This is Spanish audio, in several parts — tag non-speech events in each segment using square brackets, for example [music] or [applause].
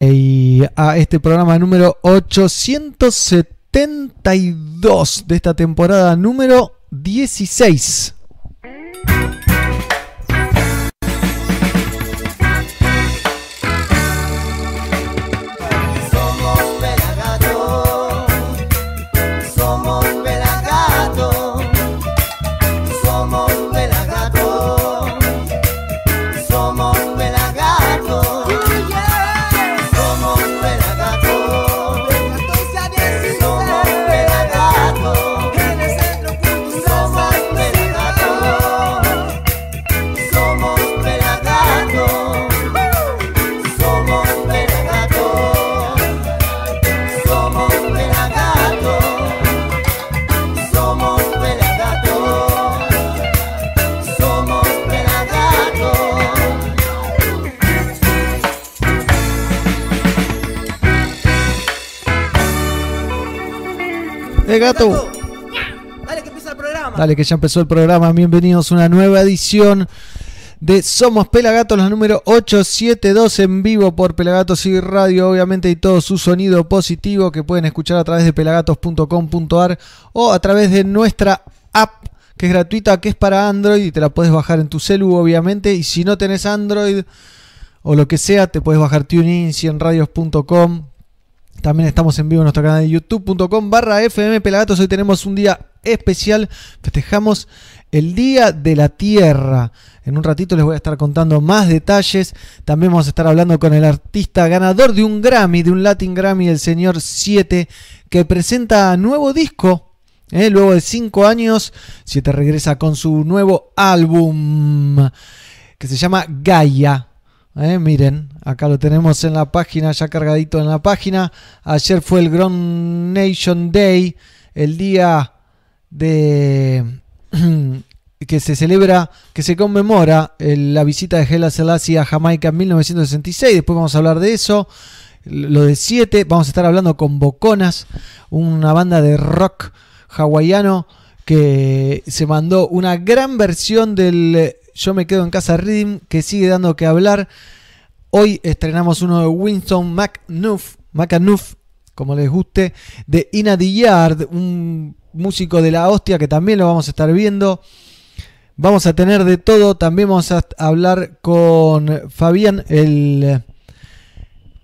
y a este programa número 872 de esta temporada número 16. Gato. Dale que empieza el programa. Dale que ya empezó el programa. Bienvenidos a una nueva edición de Somos Pelagatos, la número 872 en vivo por Pelagatos y Radio, obviamente, y todo su sonido positivo que pueden escuchar a través de pelagatos.com.ar o a través de nuestra app que es gratuita, que es para Android y te la puedes bajar en tu celu, obviamente. Y si no tenés Android o lo que sea, te puedes bajar TuneIn, cienradios.com también estamos en vivo en nuestro canal de youtube.com barra FM Pelagatos. Hoy tenemos un día especial. Festejamos el Día de la Tierra. En un ratito les voy a estar contando más detalles. También vamos a estar hablando con el artista ganador de un Grammy, de un Latin Grammy, el señor 7, que presenta nuevo disco. ¿eh? Luego de 5 años, 7 regresa con su nuevo álbum que se llama Gaia. ¿Eh? miren, acá lo tenemos en la página, ya cargadito en la página. Ayer fue el Ground Nation Day, el día de [clears throat] que se celebra, que se conmemora la visita de Hela Selassie a Jamaica en 1966. Después vamos a hablar de eso. Lo de 7, vamos a estar hablando con Boconas, una banda de rock hawaiano que se mandó una gran versión del Yo me quedo en casa Rhythm que sigue dando que hablar. Hoy estrenamos uno de Winston McNuff, McAnuff, como les guste, de Ina Yard, un músico de la hostia que también lo vamos a estar viendo. Vamos a tener de todo, también vamos a hablar con Fabián, el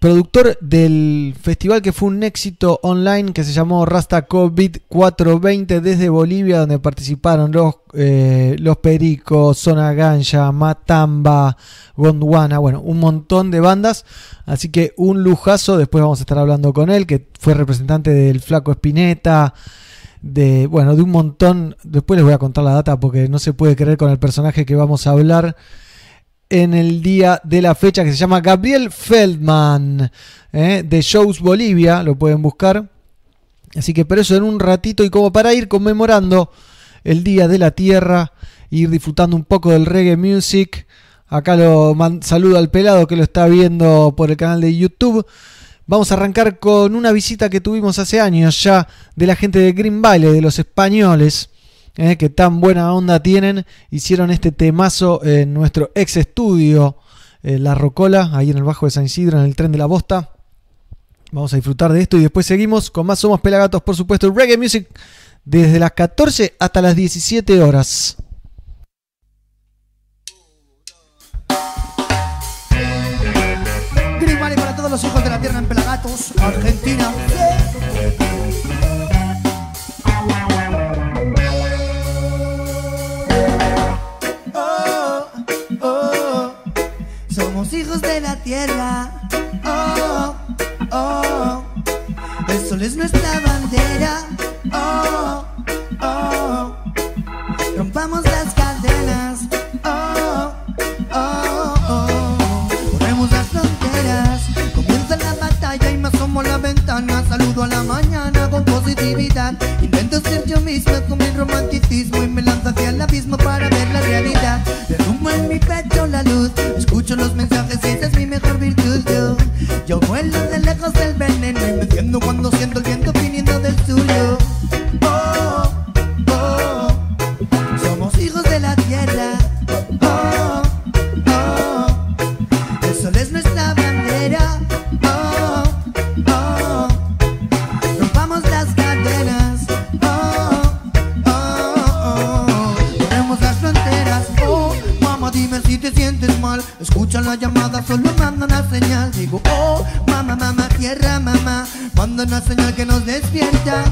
productor del festival que fue un éxito online que se llamó Rasta COVID 420 desde Bolivia, donde participaron los, eh, los Pericos, Zona Ganja, Matamba, Gondwana, bueno, un montón de bandas. Así que un lujazo. Después vamos a estar hablando con él, que fue representante del Flaco Espineta. De, bueno, de un montón. Después les voy a contar la data porque no se puede creer con el personaje que vamos a hablar en el día de la fecha que se llama Gabriel Feldman ¿eh? de Shows Bolivia, lo pueden buscar. Así que por eso en un ratito y como para ir conmemorando el Día de la Tierra, ir disfrutando un poco del reggae music. Acá lo saludo al pelado que lo está viendo por el canal de YouTube. Vamos a arrancar con una visita que tuvimos hace años ya de la gente de Green Valley, de los españoles. Que tan buena onda tienen. Hicieron este temazo en nuestro ex estudio, eh, La Rocola, ahí en el Bajo de San Isidro, en el tren de la Bosta. Vamos a disfrutar de esto y después seguimos con más Somos Pelagatos, por supuesto, Reggae Music desde las 14 hasta las 17 horas. para todos los hijos de la tierra en Pelagatos, Argentina. Hijos de la tierra. Oh, oh, el sol es nuestra bandera. Oh, oh, Saludo a la mañana con positividad. Intento ser yo misma con mi romanticismo y me lanzo hacia el abismo para ver la realidad. Derrumbo en mi pecho la luz. Escucho los mensajes y esa es mi mejor virtud yo vuelo de lejos del veneno y me entiendo cuando siento el viento viniendo del suyo sientes mal, escucha la llamada, solo manda una señal. Digo, oh, mamá, mamá, tierra, mamá, manda una señal que nos despierta.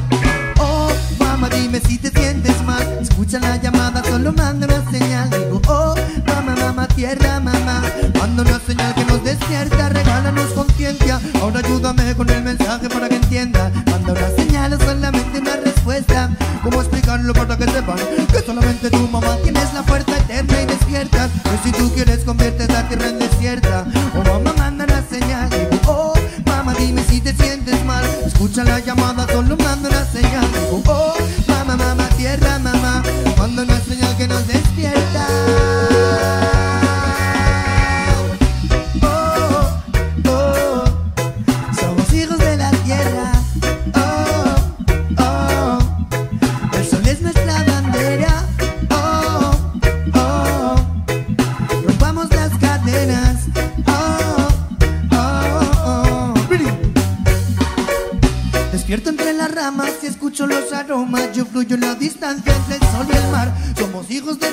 Oh, mamá, dime si te sientes mal. Escucha la llamada, solo manda una señal. Digo, oh, mamá, mamá, tierra, mamá. Manda una señal que nos despierta Regálanos conciencia. Ahora ayúdame con el mensaje para que entienda. Manda una señal solamente una respuesta. ¿Cómo explicarlo para que sepan Que solamente tu mamá tienes la fuerza eterna y despierta Que si tú quieres conviertes la tierra en desierta. Oh mamá manda la señal. Digo, oh mamá dime si te sientes mal. Escucha la llamada solo manda una señal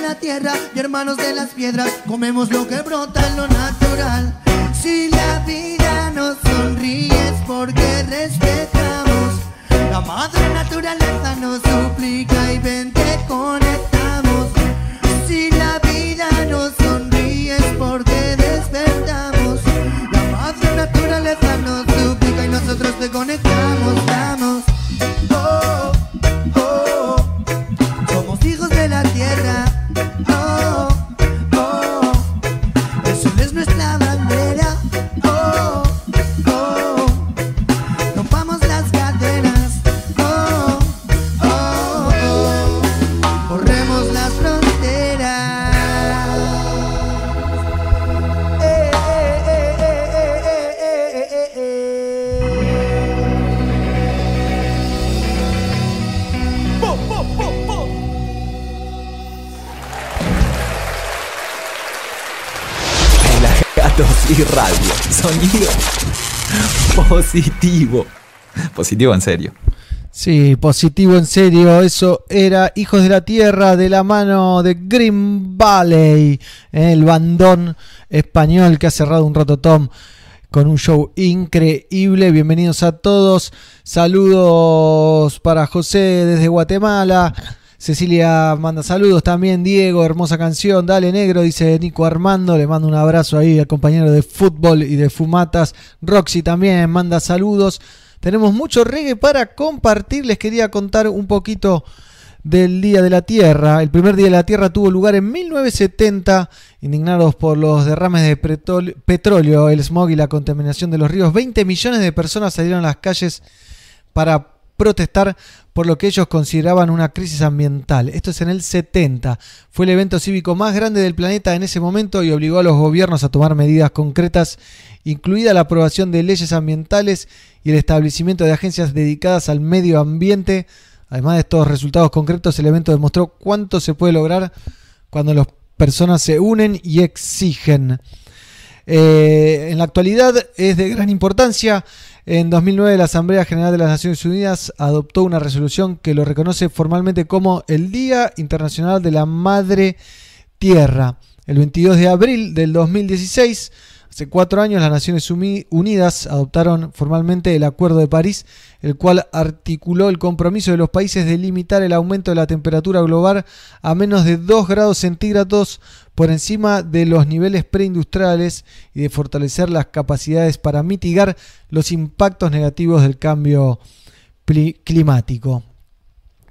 la tierra y hermanos de las piedras. Comemos lo que brota en lo natural. Positivo. [laughs] Positivo en serio. Sí, positivo en serio. Eso era Hijos de la Tierra de la mano de Green Valley, el bandón español que ha cerrado un rato Tom con un show increíble. Bienvenidos a todos. Saludos para José desde Guatemala. Cecilia manda saludos también. Diego, hermosa canción. Dale negro, dice Nico Armando. Le mando un abrazo ahí al compañero de fútbol y de fumatas. Roxy también manda saludos. Tenemos mucho reggae para compartir. Les quería contar un poquito del Día de la Tierra. El primer Día de la Tierra tuvo lugar en 1970, indignados por los derrames de petróleo, el smog y la contaminación de los ríos. 20 millones de personas salieron a las calles para protestar por lo que ellos consideraban una crisis ambiental. Esto es en el 70. Fue el evento cívico más grande del planeta en ese momento y obligó a los gobiernos a tomar medidas concretas, incluida la aprobación de leyes ambientales y el establecimiento de agencias dedicadas al medio ambiente. Además de estos resultados concretos, el evento demostró cuánto se puede lograr cuando las personas se unen y exigen. Eh, en la actualidad es de gran importancia. En 2009 la Asamblea General de las Naciones Unidas adoptó una resolución que lo reconoce formalmente como el Día Internacional de la Madre Tierra. El 22 de abril del 2016, hace cuatro años, las Naciones Uni- Unidas adoptaron formalmente el Acuerdo de París, el cual articuló el compromiso de los países de limitar el aumento de la temperatura global a menos de 2 grados centígrados por encima de los niveles preindustriales y de fortalecer las capacidades para mitigar los impactos negativos del cambio climático.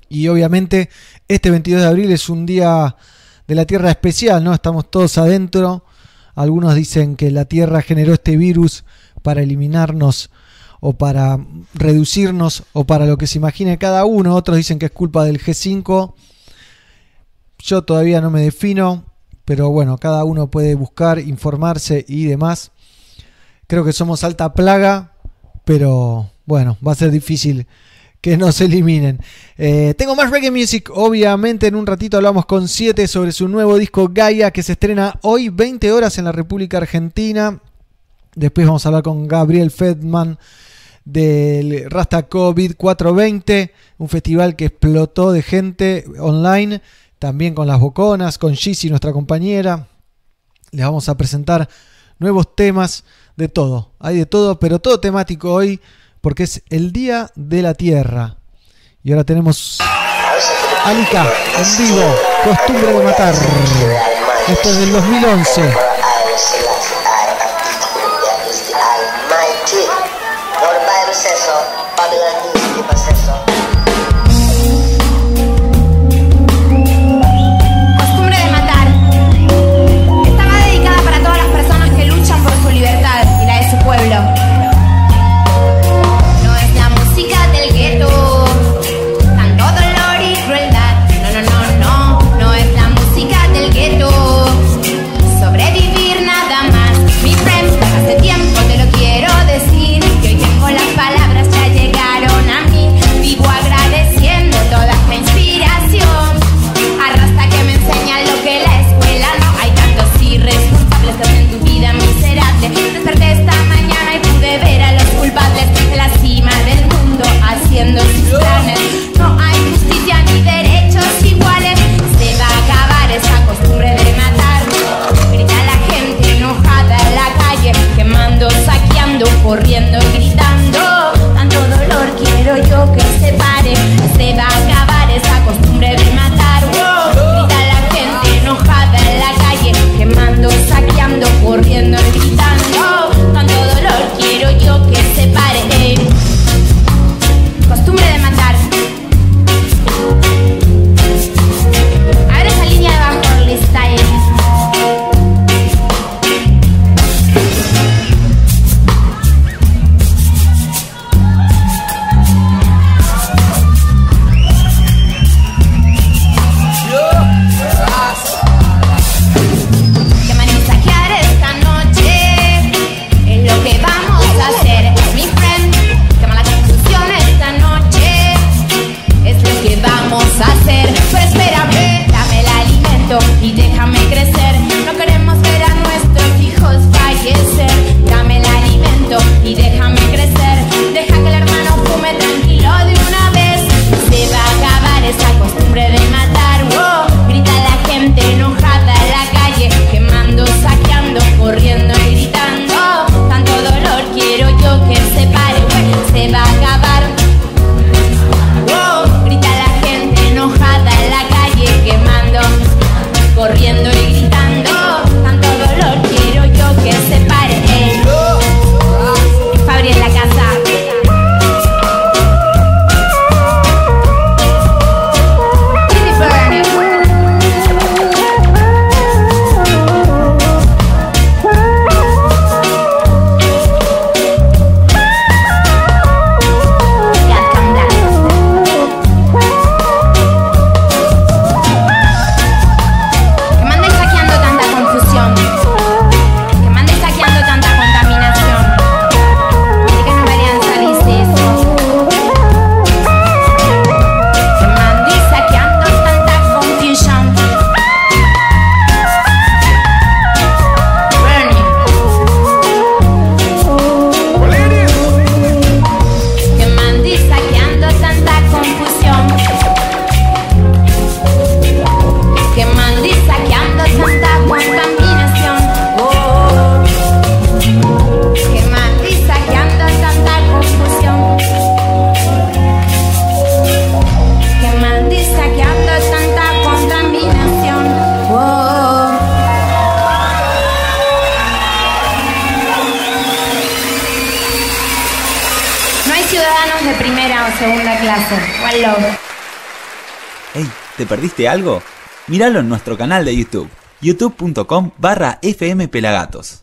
Y obviamente este 22 de abril es un día de la Tierra especial, ¿no? Estamos todos adentro. Algunos dicen que la Tierra generó este virus para eliminarnos o para reducirnos o para lo que se imagine cada uno. Otros dicen que es culpa del G5. Yo todavía no me defino, pero bueno, cada uno puede buscar, informarse y demás. Creo que somos alta plaga, pero bueno, va a ser difícil que nos eliminen. Eh, tengo más reggae music, obviamente en un ratito hablamos con 7 sobre su nuevo disco Gaia que se estrena hoy 20 horas en la República Argentina. Después vamos a hablar con Gabriel Fedman del Rasta COVID 420, un festival que explotó de gente online, también con las boconas, con Gizzy, nuestra compañera. Les vamos a presentar nuevos temas, de todo. Hay de todo, pero todo temático hoy porque es el Día de la Tierra. Y ahora tenemos Alika en vivo, Costumbre de Matar. Esto es del 2011. Míralo en nuestro canal de YouTube, youtube.com barra fmpelagatos.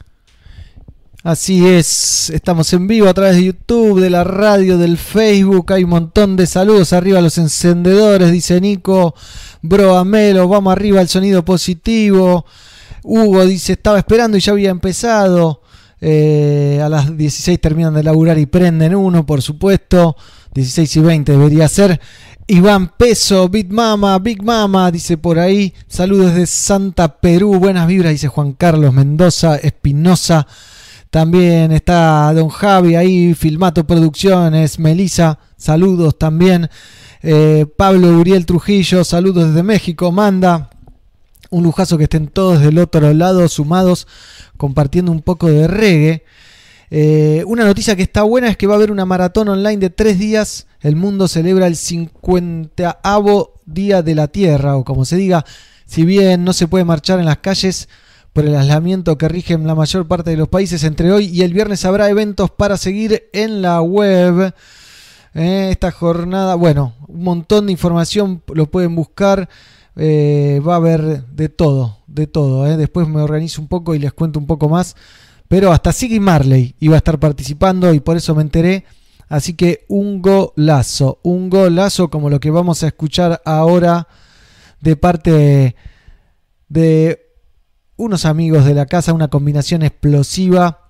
Así es, estamos en vivo a través de YouTube, de la radio, del Facebook, hay un montón de saludos arriba a los encendedores, dice Nico, bro Amelo, vamos arriba al sonido positivo, Hugo dice, estaba esperando y ya había empezado, eh, a las 16 terminan de laburar y prenden uno, por supuesto, 16 y 20 debería ser, Iván Peso, Big Mama, Big Mama, dice por ahí. Saludos de Santa Perú, buenas vibras, dice Juan Carlos Mendoza Espinosa. También está Don Javi ahí, Filmato Producciones, Melisa, saludos también. Eh, Pablo Uriel Trujillo, saludos desde México, manda. Un lujazo que estén todos del otro lado, sumados, compartiendo un poco de reggae. Eh, una noticia que está buena es que va a haber una maratón online de tres días. El mundo celebra el 50 Día de la Tierra, o como se diga, si bien no se puede marchar en las calles por el aislamiento que rige en la mayor parte de los países, entre hoy y el viernes habrá eventos para seguir en la web. Eh, esta jornada, bueno, un montón de información lo pueden buscar. Eh, va a haber de todo, de todo. Eh. Después me organizo un poco y les cuento un poco más. Pero hasta Siggy Marley iba a estar participando y por eso me enteré. Así que un golazo, un golazo como lo que vamos a escuchar ahora de parte de unos amigos de la casa, una combinación explosiva.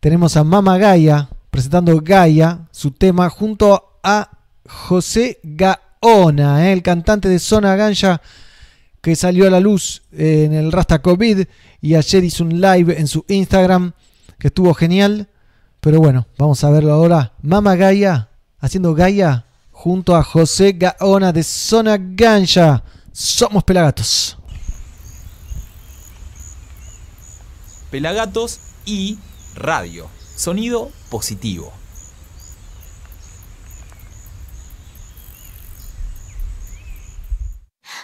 Tenemos a Mama Gaia presentando Gaia, su tema, junto a José Gaona, el cantante de Zona Ganja que salió a la luz en el Rasta COVID y ayer hizo un live en su Instagram que estuvo genial. Pero bueno, vamos a verlo ahora. Mama Gaia haciendo Gaia junto a José Gaona de Zona Ganja. Somos Pelagatos. Pelagatos y radio. Sonido positivo.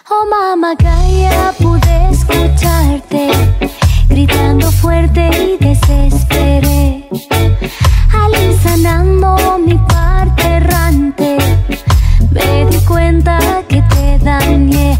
Oh mamá Gaia, pude escucharte gritando fuerte y desesperé, alisanando mi parte errante. Me di cuenta que te dañé.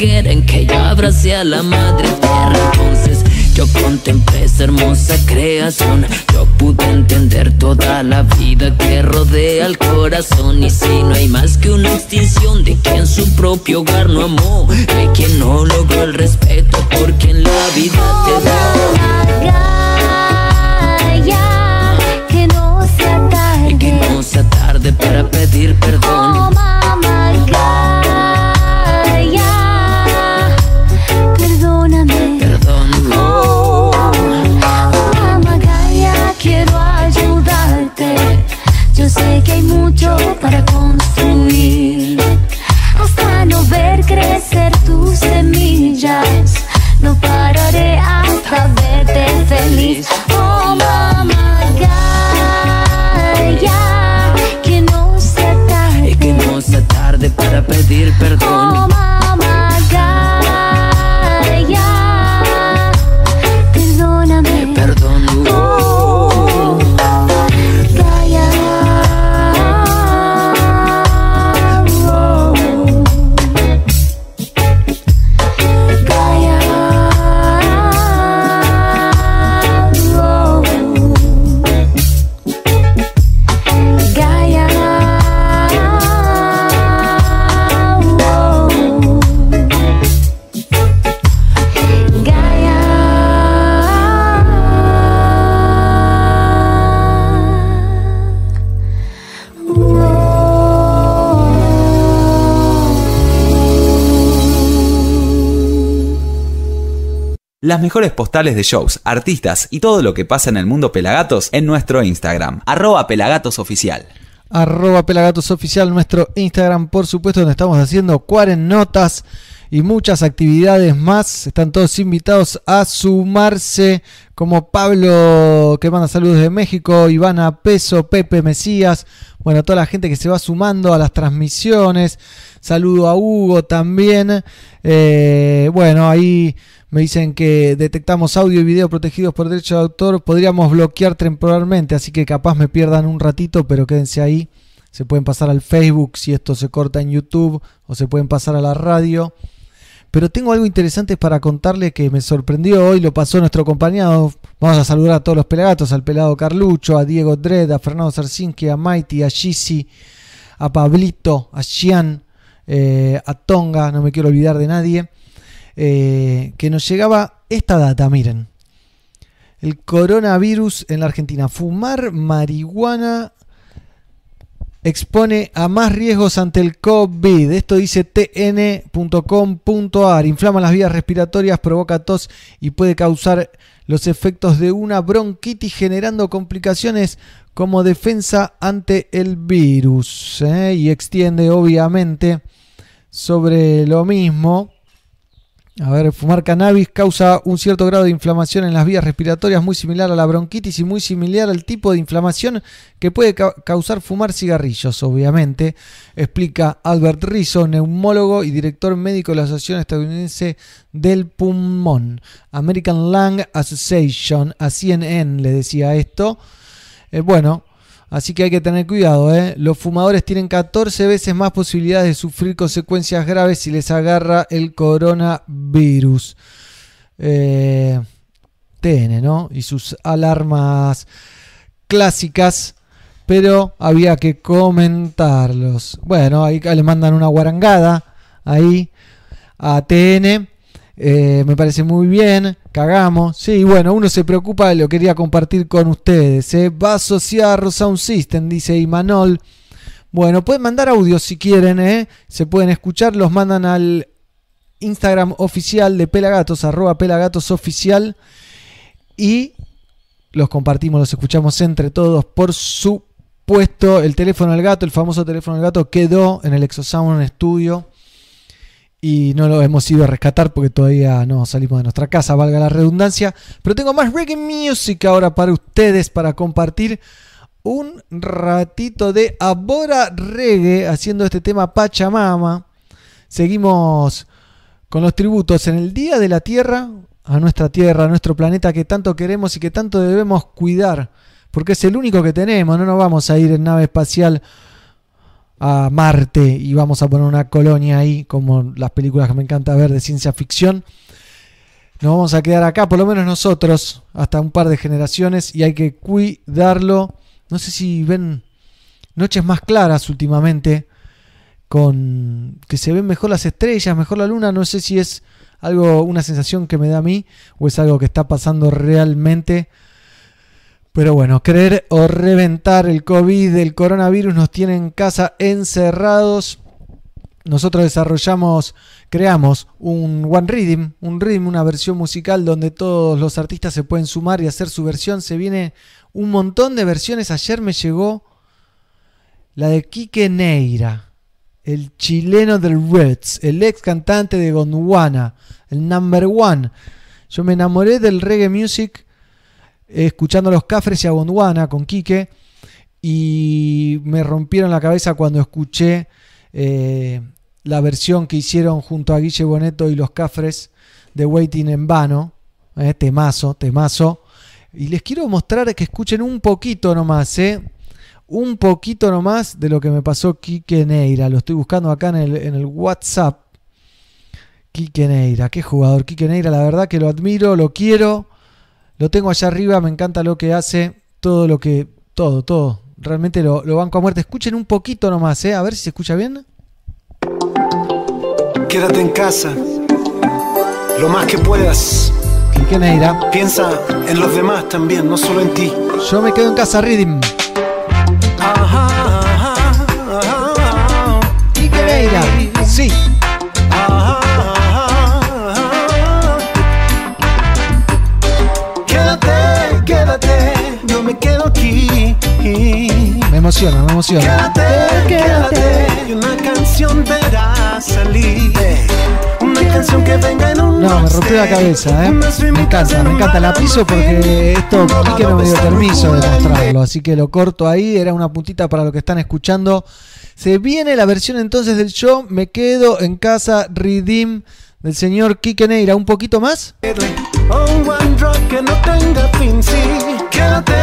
Tarde viajera en que yo abracé a la madre tierra. Entonces yo contemplé esa hermosa creación. Yo pude entender toda la vida que rodea al corazón. Y si no hay más que una extinción de quien su propio hogar no amó, de quien no logró el respeto por quien la vida te dio. Gaia, que no sea tarde. para pedir perdón. please. Las mejores postales de shows, artistas y todo lo que pasa en el mundo Pelagatos en nuestro Instagram, arroba pelagatosoficial. Arroba Pelagatos Oficial, nuestro Instagram, por supuesto, donde estamos haciendo cuarennotas y muchas actividades más. Están todos invitados a sumarse como Pablo que manda saludos de México, Ivana Peso, Pepe Mesías, bueno, toda la gente que se va sumando a las transmisiones. Saludo a Hugo también. Eh, bueno, ahí me dicen que detectamos audio y video protegidos por derecho de autor. Podríamos bloquear temporalmente, así que capaz me pierdan un ratito, pero quédense ahí. Se pueden pasar al Facebook si esto se corta en YouTube o se pueden pasar a la radio. Pero tengo algo interesante para contarle que me sorprendió hoy, lo pasó nuestro compañero. Vamos a saludar a todos los pelagatos, al pelado Carlucho, a Diego Dredd, a Fernando Sarsinki, a Mighty, a Gisi, a Pablito, a Xian, eh, a Tonga, no me quiero olvidar de nadie, eh, que nos llegaba esta data, miren. El coronavirus en la Argentina. Fumar marihuana expone a más riesgos ante el COVID. Esto dice tn.com.ar. Inflama las vías respiratorias, provoca tos y puede causar los efectos de una bronquitis generando complicaciones como defensa ante el virus. ¿eh? Y extiende obviamente sobre lo mismo. A ver, fumar cannabis causa un cierto grado de inflamación en las vías respiratorias muy similar a la bronquitis y muy similar al tipo de inflamación que puede ca causar fumar cigarrillos, obviamente, explica Albert Rizzo, neumólogo y director médico de la Asociación Estadounidense del Pulmón, American Lung Association, a CNN le decía esto. Eh, bueno, Así que hay que tener cuidado. ¿eh? Los fumadores tienen 14 veces más posibilidades de sufrir consecuencias graves si les agarra el coronavirus. Eh, TN, ¿no? Y sus alarmas clásicas. Pero había que comentarlos. Bueno, ahí le mandan una guarangada. Ahí a TN. Eh, me parece muy bien, cagamos. Sí, bueno, uno se preocupa, lo quería compartir con ustedes. ¿eh? Va a asociar Sound System, dice Imanol. Bueno, pueden mandar audios si quieren, ¿eh? se pueden escuchar, los mandan al Instagram oficial de Pelagatos, arroba Pelagatos oficial. Y los compartimos, los escuchamos entre todos. Por supuesto, el teléfono del gato, el famoso teléfono del gato, quedó en el Exosound Studio y no lo hemos ido a rescatar porque todavía no salimos de nuestra casa, valga la redundancia. Pero tengo más reggae music ahora para ustedes para compartir un ratito de Abora Reggae haciendo este tema Pachamama. Seguimos con los tributos en el Día de la Tierra, a nuestra Tierra, a nuestro planeta que tanto queremos y que tanto debemos cuidar, porque es el único que tenemos, no nos vamos a ir en nave espacial a Marte y vamos a poner una colonia ahí, como las películas que me encanta ver de ciencia ficción. Nos vamos a quedar acá, por lo menos nosotros, hasta un par de generaciones y hay que cuidarlo. No sé si ven noches más claras últimamente, con que se ven mejor las estrellas, mejor la luna. No sé si es algo, una sensación que me da a mí o es algo que está pasando realmente pero bueno, creer o reventar el COVID, el coronavirus nos tiene en casa encerrados. Nosotros desarrollamos, creamos un One Rhythm, un rhythm, una versión musical donde todos los artistas se pueden sumar y hacer su versión. Se viene un montón de versiones. Ayer me llegó la de Quique Neira, el chileno del Reds, el ex cantante de Gondwana, el number one. Yo me enamoré del reggae music escuchando los Cafres y a Gondwana con Quique y me rompieron la cabeza cuando escuché eh, la versión que hicieron junto a Guille Boneto y los Cafres de Waiting en Vano, eh, temazo, temazo. Y les quiero mostrar que escuchen un poquito nomás, eh, un poquito nomás de lo que me pasó Quique Neira. Lo estoy buscando acá en el, en el WhatsApp. Quique Neira, qué jugador. Quique Neira, la verdad que lo admiro, lo quiero. Lo tengo allá arriba, me encanta lo que hace, todo lo que. Todo, todo. Realmente lo, lo banco a muerte. Escuchen un poquito nomás, ¿eh? A ver si se escucha bien. Quédate en casa. Lo más que puedas. Neira. Piensa en los demás también, no solo en ti. Yo me quedo en casa, Rhythm. Me emociona, me emociona. Quédate, quédate. Y una canción verá salir. Una canción que venga en un No, me rompió la cabeza, ¿eh? Me encanta, me encanta. La piso porque esto Quique no me dio permiso de mostrarlo, así que lo corto ahí. Era una puntita para lo que están escuchando. Se viene la versión entonces del show. Me quedo en casa Redeem del señor Quique Neira. ¿Un poquito más? One drop que no tenga fin, sí. Quédate,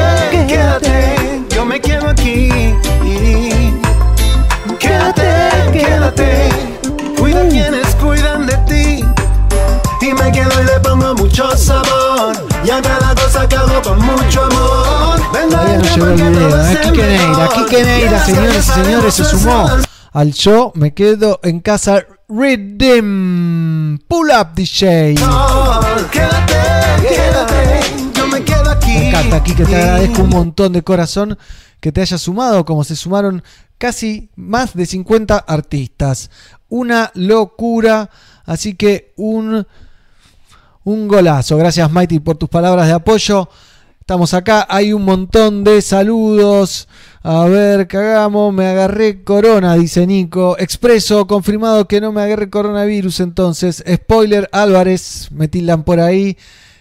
quédate, yo me quedo aquí. Quédate, quédate, cuida quienes cuidan de ti. Y me quedo y le pongo mucho sabor. Y a cada cosa que hago con mucho amor. Venga, Todavía no llegó el video, ¿eh? Quique Neira. Quique Neira, señores y señores, se sumó al show. Me quedo en casa Redeem. Pull up DJ. Quédate, quédate, yo me quedo aquí. Me encanta, Quique, te agradezco un montón de corazón que te hayas sumado, como se sumaron casi más de 50 artistas. Una locura, así que un, un golazo. Gracias, Mighty, por tus palabras de apoyo. Estamos acá, hay un montón de saludos. A ver, cagamos, me agarré corona, dice Nico. Expreso, confirmado que no me agarré coronavirus entonces. Spoiler, Álvarez, me tildan por ahí.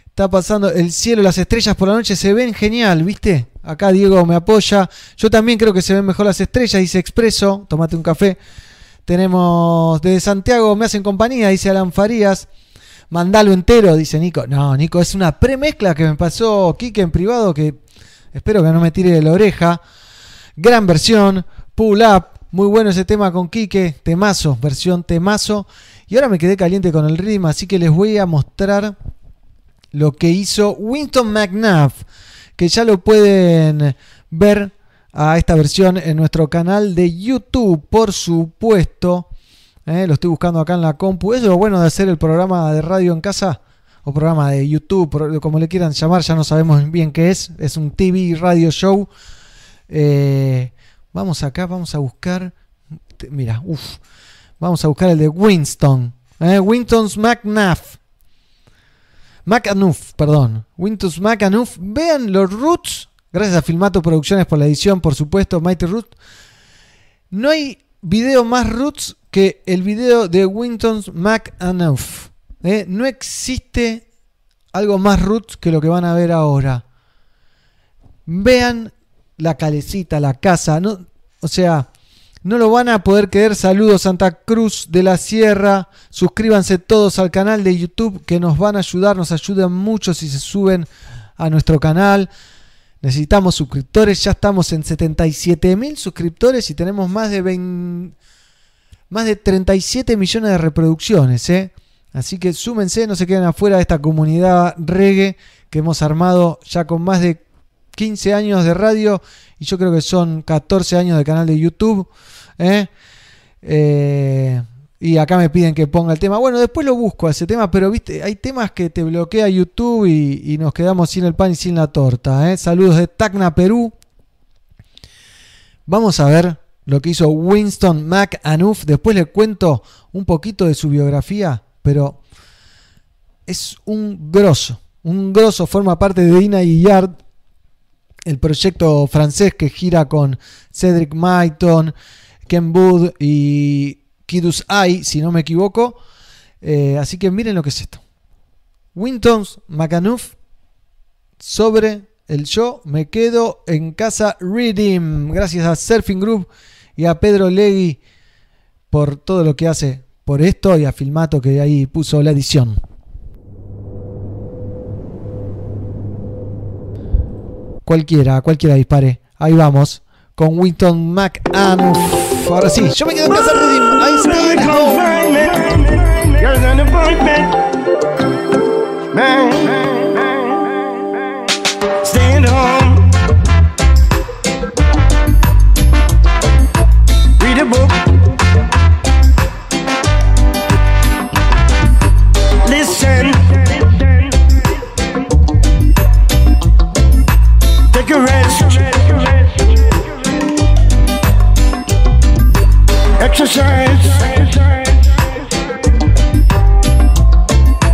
Está pasando el cielo, las estrellas por la noche se ven genial, ¿viste? Acá Diego me apoya. Yo también creo que se ven mejor las estrellas, dice Expreso. Tomate un café. Tenemos desde Santiago, me hacen compañía, dice Alan Farías. Mandalo entero, dice Nico. No, Nico, es una premezcla que me pasó Kike en privado que espero que no me tire de la oreja. Gran versión, pull up, muy bueno ese tema con Kike, temazo, versión temazo. Y ahora me quedé caliente con el ritmo, así que les voy a mostrar lo que hizo Winston McNabb, que ya lo pueden ver a esta versión en nuestro canal de YouTube, por supuesto. Eh, lo estoy buscando acá en la compu. Eso es lo bueno de hacer el programa de radio en casa. O programa de YouTube, como le quieran llamar, ya no sabemos bien qué es. Es un TV radio show. Eh, vamos acá, vamos a buscar. Mira, uff. Vamos a buscar el de Winston. Eh, Winston's McNaff. McAnuff, perdón. Windows McAnuff. Vean los roots. Gracias a Filmato Producciones por la edición, por supuesto. Mighty Root. No hay video más roots que el video de Windows McAnuff. ¿eh? No existe algo más roots que lo que van a ver ahora. Vean la calecita, la casa. No, o sea, no lo van a poder creer. Saludos Santa Cruz de la Sierra. Suscríbanse todos al canal de YouTube que nos van a ayudar. Nos ayudan mucho si se suben a nuestro canal. Necesitamos suscriptores. Ya estamos en 77 mil suscriptores y tenemos más de 20 más de 37 millones de reproducciones. ¿eh? Así que súmense, no se queden afuera de esta comunidad reggae que hemos armado ya con más de 15 años de radio y yo creo que son 14 años de canal de YouTube. ¿eh? Eh, y acá me piden que ponga el tema. Bueno, después lo busco ese tema, pero viste, hay temas que te bloquea YouTube y, nos quedamos sin el pan y sin la torta. ¿eh? Saludos de Tacna, Perú. Vamos a ver lo que hizo Winston McAnuff. Después le cuento un poquito de su biografía, pero es un grosso. Un grosso, forma parte de Dina Guillard, el proyecto francés que gira con Cedric Maiton, Ken Wood y Kidus Ai, si no me equivoco. Eh, así que miren lo que es esto. Wintons McAnuff sobre el yo me quedo en casa Reading. Gracias a Surfing Group y a Pedro Legui por todo lo que hace por esto y a Filmato que ahí puso la edición. Cualquiera, cualquiera dispare. Ahí vamos. Con Winton McAnuff. Ahora sí, yo me quedo en casa. Stand. Exercise.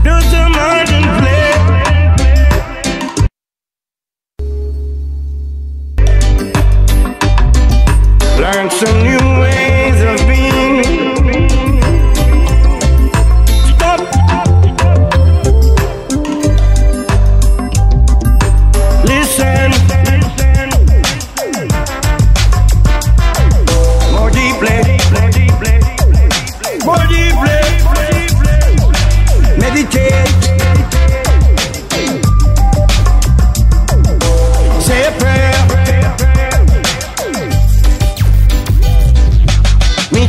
Do some and play. learn some new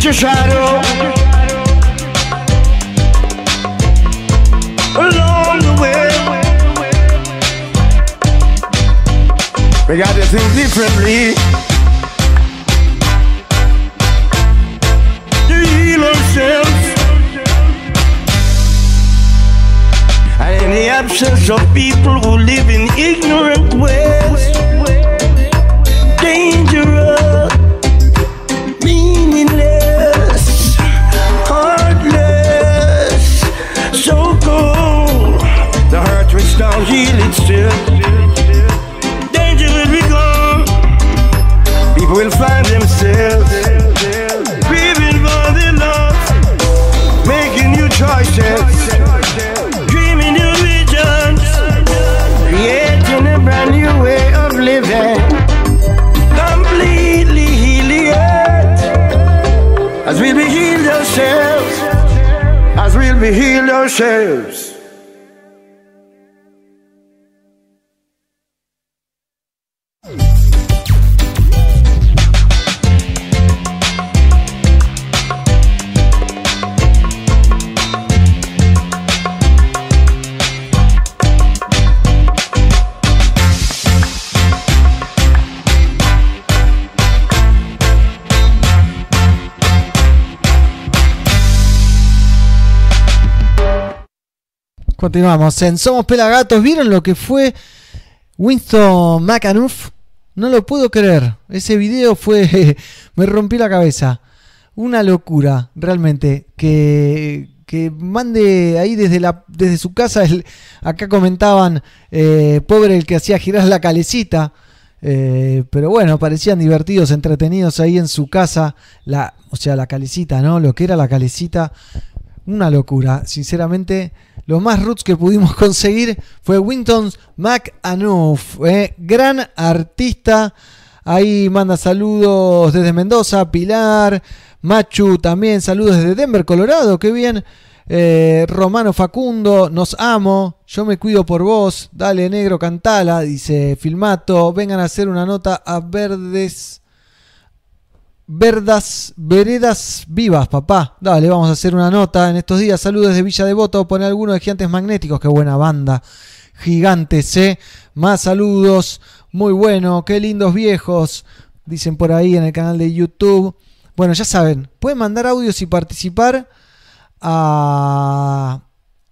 Meet your shadow. Along the way. We got to think differently. To heal ourselves. And in the absence of people who live in ignorant ways, heal it still. Danger will be gone. People will find themselves grieving for their lost, making new choices, dreaming new visions, creating a brand new way of living, completely healing. As we'll be healed ourselves, as we'll be healed ourselves. Continuamos en Somos Pelagatos. ¿Vieron lo que fue Winston McAnuff? No lo puedo creer. Ese video fue. [laughs] me rompió la cabeza. Una locura, realmente. Que, que mande ahí desde, la, desde su casa. el- acá comentaban, eh, pobre el que hacía girar la calecita. Eh, pero bueno, parecían divertidos, entretenidos ahí en su casa. La, o sea, la calecita, ¿no? Lo que era la calecita. Una locura, sinceramente. Lo más roots que pudimos [laughs] conseguir fue Winton McAnuff, eh, gran artista. Ahí manda saludos desde Mendoza, Pilar, Machu también, saludos desde Denver, Colorado, qué bien. Eh, Romano Facundo, nos amo, yo me cuido por vos, dale negro, cantala, dice Filmato, vengan a hacer una nota a Verdes. Verdas, veredas vivas, papá. Dale, vamos a hacer una nota en estos días. Saludos desde Villa Devoto. Pone alguno de Gigantes Magnéticos. Qué buena banda. Gigantes, ¿eh? Más saludos. Muy bueno. Qué lindos viejos. Dicen por ahí en el canal de YouTube. Bueno, ya saben. Pueden mandar audios y participar a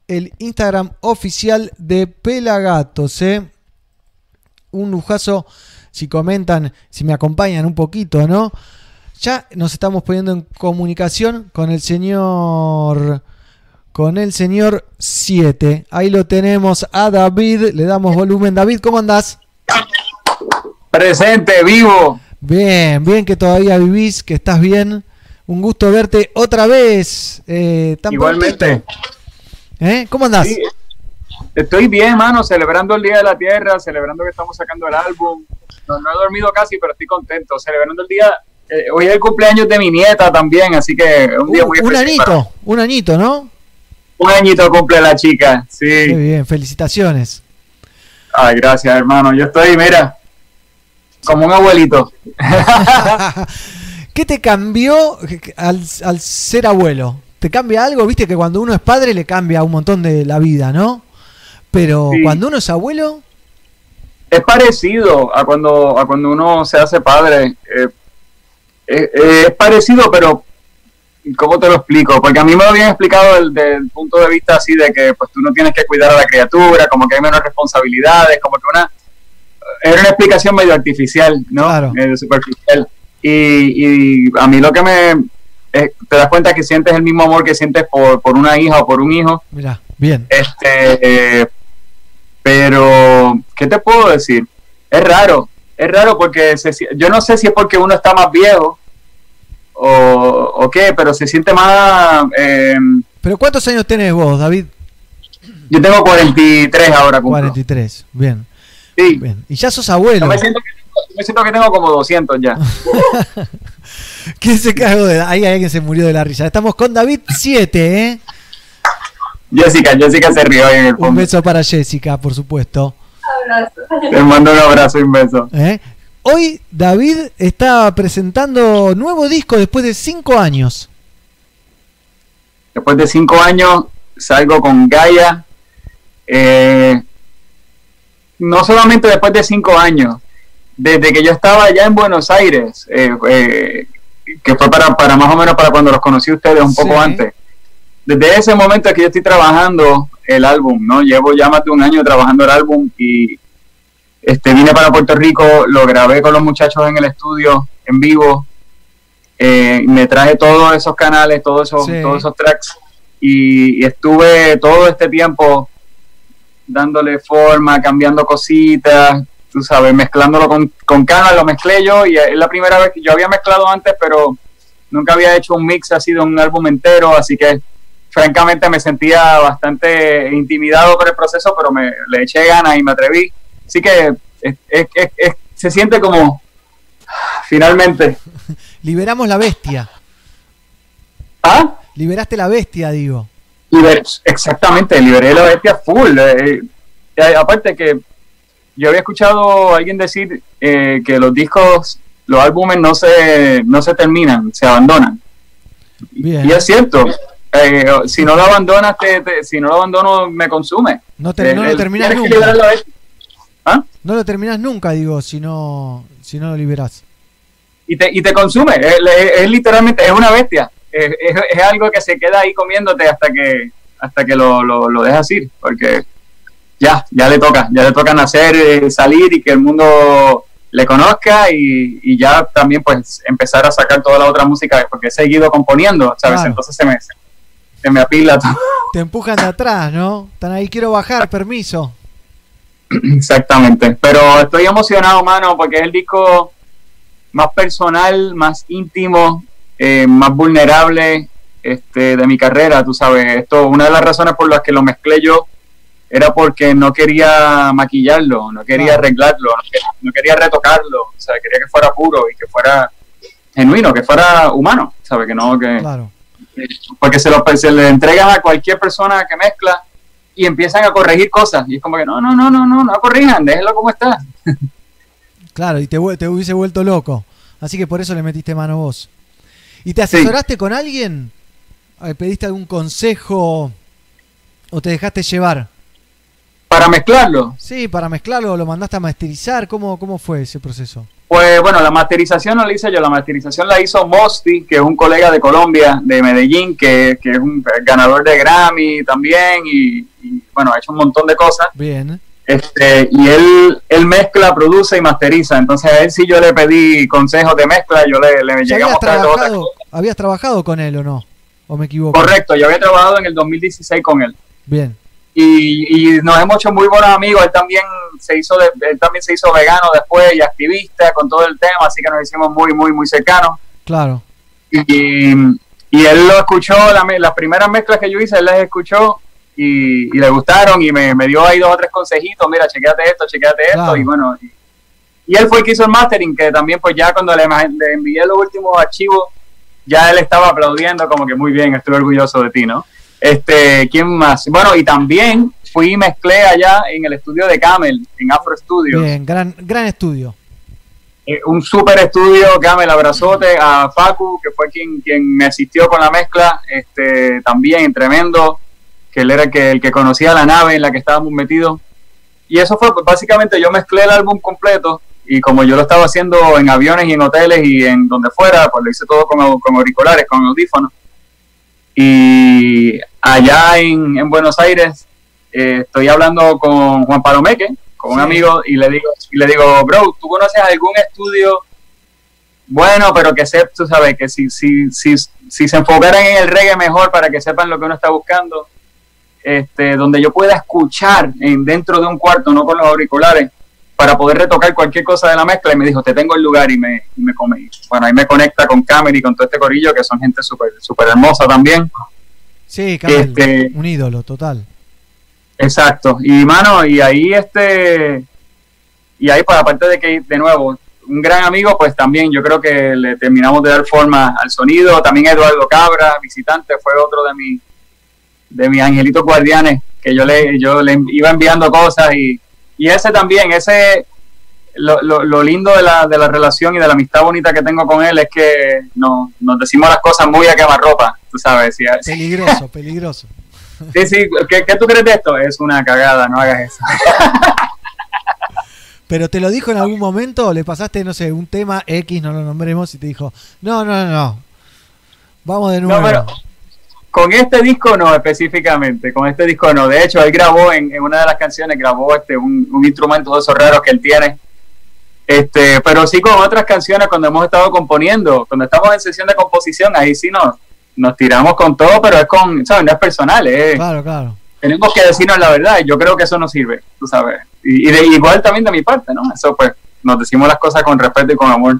el Instagram oficial de Pelagatos, ¿eh? Un lujazo si comentan, si me acompañan un poquito, ¿no? Ya nos estamos poniendo en comunicación con el señor con el señor 7. Ahí lo tenemos a David, le damos volumen. David, ¿cómo andás? Presente, vivo. Bien, bien que todavía vivís, que estás bien. Un gusto verte otra vez. Eh, tan Igualmente. ¿Eh? ¿Cómo andás? Sí, estoy bien, mano, celebrando el Día de la Tierra, celebrando que estamos sacando el álbum. No, no he dormido casi, pero estoy contento. Celebrando el día. Eh, hoy es el cumpleaños de mi nieta también, así que un día Uh, muy un especial para- añito, un añito, ¿no? Un añito cumple la chica, sí. bien, felicitaciones. Ay, gracias, hermano. Yo estoy, mira, como un abuelito. [laughs] ¿Qué te cambió al, al ser abuelo? ¿Te cambia algo? Viste que cuando uno es padre le cambia un montón de la vida, ¿no? Pero Sí. cuando uno es abuelo, es parecido a cuando, a cuando uno se hace padre. eh, eh, eh, es parecido, pero ¿cómo te lo explico? Porque a mí me lo habían explicado del, del punto de vista así de que pues tú no tienes que cuidar a la criatura, como que hay menos responsabilidades, como que una... Era una explicación medio artificial, ¿no? Claro. Eh, superficial. Y, y a mí lo que me... eh, te das cuenta que sientes el mismo amor que sientes por, por una hija o por un hijo. mira, bien. Este, eh, pero, ¿qué te puedo decir? Es raro, es raro porque se yo no sé si es porque uno está más viejo o, o qué, pero se siente más... eh, ¿Pero cuántos años tenés vos, David? yo tengo 43 ahora. cumplo. 43, bien. Sí. bien. Y ya sos abuelo. Yo me, siento que, me siento que tengo como 200 ya. [laughs] ¿Quién se cagó de Ahí hay alguien se murió de la risa. Estamos con David 7, ¿eh? Jessica, Jessica se rió ahí en el Un fondo. beso para Jessica, por supuesto. Te mando un abrazo y un beso. ¿eh? Hoy David está presentando nuevo disco después de 5 años. Después de cinco años salgo con Gaia. Eh, no solamente después de cinco años, desde que yo estaba allá en Buenos Aires, eh, eh, que fue para, para más o menos para cuando los conocí a ustedes un poco Sí. antes. Desde ese momento que yo estoy trabajando el álbum, ¿no? Llevo ya más de un año trabajando el álbum y este vine para Puerto Rico, lo grabé con los muchachos en el estudio, en vivo, eh, me traje todos esos canales, todos esos, Sí. todos esos tracks y, y estuve todo este tiempo dándole forma, cambiando cositas, tú sabes, mezclándolo con, con Canal, lo mezclé yo y es la primera vez que yo había mezclado antes, pero nunca había hecho un mix así de un álbum entero, así que francamente me sentía bastante intimidado por el proceso, pero me le eché ganas y me atreví. Así que es- es- es- se siente como finalmente. [laughs] Liberamos la bestia. ¿Ah? Liberaste la bestia, digo. Liber- exactamente, liberé la bestia full. eh, eh, aparte que yo había escuchado a alguien decir eh, que los discos, los álbumes no se, no se terminan, se abandonan. Bien. Y es cierto. eh, si no lo abandonas, te- te- si no lo abandono, me consume. No, te- no lo que nunca. liberar la bestia. ¿Ah? No lo terminás nunca, digo, si no, si no lo liberás. y te, y te consume. Es, es- es literalmente, es una bestia. Es, es- algo que se queda ahí comiéndote hasta que hasta que lo, lo, lo dejas ir, porque ya, ya le toca, ya le toca nacer, eh, salir y que el mundo le conozca y, y ya también pues empezar a sacar toda la otra música, porque he seguido componiendo, ¿sabes? Claro. Entonces se me, se me apila todo. Te empujan de atrás, ¿no? Están ahí, quiero bajar, permiso. [clears throat] Exactamente. Pero estoy emocionado, mano, porque es el disco más personal, más íntimo, eh, más vulnerable este, de mi carrera, tú sabes. Esto, una de las razones por las que lo mezclé yo era porque no quería maquillarlo, no quería arreglarlo, no quería, no quería retocarlo, o sea, quería que fuera puro y que fuera genuino, que fuera humano, ¿sabes? Que no, que, Claro. porque se, lo, se le entregan a cualquier persona que mezcla y empiezan a corregir cosas. Y es como que no, no, no, no, no, no corrijan, déjenlo como está. Claro, y te, hubiese vuelto loco. Así que por eso le metiste mano vos. ¿Y te asesoraste con alguien? Eh, ¿Pediste algún consejo o te dejaste llevar? Para mezclarlo, Sí, para mezclarlo, lo mandaste a masterizar. ¿Cómo, cómo fue ese proceso? Pues bueno, la masterización no la hice yo, la masterización la hizo Mosti, que es un colega de Colombia, de Medellín, que, que es un ganador de Grammy también y, y, bueno, ha hecho un montón de cosas. Bien. Este, y él, él mezcla, produce y masteriza. Entonces a él sí yo le pedí consejos de mezcla, yo le, le ¿Ya llegué a mostrar trabajado, habías trabajado con él o no? ¿O me equivoco? Correcto, yo había trabajado en el 2016 con él. Bien. Y, y nos hemos hecho muy buenos amigos. Él también se hizo de- él también se hizo vegano después y activista con todo el tema, así que nos hicimos muy, muy, muy cercanos. Claro. Y, y él lo escuchó, la las primeras mezclas que yo hice, él las escuchó y, y le gustaron y me, me dio ahí dos o tres consejitos, mira, chequeate esto, chequeate esto, Claro. y bueno, y, y él fue el que hizo el mastering, que también pues ya cuando le, le envié los últimos archivos, ya él estaba aplaudiendo como que muy bien, estoy orgulloso de ti, ¿no? Este, ¿quién más? Bueno, y también fui y mezclé allá en el estudio de Camel, en Afro Studios. Bien, gran, gran estudio. Eh, un super estudio, Camel abrazote a Facu, que fue quien, quien me asistió con la mezcla, este, también tremendo, que él era el que, el que conocía la nave en la que estábamos metidos. Y eso fue, pues, básicamente yo mezclé el álbum completo y como yo lo estaba haciendo en aviones y en hoteles y en donde fuera, pues lo hice todo con, con auriculares, con audífonos. Y allá en, en Buenos Aires eh, estoy hablando con Juan Palomeque, con un amigo, y le digo, y le digo, bro, ¿tú conoces algún estudio bueno, pero que se, tú sabes, que si, si, si, si se enfocaran en el reggae mejor para que sepan lo que uno está buscando, este, donde yo pueda escuchar en, dentro de un cuarto, no con los auriculares, para poder retocar cualquier cosa de la mezcla y me dijo, te tengo el lugar y me, y me. Bueno, ahí me conecta con Cameron y con todo este corillo que son gente súper super hermosa también. Sí, Camel, Este- un ídolo total. Exacto. Y mano, y ahí este, y ahí pues aparte de que, de nuevo, un gran amigo, pues también yo creo que le terminamos de dar forma al sonido. También Eduardo Cabra, visitante, fue otro de mis, de mis angelitos guardianes, que yo le, yo le iba enviando cosas y, y ese también, ese, lo, lo, lo lindo de la, de la relación y de la amistad bonita que tengo con él es que nos, nos decimos las cosas muy a quemarropa, tú sabes. Si- Peligroso, peligroso. [laughs] Sí, sí, ¿qué, qué tú crees de esto? Es una cagada, no hagas eso. [laughs] Pero te lo dijo en algún momento, le pasaste, no sé, un tema X, no lo nombremos, y te dijo, no, no, no, no. Vamos de nuevo. No, pero con este disco no específicamente, con este disco no. De hecho, él grabó en, en una de las canciones, grabó este un, un instrumento de esos raros que él tiene. Este, pero sí con otras canciones cuando hemos estado componiendo, cuando estamos en sesión de composición, ahí sí nos, nos tiramos con todo, pero es con, ¿sabes? No es personal, es, Claro, claro. tenemos que decirnos la verdad y yo creo que eso nos sirve, tú sabes. Y, y de, igual también de mi parte, ¿no? Eso pues, nos decimos las cosas con respeto y con amor.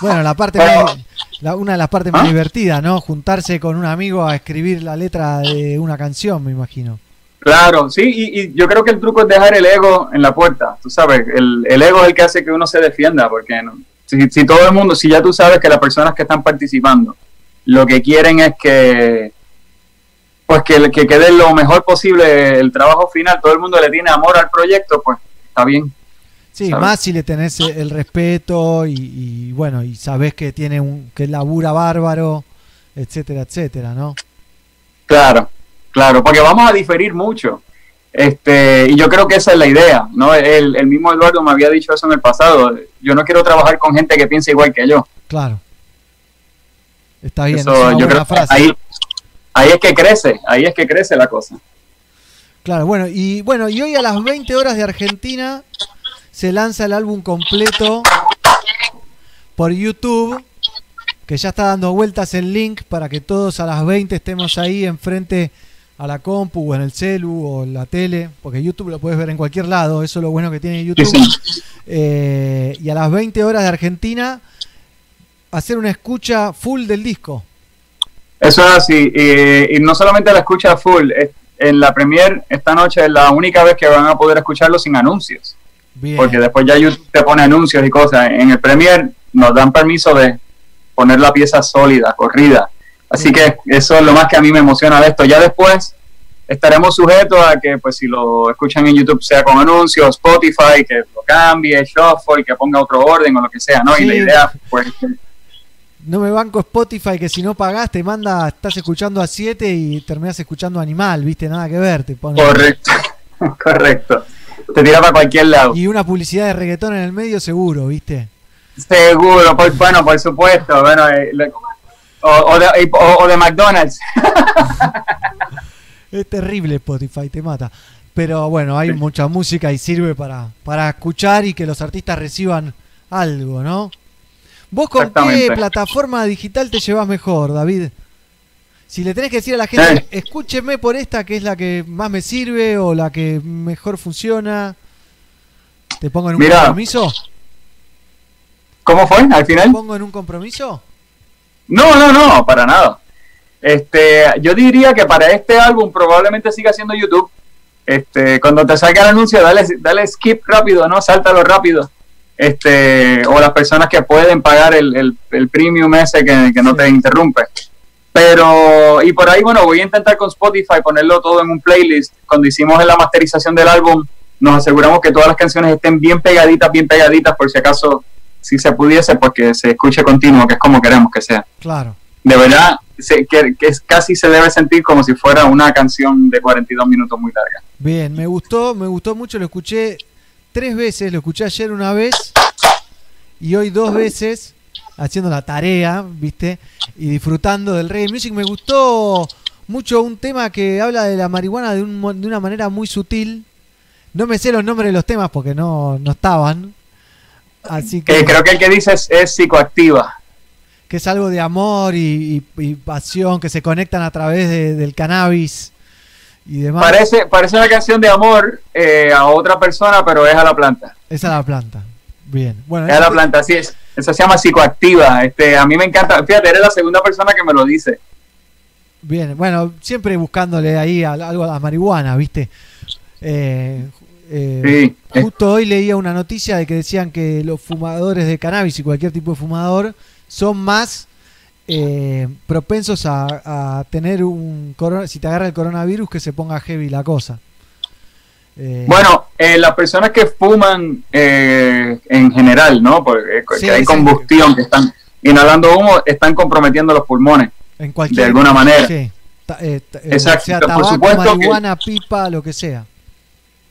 Bueno, la parte Pero- más, la- una de las partes más divertidas, ¿no? Juntarse con un amigo a escribir la letra de una canción, me imagino. Claro, sí, y, y yo creo que el truco es dejar el ego en la puerta, tú sabes, el, el ego es el que hace que uno se defienda, porque no- si, si todo el mundo, si ya tú sabes que las personas que están participando lo que quieren es que pues que, que quede lo mejor posible el trabajo final, todo el mundo le tiene amor al proyecto, pues está bien. Sí, ¿Sabes? más si le tenés el respeto y, y, bueno, y sabés que tiene un que labura bárbaro, etcétera, etcétera, ¿no? Claro, claro, porque vamos a diferir mucho. Este, y yo creo que esa es la idea, ¿no? El, el mismo Eduardo me había dicho eso en el pasado. Yo no quiero trabajar con gente que piense igual que yo. Claro. Está bien, Eso, es yo creo que frase. ahí, ahí es que crece, ahí es que crece la cosa. Claro, bueno, y bueno, y hoy a las 20 horas de Argentina se lanza el álbum completo por YouTube, que ya está dando vueltas el link para que todos a las 20 estemos ahí enfrente a la compu o en el celu o en la tele, porque YouTube lo puedes ver en cualquier lado, eso es lo bueno que tiene YouTube. Sí, Eh, y a las 20 horas de Argentina hacer una escucha full del disco. Eso es así. Y, y no solamente la escucha full, en la premier esta noche es la única vez que van a poder escucharlo sin anuncios. Bien. Porque después ya YouTube te pone anuncios y cosas. En el premier nos dan permiso de poner la pieza sólida, corrida. Así que eso es lo más que a mí me emociona de esto. Ya después estaremos sujetos a que, pues, si lo escuchan en YouTube, sea con anuncios, Spotify, que lo cambie, Shuffle, que ponga otro orden o lo que sea, ¿no? Y la idea, pues, No me banco Spotify que si no pagás te manda, estás escuchando a 7 y terminás escuchando Animal, viste, nada que ver, te pone. correcto, [laughs] correcto. Te tira para cualquier lado. Y una publicidad de reggaetón en el medio seguro, viste. Seguro, por, bueno, por supuesto. Bueno, eh, le- o, o de, o- o de McDonald's. [laughs] Es terrible Spotify, te mata. Pero bueno, hay mucha música y sirve para, para escuchar y que los artistas reciban algo, ¿no? ¿Vos con qué plataforma digital te llevas mejor, David? Si le tenés que decir a la gente, Eh. escúcheme por esta que es la que más me sirve o la que mejor funciona, ¿te pongo en un compromiso? ¿Cómo fue al ¿Te final? pongo en un compromiso? No, no, no, para nada. Este, yo diría que para este álbum probablemente siga siendo YouTube. Este, cuando te salga el anuncio, dale, dale skip rápido, ¿no? Sáltalo rápido. Este, o las personas que pueden pagar el, el, el premium ese que, que no te interrumpe. Pero, y por ahí, bueno, voy a intentar con Spotify ponerlo todo en un playlist. Cuando hicimos la masterización del álbum, nos aseguramos que todas las canciones estén bien pegaditas, bien pegaditas, por si acaso, si se pudiese, porque se escuche continuo, que es como queremos que sea Claro. de verdad se- que, que es, casi se debe sentir como si fuera una canción de 42 minutos muy larga. Bien, me gustó, me gustó mucho, lo escuché tres veces, lo escuché ayer una vez y hoy dos veces haciendo la tarea, ¿viste? Y disfrutando del reggae music. Me gustó mucho un tema que habla de la marihuana de, un de una manera muy sutil. No me sé los nombres de los temas porque no, no estaban. Así que, Eh, creo que el que dice es, es psicoactiva. que es algo de amor y, y- y pasión que se conectan a través de- del cannabis y demás. Parece, parece una canción de amor eh, a otra persona, pero es a la planta. Es la planta. Bien. Bueno, Es a la planta, así es. Eso se llama psicoactiva. Este, a mí me encanta. Fíjate, eres la segunda persona que me lo dice. Bien, bueno, siempre buscándole ahí al- algo a la marihuana, ¿viste? Eh, eh, Sí. Justo hoy leía una noticia de que decían que los fumadores de cannabis y cualquier tipo de fumador son más eh, propensos a, a tener un corona, si te agarra el coronavirus que se ponga heavy la cosa. Eh, Bueno, las personas que fuman eh, en general, ¿no? Porque Sí, que hay sí. combustión, que están inhalando humo, están comprometiendo los pulmones. en cualquier, de alguna manera. Exacto, sea por supuesto que- marihuana, pipa, lo que sea.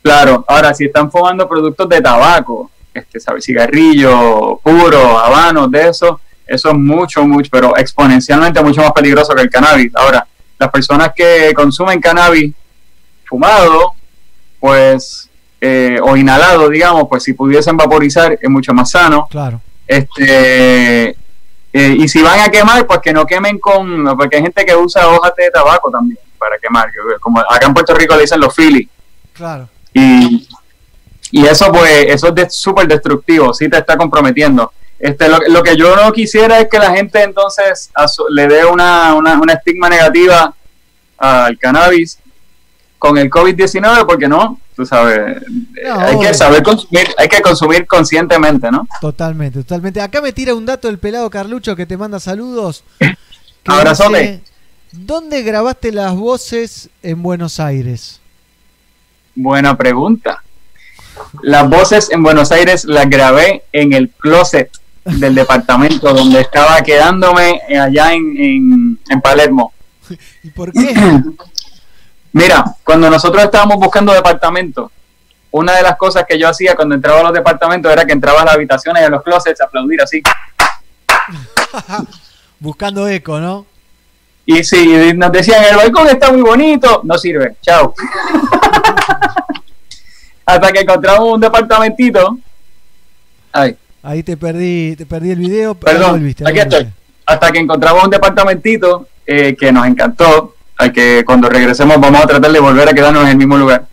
Claro, ahora si están fumando productos de tabaco, este, ¿sabes? cigarrillo puro, habanos, de eso, eso es mucho, mucho, pero exponencialmente mucho más peligroso que el cannabis. Ahora, las personas que consumen cannabis fumado, pues, eh, o inhalado, digamos, pues si pudiesen vaporizar es mucho más sano. Claro. Este, eh, y si van a quemar, pues que no quemen con, porque hay gente que usa hojas de tabaco también para quemar, que- como acá en Puerto Rico le dicen los phillies Claro. Y, y eso pues eso es súper destructivo, sí te está comprometiendo. Este, lo, lo que yo no quisiera es que la gente entonces le dé una, una, una estigma negativa al cannabis con el COVID-19 porque no, tú sabes, No, hay que saber consumir, hay que consumir conscientemente, ¿no? Totalmente, totalmente. Acá me tira un dato el pelado Carlucho que te manda saludos. dice, ¿Dónde grabaste las voces en Buenos Aires? Buena pregunta. Las voces en Buenos Aires las grabé en el closet del departamento donde estaba quedándome allá en, en, en Palermo. [laughs] ¿Y por qué? [clears throat] Mira, cuando nosotros estábamos buscando departamentos, una de las cosas que yo hacía cuando entraba a los departamentos era que entraba a las habitaciones y a los closets a aplaudir así. [laughs] Buscando eco, ¿no? Y si nos decían, el balcón está muy bonito, no sirve, chao. [laughs] Hasta que encontramos un departamentito. Ay, Ahí te perdí, te perdí el video. Perdón, volviste, aquí estoy. Hasta que encontramos un departamentito eh, que nos encantó, al que cuando regresemos vamos a tratar de volver a quedarnos en el mismo lugar.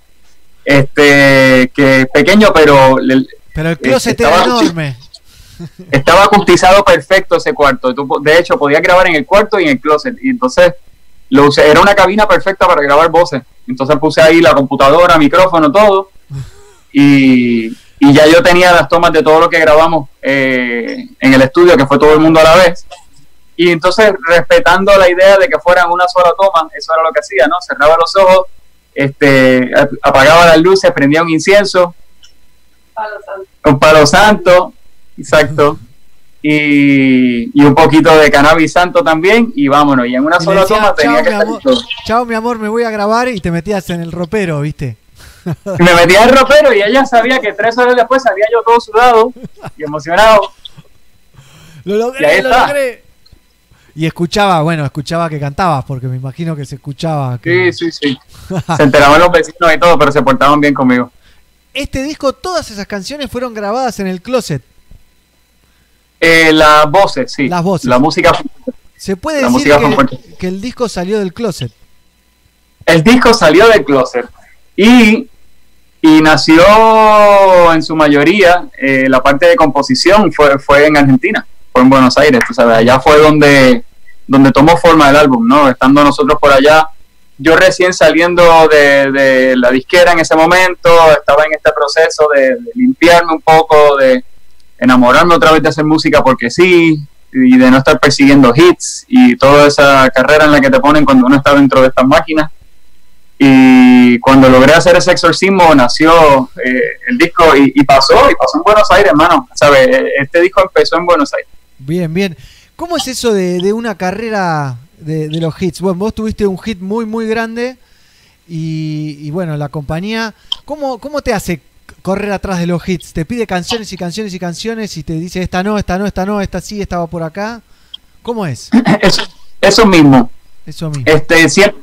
Este, que es pequeño, pero le- Pero el Este, closet estaba- era enorme. [laughs] estaba acustizado perfecto ese cuarto. Tú de hecho, podías grabar en el cuarto y en el closet. Y entonces, lo usé, era una cabina perfecta para grabar voces. Entonces puse ahí la computadora, micrófono, todo. Y, y ya yo tenía las tomas de todo lo que grabamos eh, en el estudio, que fue todo el mundo a la vez. Y entonces, respetando la idea de que fueran una sola toma, eso era lo que hacía, ¿no? Cerraba los ojos, este, ap- apagaba las luces, prendía un incienso, un palo santo, exacto, y, y un poquito de cannabis santo también, y vámonos. Y en una Y sola decía, toma tenía "Chao, que mi salir amor". todo. Chao, mi amor, me voy a grabar y te metías en el ropero, ¿viste? Y me metía el ropero y ella sabía que tres horas después salía yo todo sudado y emocionado. Lo Y logré, ahí lo está. logré. Y escuchaba, bueno, escuchaba que cantabas, porque me imagino que se escuchaba. que- Sí, sí, sí. Se enteraban los vecinos y todo, pero se portaban bien conmigo. Este disco, todas esas canciones fueron grabadas en el closet. Eh, las voces, sí. Las voces. La música. Se puede La decir que, el disco salió del closet. El disco salió del closet y, y nació en su mayoría, eh, la parte de composición fue, fue en Argentina, fue en Buenos Aires, tú sabes, allá fue donde, donde tomó forma el álbum, ¿no? Estando nosotros por allá, yo recién saliendo de, de la disquera en ese momento, estaba en este proceso de, de limpiarme un poco, de enamorarme otra vez de hacer música porque sí, y de no estar persiguiendo hits y toda esa carrera en la que te ponen cuando uno está dentro de estas máquinas. Y cuando logré hacer ese exorcismo, nació eh, el disco y, pasó, y pasó en Buenos Aires, hermano. ¿Sabes? Este disco empezó en Buenos Aires. Bien, bien. ¿Cómo es eso de, de una carrera de, de los hits? Bueno, vos tuviste un hit muy, muy grande y, y bueno, la compañía, ¿cómo, ¿cómo te hace correr atrás de los hits? ¿Te pide canciones y canciones y canciones y te dice esta no, esta no, esta no, esta sí, esta va por acá? ¿Cómo es? Eso, eso mismo. Eso mismo. Este, siempre,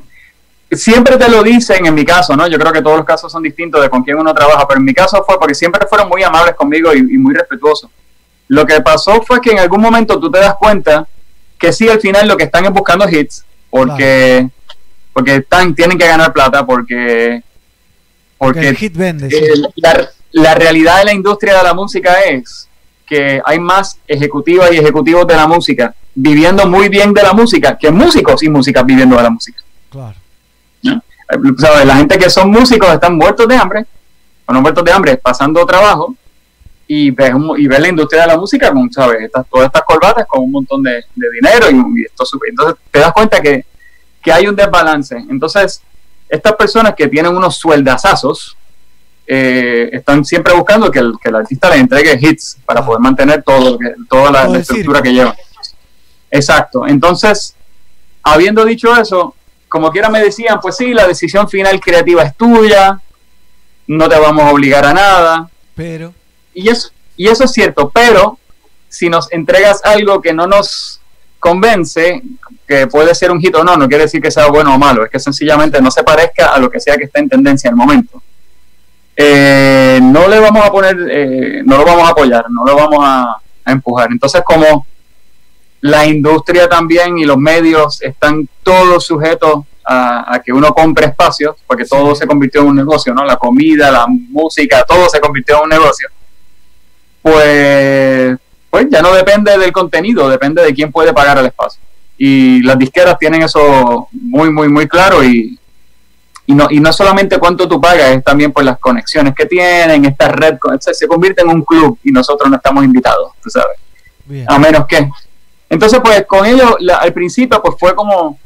siempre te lo dicen en mi caso, ¿no? Yo creo que todos los casos son distintos de con quién uno trabaja, pero en mi caso fue porque siempre fueron muy amables conmigo y, y muy respetuosos. Lo que pasó fue que en algún momento tú te das cuenta que sí, al final lo que están es buscando hits, porque porque están, tienen que ganar plata porque Porque porque el hit vende. sí. la, la realidad de la industria de la música es que hay más ejecutivas y ejecutivos de la música viviendo muy bien de la música que músicos y músicas viviendo de la música. Claro. ¿no? Eh, ¿sabes? La gente que son músicos están muertos de hambre, o no muertos de hambre, pasando trabajo y ves, y ves la industria de la música con, ¿sabes? Estas, todas estas corbatas con un montón de, de dinero y, y esto. Entonces te das cuenta que, que hay un desbalance. Entonces, estas personas que tienen unos sueldazazos eh, están siempre buscando que el, que el artista les entregue hits para Ah. poder mantener todo lo que, toda la, estructura que llevan. Exacto. Entonces, habiendo dicho eso, como quiera me decían, pues sí, la decisión final creativa es tuya, no te vamos a obligar a nada, Pero, y eso, y eso es cierto, pero si nos entregas algo que no nos convence, que puede ser un hit o no, no quiere decir que sea bueno o malo, es que sencillamente no se parezca a lo que sea que está en tendencia en el momento. Eh, no le vamos a poner, eh, no lo vamos a apoyar, no lo vamos a, a empujar. Entonces, como la industria también y los medios están todos sujetos a, a que uno compre espacios, porque todo se convirtió en un negocio, ¿no? La comida, la música, todo se convirtió en un negocio. Pues, pues ya no depende del contenido, depende de quién puede pagar el espacio. Y las disqueras tienen eso muy, muy, muy claro y, y no, y no solamente cuánto tú pagas, es también por las conexiones que tienen, esta red, se, se convierte en un club y nosotros no estamos invitados, tú sabes bien. a menos que. Entonces, pues con ellos, la- al principio, pues fue como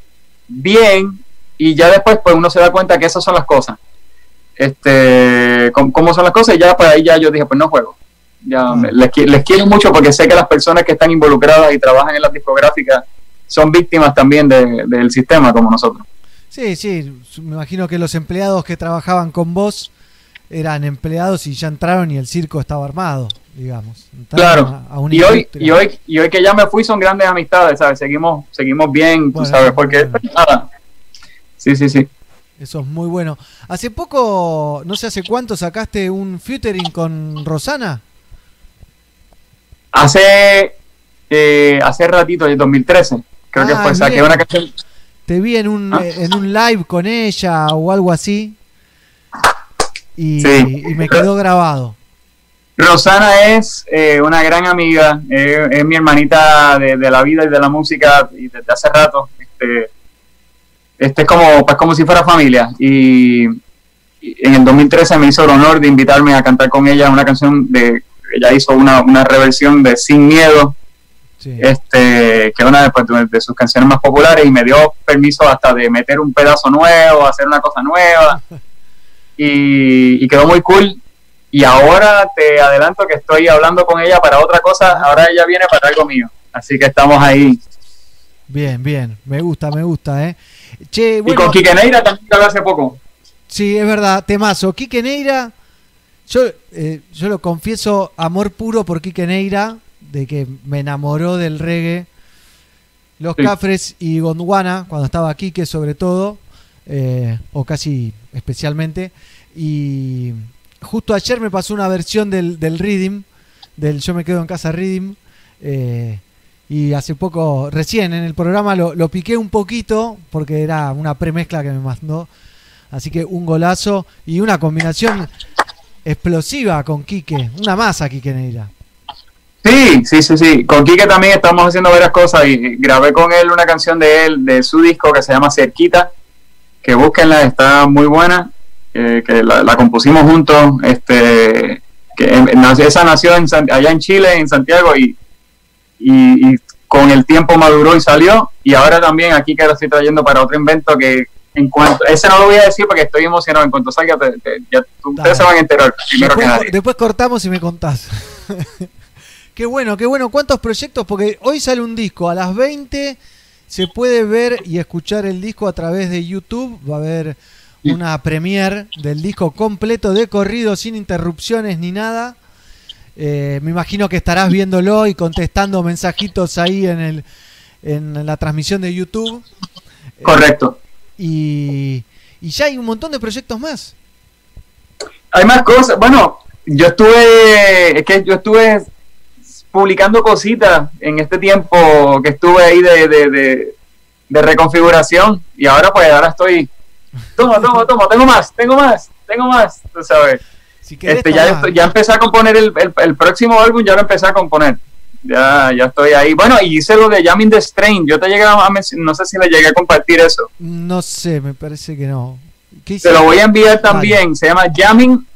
bien, y ya después, pues uno se da cuenta que esas son las cosas. Este, cómo son las cosas, y ya pues ahí ya yo dije, pues no juego. Ya les, qui- les quiero mucho porque sé que las personas que están involucradas y trabajan en las discográficas son víctimas también de- del sistema como nosotros. Sí, sí, me imagino que los empleados que trabajaban con vos eran empleados y ya entraron y el circo estaba armado, digamos. Claro. a- a una Y hoy, y hoy, y hoy que ya me fui son grandes amistades, ¿sabes? Seguimos, seguimos bien, tú Bueno, sabes, porque bueno. nada. Sí, sí, sí. Eso es muy bueno. Hace poco, no sé hace cuánto, sacaste un featuring con Rosana. Hace eh, hace ratito, en 2013, creo que Ah, fue, bien. una canción. Te vi en un, Ah. en un live con ella o algo así. Y, Sí. y me quedó grabado. Rosana es eh, una gran amiga, eh, es mi hermanita de, de la vida y de la música y desde hace rato. Este, este es como, pues como si fuera familia. Y, y en el 2013 me hizo el honor de invitarme a cantar con ella una canción de, ella hizo una, una reversión de Sin Miedo, Sí. este, que es una de, pues, de- sus canciones más populares y me dio permiso hasta de meter un pedazo nuevo, hacer una cosa nueva [laughs] y, y quedó muy cool y ahora te adelanto que estoy hablando con ella para otra cosa, ahora ella viene para algo mío, así que estamos ahí. Bien, bien. Me gusta, me gusta, ¿eh? Che, y con Quique Neira también grabé hace poco. sí, es verdad. Temazo. Quique Neira, yo, eh, yo lo confieso, amor puro por Quique Neira, de que me enamoró del reggae. Los Sí. Cafres y Gondwana, cuando estaba Quique sobre todo, eh, o casi especialmente. Y justo ayer me pasó una versión del, del Rhythm, del Yo me quedo en casa Rhythm. eh, y hace poco, recién en el programa lo, lo piqué un poquito, porque era una premezcla que me mandó. Así que un golazo y una combinación explosiva con Quique. Una masa Quique Neira. Sí, sí, sí, sí. Con Quique también estamos haciendo varias cosas y grabé con él una canción de él, de su disco que se llama Cerquita, que búsquenla, está muy buena, eh, que la, la compusimos juntos, este, que esa nació en allá en Chile, en Santiago, y, y, y con el tiempo maduró y salió, y ahora también aquí que lo estoy trayendo para otro invento que en cuanto, ese no lo voy a decir porque estoy emocionado, en cuanto salga, te- te- ya, ustedes se van a enterar primero que Después, nadie. después cortamos y me contás. [laughs] qué bueno, qué bueno. ¿Cuántos proyectos? Porque hoy sale un disco. A las 20 se puede ver y escuchar el disco a través de YouTube. Va a haber una premiere del disco completo de corrido, sin interrupciones ni nada. Eh, me imagino que estarás viéndolo y contestando mensajitos ahí en, el, en la transmisión de YouTube. Correcto. Y, y ya hay un montón de proyectos más. Hay más cosas. Bueno, yo estuve, es que yo estuve publicando cositas en este tiempo que estuve ahí de, de, de, de reconfiguración y ahora pues ahora estoy, toma, toma, toma, tengo más, tengo más, tengo más, tú sabes. Si Este, ya, estoy- ya empecé a componer el, el, el próximo álbum, ya lo empecé a componer. Ya, ya estoy ahí. Bueno, y hice lo de Jamming the Strain. Yo te llegué a no sé si le llegué a compartir eso. No sé, me parece que no. ¿Qué Te lo voy a enviar Vale. también. Se llama Jamming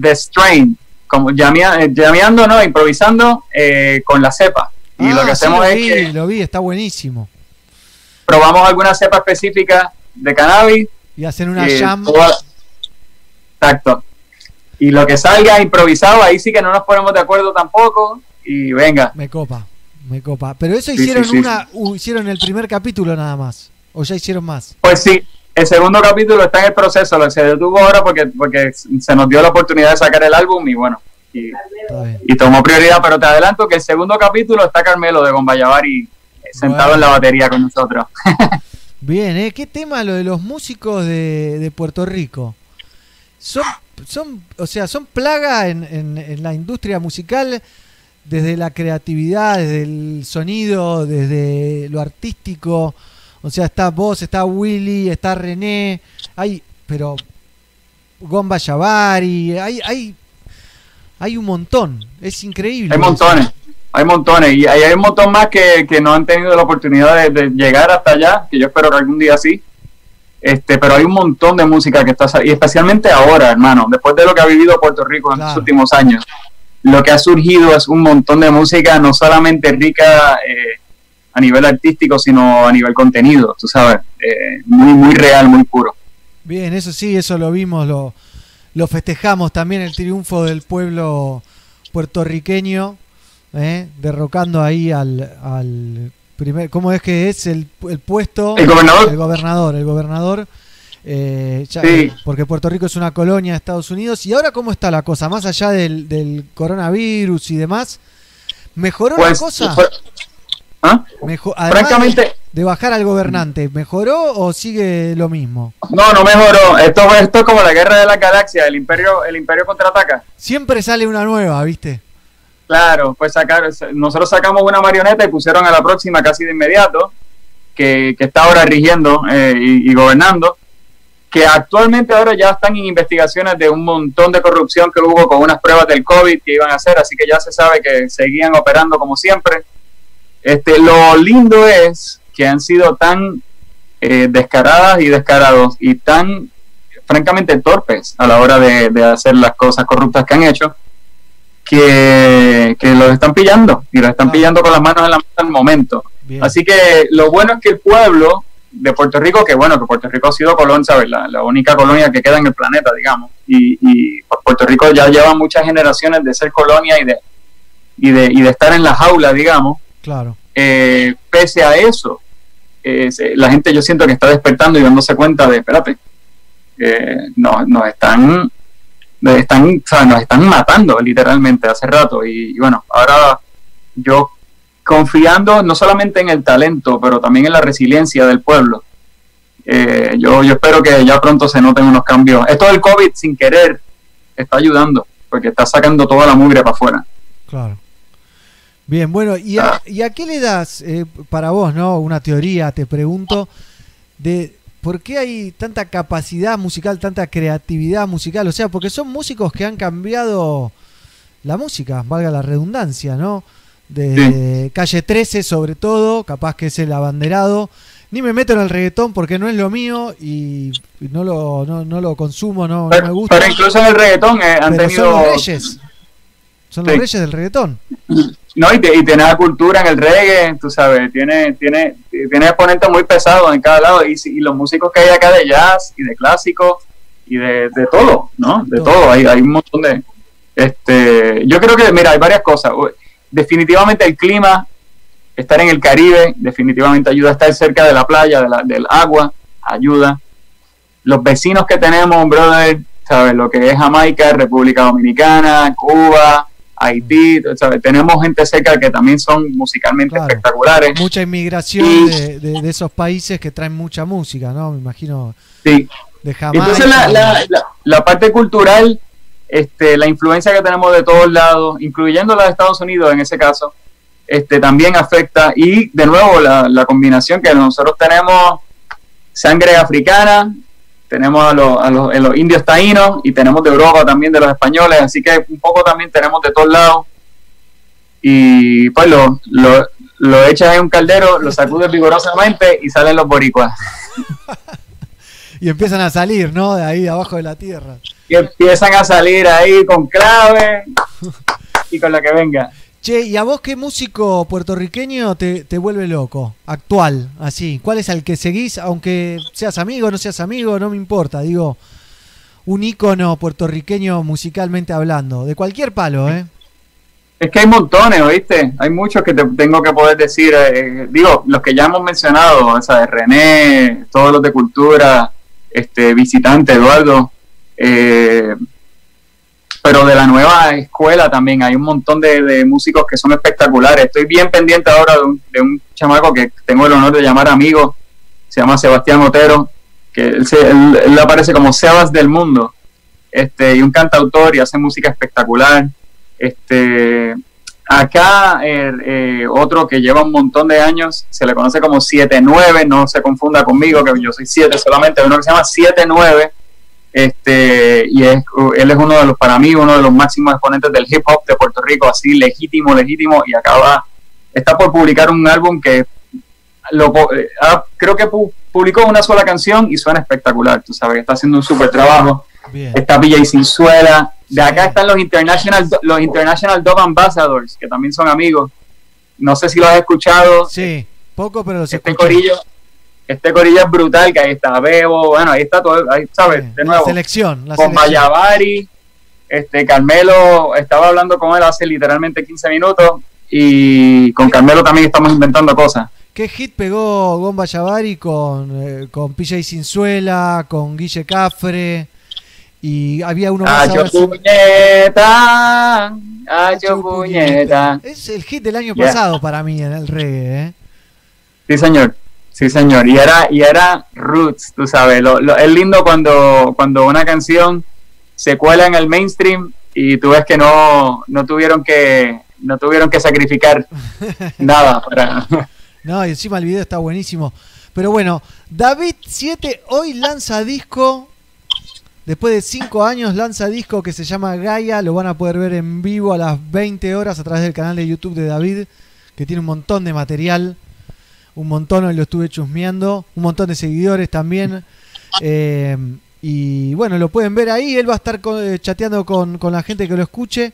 the Strain. Como llamea- eh, llameando, ¿no? Improvisando eh, con la cepa. Y Ah, lo que sí, hacemos lo es vi, que lo vi, está buenísimo. probamos alguna cepa específica de cannabis. Y hacen una eh, jam. toda- Exacto. Y lo que salga improvisado, ahí sí que no nos ponemos de acuerdo tampoco. Y venga. Me copa, me copa. Pero eso Sí, hicieron sí, sí. una, hicieron el primer capítulo nada más. O ya hicieron más. Pues sí, el segundo capítulo está en el proceso, lo se detuvo ahora porque, porque se nos dio la oportunidad de sacar el álbum y bueno, y, tomó prioridad, pero te adelanto que el segundo capítulo está Carmelo de Gombayavari sentado en la batería con nosotros. [laughs] Bien, ¿eh? ¿Qué tema lo de los músicos de, de Puerto Rico? Son, son, o sea, son plaga en, en- en la industria musical desde la creatividad, desde el sonido, desde lo artístico. O sea, está vos, está Willy, está René, hay, pero Gomba Yavari, hay, hay, hay un montón. Es increíble. Hay montones, hay montones, y hay, hay un montón más que, que no han tenido la oportunidad de, de llegar hasta allá, que yo espero que algún día sí. Este, pero hay un montón de música que está y especialmente ahora, hermano, después de lo que ha vivido Puerto Rico en los Claro. últimos años, lo que ha surgido es un montón de música no solamente rica eh, a nivel artístico, sino a nivel contenido, tú sabes, eh, muy muy real, muy puro. Bien, eso sí, eso lo vimos, lo, lo festejamos también el triunfo del pueblo puertorriqueño, ¿eh? derrocando ahí al, al primer, ¿cómo es que es el, el puesto? El gobernador. El gobernador, el gobernador. eh, ya- Sí. Porque Puerto Rico es una colonia de Estados Unidos. ¿Y ahora cómo está la cosa? Más allá del, del coronavirus y demás, ¿mejoró Pues, la cosa? fue- ¿Ah? Mejo- además francamente- de, de bajar al gobernante, ¿mejoró o sigue lo mismo? No, no mejoró. Esto, esto es como la guerra de las galaxias, el imperio, el imperio contraataca. Siempre sale una nueva, ¿viste? Claro, pues sacar, nosotros sacamos una marioneta y pusieron a la próxima casi de inmediato, que, que está ahora rigiendo eh, y, y gobernando, que actualmente ahora ya están en investigaciones de un montón de corrupción que hubo con unas pruebas del COVID que iban a hacer, así que ya se sabe que seguían operando como siempre. Este, lo lindo es que han sido tan eh, descaradas y descarados y tan francamente torpes a la hora de, de hacer las cosas corruptas que han hecho, que, que los están pillando y los están pillando con las manos en la mano al momento. Bien. Así que lo bueno es que el pueblo de Puerto Rico, que bueno, que Puerto Rico ha sido colón, ¿sabes? La, la única colonia que queda en el planeta, digamos. Y, y Puerto Rico ya lleva muchas generaciones de ser colonia y de, y de, y de estar en la jaula, digamos. Claro. Eh, pese a eso, eh, la gente yo siento que está despertando y dándose cuenta de, espérate, eh, nos, nos están, nos están, o sea, nos están matando literalmente hace rato. Y, y bueno, ahora yo confiando no solamente en el talento, pero también en la resiliencia del pueblo. eh, yo, yo espero que ya pronto se noten unos cambios. Esto del COVID sin querer está ayudando, porque está sacando toda la mugre para afuera. Claro. Bien, bueno, ¿y a, y a qué le das, eh, para vos, no? Una teoría, te pregunto, de por qué hay tanta capacidad musical, tanta creatividad musical. O sea, porque son músicos que han cambiado la música, valga la redundancia, ¿no? De calle 13 sobre todo, capaz que es el abanderado. Ni me meto en el reggaetón porque no es lo mío y no lo, no, no lo consumo, no, no me gusta. pero incluso en el reggaetón eh, han Pero tenido... son los reyes. Son los reyes del reggaetón. No, y, te- y tiene la cultura en el reggae, tú sabes, tiene, tiene, tiene exponentes muy pesados en cada lado, y, los músicos que hay acá de jazz y de clásico y de, de todo, ¿no? De Todo. todo, hay, hay un montón de... Este, yo creo que, mira, hay varias cosas. Definitivamente el clima, estar en el Caribe, definitivamente ayuda a estar cerca de la playa, de la- del agua, ayuda. Los vecinos que tenemos, brother, ¿sabes? Lo que es Jamaica, República Dominicana, Cuba, Haití, ¿sabes? Tenemos gente cerca que también son musicalmente Claro. espectaculares. mucha inmigración Y- de, de- de esos países que traen mucha música, ¿no? Me imagino Sí. de Jamaica. Entonces la, la, la, la parte cultural, este, la influencia que tenemos de todos lados, incluyendo la de Estados Unidos en ese caso, este, también afecta. Y de nuevo, la, la combinación que nosotros tenemos sangre africana, tenemos a los, a los, a los indios taínos y tenemos de Europa también de los españoles, así que un poco también tenemos de todos lados. Y pues lo, lo, lo echas en un caldero, lo sacudes [laughs] vigorosamente y salen los boricuas. [laughs] Y empiezan a salir, ¿no? De ahí, de abajo de la tierra. Y empiezan a salir ahí con clave [laughs] y con lo que venga. Che, ¿y a vos qué músico puertorriqueño te, te vuelve loco? Actual, así. ¿Cuál es el que seguís? Aunque seas amigo, no seas amigo, no me importa. Digo, un ícono puertorriqueño musicalmente hablando. De cualquier palo, ¿eh? Es que hay montones, ¿oíste? Hay muchos que te tengo que poder decir. eh, digo, los que ya hemos mencionado, o sea, René, todos los de cultura, este visitante, Eduardo. eh, pero de la nueva escuela también hay un montón de, músicos que son espectaculares. Estoy bien pendiente ahora de un, de un chamaco que tengo el honor de llamar amigo. Se llama Sebastián Otero, que él, se- él- él aparece como Sebas del Mundo. Este, y un cantautor y hace música espectacular. Este, acá eh, eh, otro que lleva un montón de años, se le conoce como 7-9, no se confunda conmigo, que yo soy 7 solamente, uno que se llama 7-9, este, y es, él es uno de los, para mí, uno de los máximos exponentes del hip hop de Puerto Rico, así legítimo, legítimo, y acaba, está por publicar un álbum que lo, eh, ah, creo que pu- publicó una sola canción y suena espectacular, tú sabes, está haciendo un súper trabajo Bien. está PJ Sinzuela. De acá están los International, los International Dog Ambassadors, que también son amigos. No sé si lo has escuchado. Sí, poco, pero se Este corillo, este corillo es brutal, que ahí está Bebo, bueno, ahí está todo, ahí sabes, Sí, de la nuevo. selección. La Con selección. Mayavari, este Carmelo, estaba hablando con él hace literalmente 15 minutos. Y con Carmelo también estamos inventando cosas. ¿Qué hit pegó Gomba Yavari con, eh, con PJ Sinzuela, con Guille Cafre? Y había uno más. Acho puñeta, acho puñeta. Es el hit del año Yeah. pasado para mí en el reggae, ¿eh? Sí, señor. Sí, señor. Y era, y era roots, tú sabes. Lo, lo- es lindo cuando, cuando una canción se cuela en el mainstream y tú ves que no, no tuvieron que no tuvieron que sacrificar [laughs] nada para No, y encima el video está buenísimo. Pero bueno, David 7 hoy lanza disco. Después de 5 años lanza disco que se llama Gaia. Lo van a poder ver en vivo a las 20 horas a través del canal de YouTube de David. Que tiene un montón de material. Un montón, lo estuve chusmeando. Un montón de seguidores también. Eh, y bueno, lo pueden ver ahí. Él va a estar co- eh, chateando con, con la gente que lo escuche.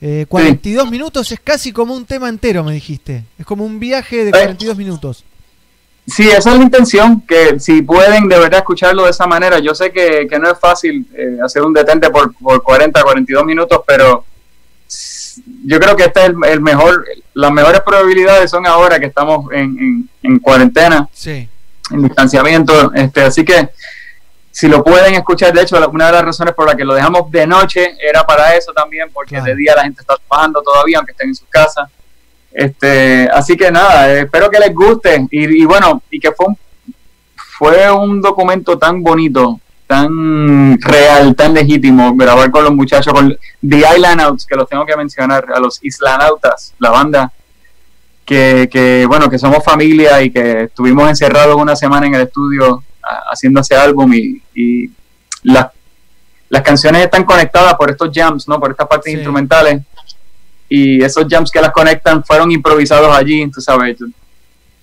Eh, 42 minutos es casi como un tema entero, me dijiste. Es como un viaje de 42 minutos. Sí, esa es la intención, que si pueden de verdad escucharlo de esa manera, yo sé que, que no es fácil eh, hacer un detente por, por 40, 42 minutos, pero yo creo que este es el, el mejor, las mejores probabilidades son ahora que estamos en, en, en cuarentena, Sí. en distanciamiento, este, así que si lo pueden escuchar, de hecho, una de las razones por la que lo dejamos de noche era para eso también, porque Claro. de día la gente está trabajando todavía, aunque estén en sus casas. Este, así que nada, eh, espero que les guste y, y bueno, y que fue un, fue un documento tan bonito, tan real, tan legítimo, grabar con los muchachos, con The Islandouts, que los tengo que mencionar, a los Islanautas, la banda, que, que bueno, que somos familia y que estuvimos encerrados una semana en el estudio haciendo ese álbum y, y las las canciones están conectadas por estos jams, ¿no? Por estas partes Sí. instrumentales. Y esos jams que las conectan fueron improvisados allí, tú sabes.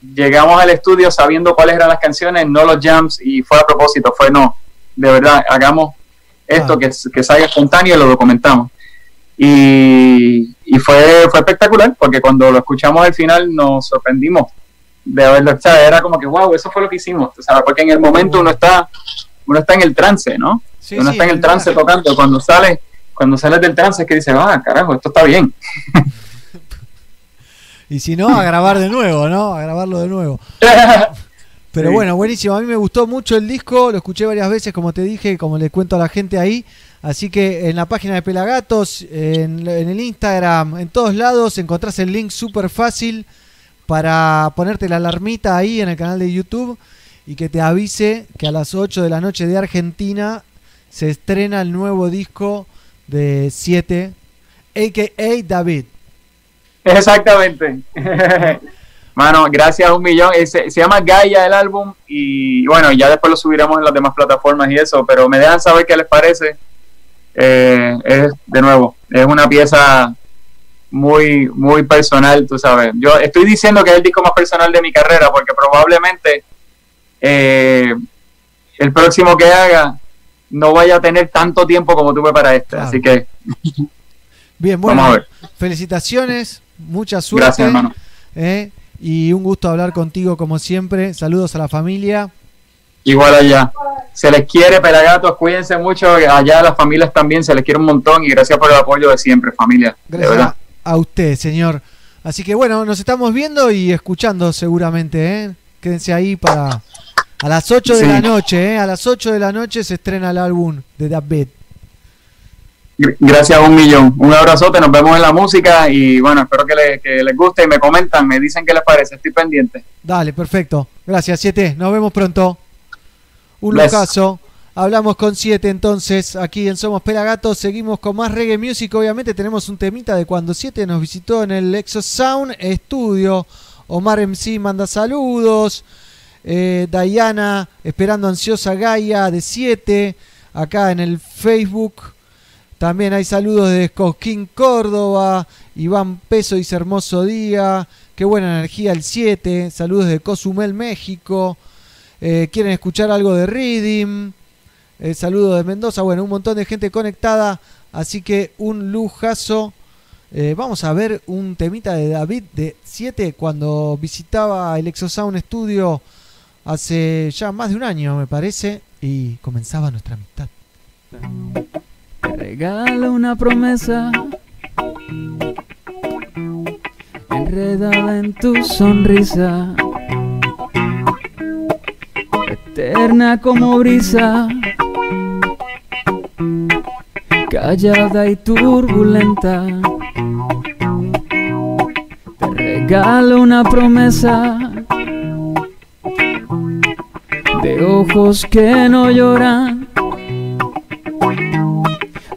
Llegamos al estudio sabiendo cuáles eran las canciones, no los jams, y fue a propósito, fue no. De verdad, hagamos esto Ah. que, que salga espontáneo y lo documentamos. Y, y fue, fue espectacular, porque cuando lo escuchamos al final nos sorprendimos de haberlo hecho. Era como que, wow, eso fue lo que hicimos, sabes, porque en el momento uno está, uno está en el trance, ¿no? Sí, uno sí, está en el trance tocando. Cuando sale, cuando sales del trance es que dices, ah, carajo, esto está bien. [laughs] Y si no, a grabar de nuevo, ¿no? A grabarlo de nuevo. [laughs] Pero Sí. bueno, buenísimo. A mí me gustó mucho el disco, lo escuché varias veces, como te dije, como le cuento a la gente ahí. Así que en la página de Pelagatos, en, en el Instagram, en todos lados, encontrás el link súper fácil para ponerte la alarmita ahí en el canal de YouTube y que te avise que a las 8 de la noche de Argentina se estrena el nuevo disco de 7, a.k.a. David. Exactamente. [laughs] Mano, gracias a un millón. Eh, Se, se llama Gaia el álbum y bueno, ya después lo subiremos en las demás plataformas y eso, pero me dejan saber qué les parece. Eh, es, de nuevo, es una pieza muy, muy personal, tú sabes. Yo estoy diciendo que es el disco más personal de mi carrera porque probablemente eh, el próximo que haga no vaya a tener tanto tiempo como tuve para este. Claro. Así que [laughs] Bien, Vamos a bueno, ver. felicitaciones, mucha suerte. gracias, hermano. ¿eh? Y un gusto hablar contigo como siempre. Saludos a la familia. Igual allá. Se les quiere, pelagatos, cuídense mucho. Allá a las familias también se les quiere un montón y gracias por el apoyo de siempre, familia. De Gracias verdad. a usted, señor. Así que bueno, nos estamos viendo y escuchando seguramente. ¿eh? Quédense ahí para a las 8 de Sí. la noche. ¿eh? A las 8 de la noche se estrena el álbum de David. Gr- Gracias a un millón. Un abrazote, nos vemos en la música y bueno, espero que, le- que les guste y me comentan, me dicen qué les parece, estoy pendiente. Dale, perfecto. Gracias, 7. Nos vemos pronto. Un Bless. lujazo. Hablamos con 7 entonces aquí en Somos Pelagatos. Seguimos con más reggae music. Obviamente tenemos un temita de cuando 7 nos visitó en el Exo Sound Studio. Omar MC manda saludos. Eh, Diana esperando ansiosa Gaia de 7. Acá en el Facebook. También hay saludos de Cosquín Córdoba. Iván Peso dice hermoso día. Qué buena energía el 7. Saludos de Cozumel, México. Eh, ¿Quieren escuchar algo de Reading? Eh, saludos de Mendoza. Bueno, un montón de gente conectada. Así que un lujazo. Eh, vamos a ver un temita de David de 7 cuando visitaba el Exosound Studio hace ya más de un año, me parece. Y comenzaba nuestra amistad. Te regalo una promesa. Enredada en tu sonrisa, eterna como brisa, callada y turbulenta. Te regalo una promesa. De ojos que no lloran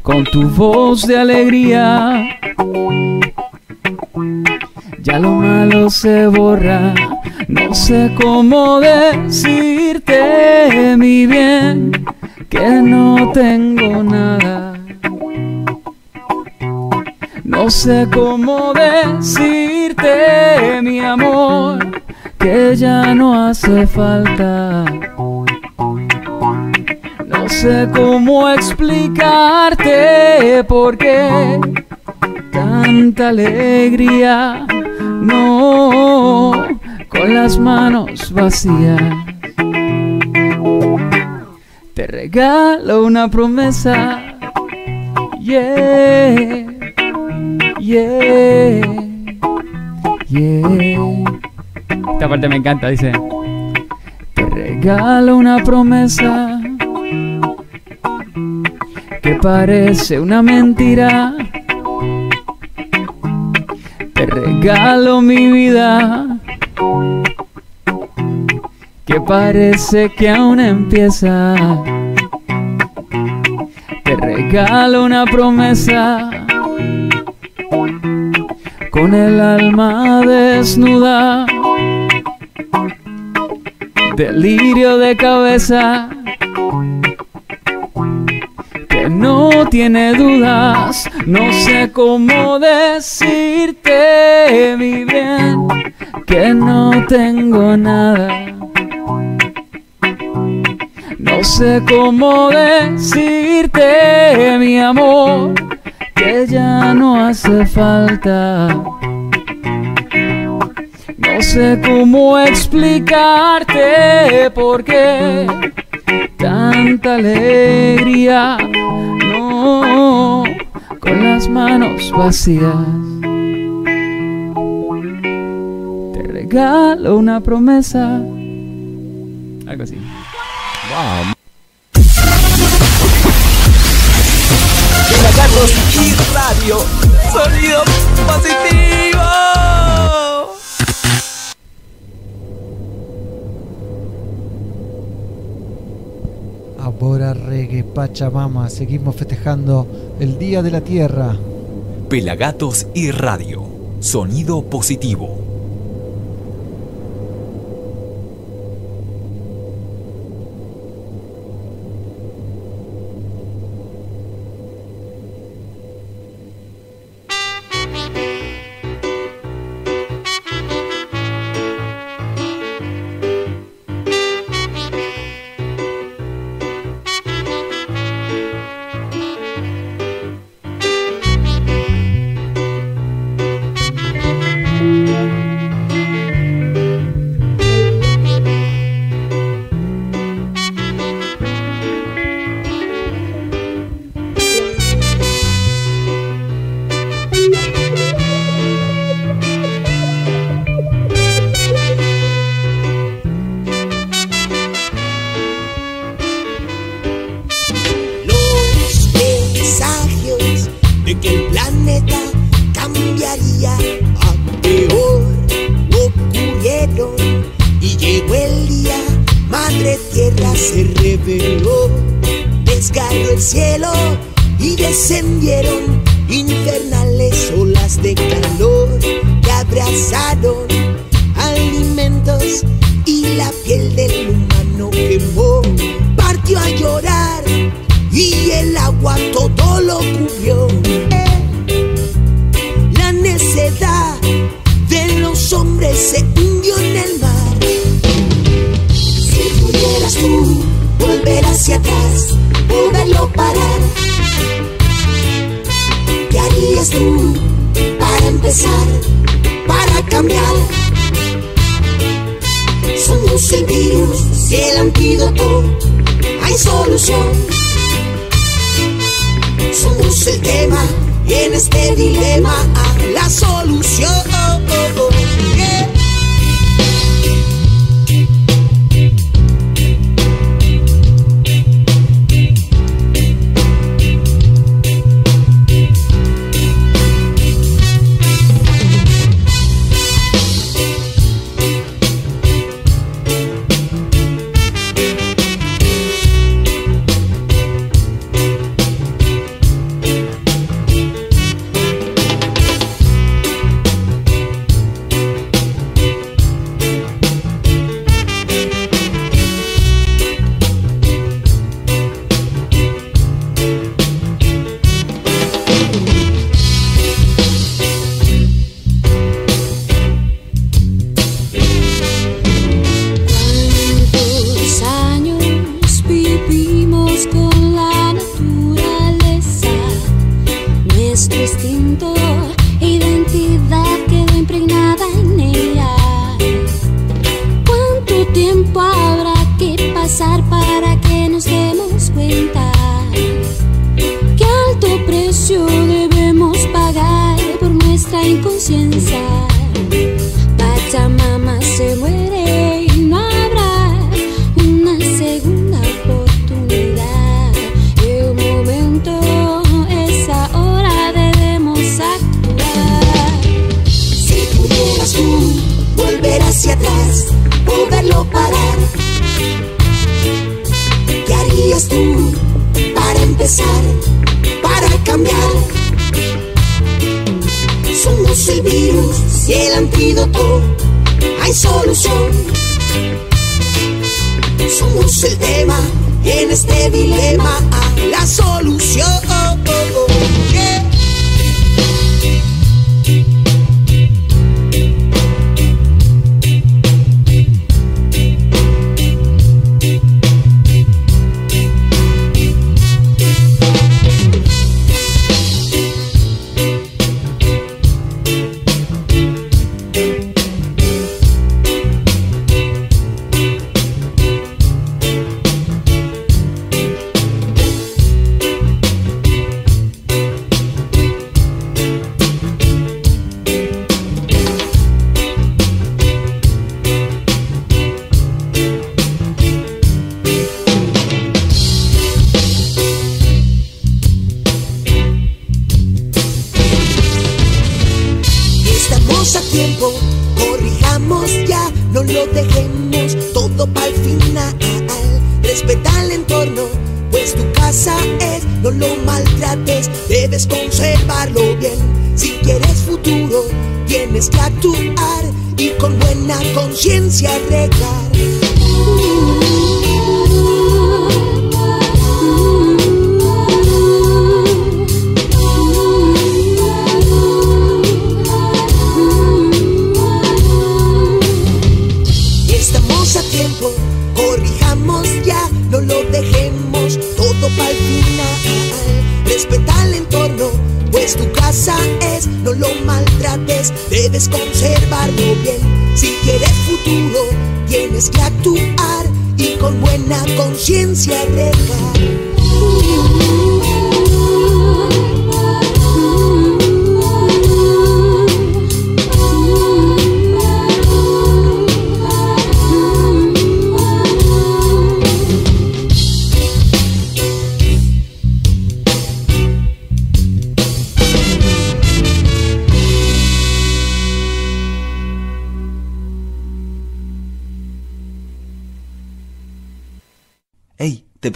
con tu voz de alegría. Ya lo malo se borra, no sé cómo decirte, mi bien, que no tengo nada. No sé cómo decirte, mi amor, que ya no hace falta. Sé cómo explicarte por qué tanta alegría. No, con las manos vacías. Te regalo una promesa. Yeah, yeah, yeah. Esta parte me encanta, dice. Te regalo una promesa que parece una mentira. Te regalo mi vida que parece que aún empieza. Te regalo una promesa con el alma desnuda. Delirio de cabeza no tiene dudas. No sé cómo decirte, mi bien, que no tengo nada. No sé cómo decirte, mi amor, que ya no hace falta. No sé cómo explicarte por qué tanta alegría. Con las manos vacías. Te regalo una promesa. Algo así. Pelagatos y radio. Sonido positivo. Ahora reggae, Pachamama. Seguimos festejando el Día de la Tierra. Pelagatos y radio. Sonido positivo.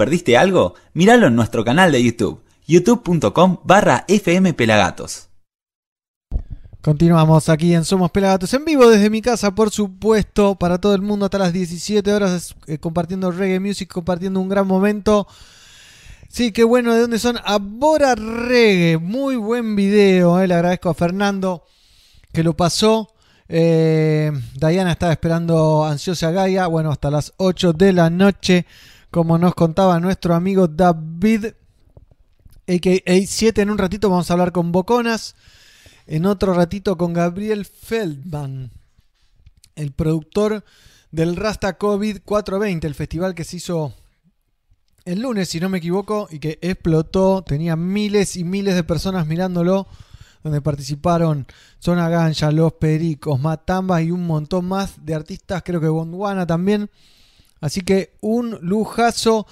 Perdiste algo? Míralo en nuestro canal de YouTube, youtube.com barra fmpelagatos. Continuamos aquí en Somos Pelagatos en vivo desde mi casa, por supuesto, para todo el mundo hasta las 17 horas eh, compartiendo reggae music, compartiendo un gran momento. Sí, qué bueno, ¿de dónde son? Abora Reggae, muy buen video, eh, le agradezco a Fernando que lo pasó. Eh, Diana estaba esperando ansiosa Gaia, bueno, hasta las 8 de la noche, como nos contaba nuestro amigo David, a.k.a. 7, en un ratito vamos a hablar con Boconas. En otro ratito con Gabriel Feldman, el productor del Rasta COVID 420, el festival que se hizo el lunes, si no me equivoco, y que explotó. Tenía miles y miles de personas mirándolo, donde participaron Zona Ganja, Los Pericos, Matamba y un montón más de artistas, creo que Gondwana también. Así que un lujazo.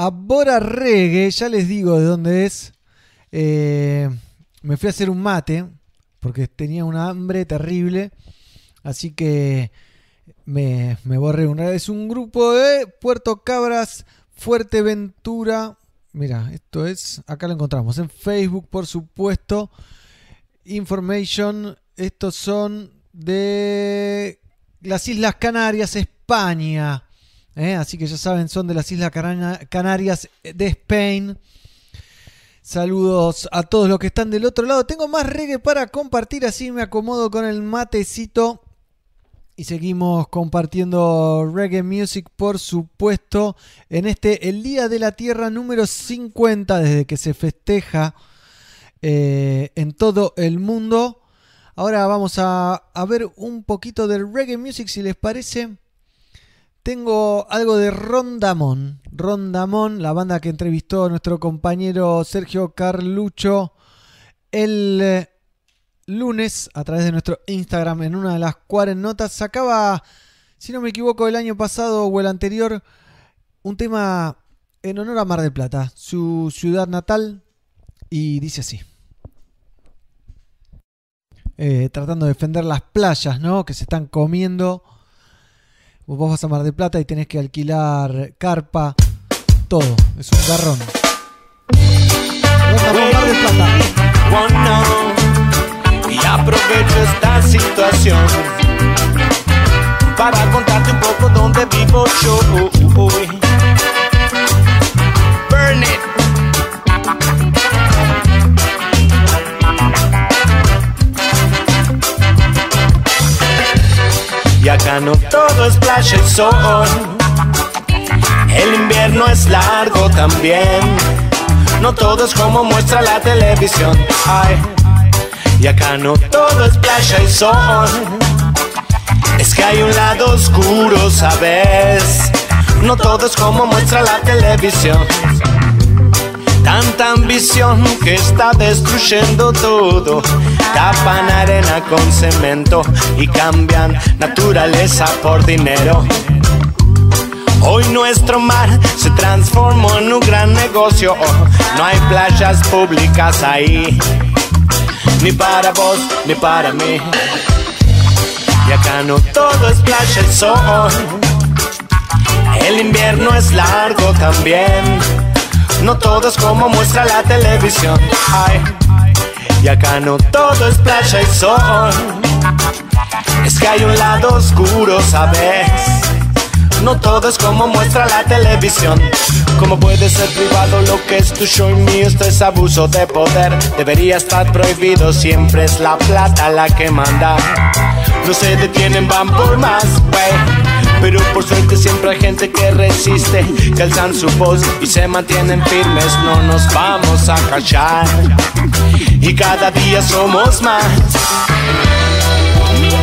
A Bora Reggae, ya les digo de dónde es. Eh, me fui a hacer un mate porque tenía un hambre terrible. Así que me, me borré una vez. Un grupo de Puerto Cabras, Fuerteventura. Mira, esto es. Acá lo encontramos en Facebook, por supuesto. Information. Estos son de las Islas Canarias, España. ¿Eh? Así que ya saben, son de las Islas Cana- Canarias de Spain. Saludos a todos los que están del otro lado. Tengo más reggae para compartir, así me acomodo con el matecito. Y seguimos compartiendo reggae music, por supuesto, en este, el Día de la Tierra número 50, desde que se festeja eh, en todo el mundo. Ahora vamos a, a ver un poquito del reggae music, si les parece. Tengo algo de Rondamón. Rondamón, la banda que entrevistó nuestro compañero Sergio Carlucho el eh, lunes a través de nuestro Instagram en una de las notas. Sacaba, si no me equivoco, el año pasado o el anterior, un tema en honor a Mar del Plata, su ciudad natal, y dice así. Eh, tratando de defender las playas, ¿no? Que se están comiendo. Vos vas a Mar del Plata y tenés que alquilar carpa, todo. Es un garrón. Mar. Bueno, y aprovecho esta situación para contarte un poco dónde vivo yo. Burn it. Y acá no todo es playa y sol. El invierno es largo también. No todo es como muestra la televisión. Y acá no todo es playa y sol. Es que hay un lado oscuro, ¿sabes? No todo es como muestra la televisión. Tanta ambición que está destruyendo todo. Tapan arena con cemento y cambian naturaleza por dinero. Hoy nuestro mar se transformó en un gran negocio. No hay playas públicas ahí, ni para vos ni para mí. Y acá no todo es playa y sol. El invierno es largo también. No todo es como muestra la televisión. Ay. Y acá no todo es playa y sol. Es que hay un lado oscuro, ¿sabes? No todo es como muestra la televisión. Como puede ser privado lo que es tu show y mío, esto es abuso de poder. Debería estar prohibido, siempre es la plata la que manda. No se detienen, van por más, wey. Pero por suerte siempre hay gente que resiste, que alzan su voz y se mantienen firmes. No nos vamos a callar. Y cada día somos más.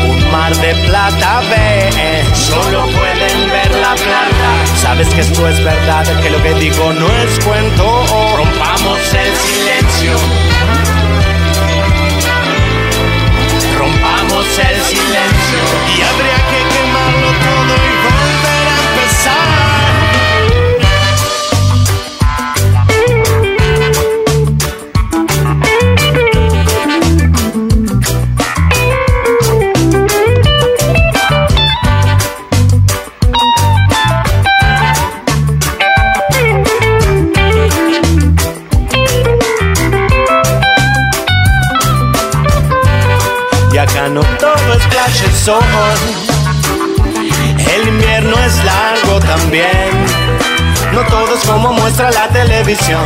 Un mar de plata ve, solo pueden ver la plata. Sabes que esto es verdad, que lo que digo no es cuento. Rompamos el silencio. Rompamos el silencio. Y habría que quemarlo todo y El invierno es largo también. No todo es como muestra la televisión.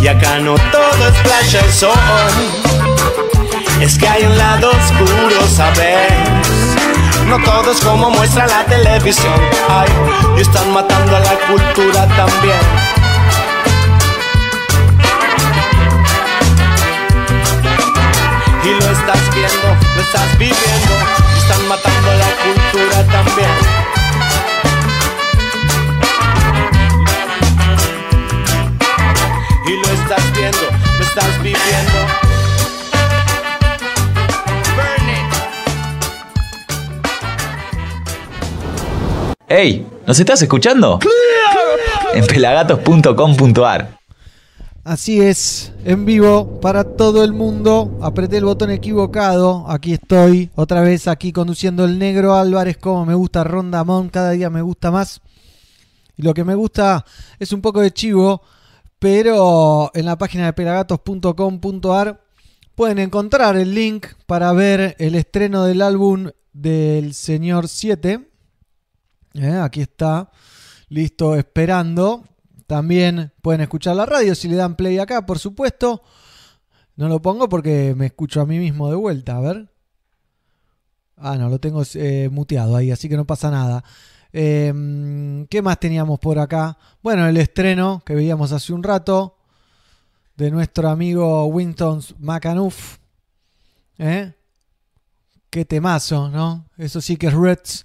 Y acá no todo es playa y sol. Es que hay un lado oscuro, ¿sabes? No todo es como muestra la televisión. Ay, y están matando a la cultura también. Y lo estás viendo, lo estás viviendo. Están matando la cultura también. Y lo estás viendo, lo estás viviendo. Burn it. ¡Ey! ¿Nos estás escuchando? En pelagatos.com.ar Así es, en vivo para todo el mundo. Apreté el botón equivocado. Aquí estoy, otra vez aquí conduciendo el negro Álvarez. Como me gusta Rondamón, cada día me gusta más. Y lo que me gusta es un poco de chivo, pero en la página de pelagatos.com.ar pueden encontrar el link para ver el estreno del álbum del Señor 7. Eh, aquí está, listo, esperando. También pueden escuchar la radio si le dan play acá, por supuesto. No lo pongo porque me escucho a mí mismo de vuelta, a ver. Ah, no, lo tengo eh, muteado ahí, así que no pasa nada. Eh, ¿Qué más teníamos por acá? Bueno, el estreno que veíamos hace un rato de nuestro amigo Winston Macanuff. ¿Eh? Qué temazo, ¿no? Eso sí que es Reds.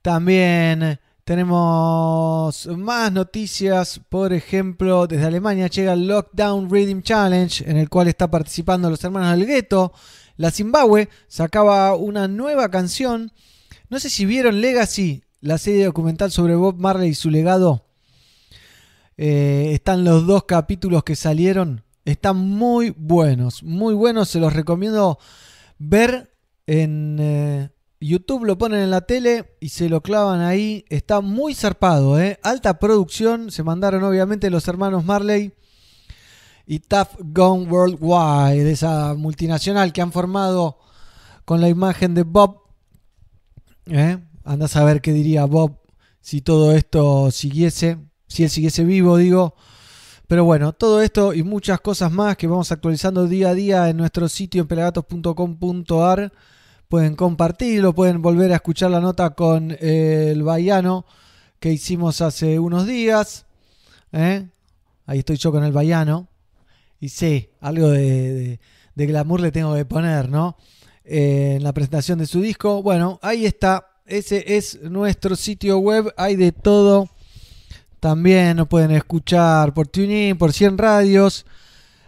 También tenemos más noticias. Por ejemplo, desde Alemania llega el Lockdown Reading Challenge, en el cual está participando los hermanos del gueto. La Zimbabue sacaba una nueva canción. No sé si vieron Legacy, la serie documental sobre Bob Marley y su legado. Eh, están los dos capítulos que salieron. Están muy buenos, muy buenos. Se los recomiendo ver en eh, YouTube. Lo ponen en la tele y se lo clavan ahí. Está muy zarpado, ¿eh? Alta producción. Se mandaron obviamente los hermanos Marley y Tough Gone Worldwide, de esa multinacional que han formado con la imagen de Bob. ¿Eh? Andás a ver qué diría Bob si todo esto siguiese, si él siguiese vivo, digo. Pero bueno, todo esto y muchas cosas más que vamos actualizando día a día en nuestro sitio en pelagatos.com.ar. Pueden compartirlo, pueden volver a escuchar la nota con eh, el Baiano que hicimos hace unos días. ¿eh? Ahí estoy yo con el Baiano. Y sí, algo de, glamour le tengo que poner, ¿no? Eh, en la presentación de su disco. Bueno, ahí está. Ese es nuestro sitio web. Hay de todo. También nos pueden escuchar por TuneIn, por 100 radios.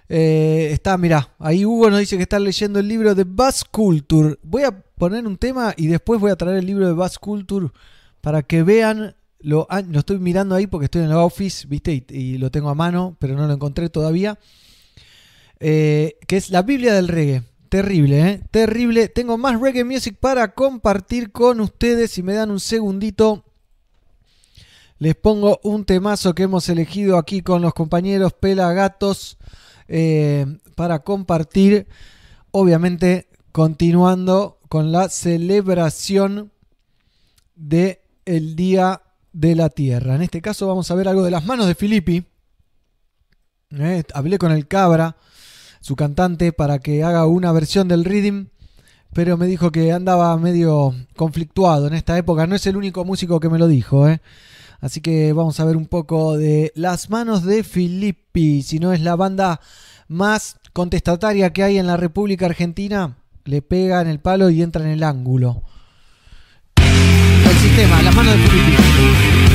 Eh, está, mirá, ahí Hugo nos dice que está leyendo el libro de Bass Culture. Voy a poner un tema y después voy a traer el libro de Bass Culture para que vean. Lo, estoy mirando ahí porque estoy en el office, ¿viste? Y, lo tengo a mano, pero no lo encontré todavía. Eh, que es la Biblia del reggae. Terrible, ¿eh? Terrible. Tengo más reggae music para compartir con ustedes. Si me dan un segundito, les pongo un temazo que hemos elegido aquí con los compañeros Pelagatos. Eh, para compartir, obviamente continuando con la celebración de el Día de la Tierra. En este caso vamos a ver algo de las manos de Filippi. Eh, hablé con el Cabra, su cantante, para que haga una versión del Rhythm, pero me dijo que andaba medio conflictuado en esta época. No es el único músico que me lo dijo, eh. Así que vamos a ver un poco de Las manos de Filippi, si no es la banda más contestataria que hay en la República Argentina, le pega en el palo y entra en el ángulo. El sistema, las manos de Filippi.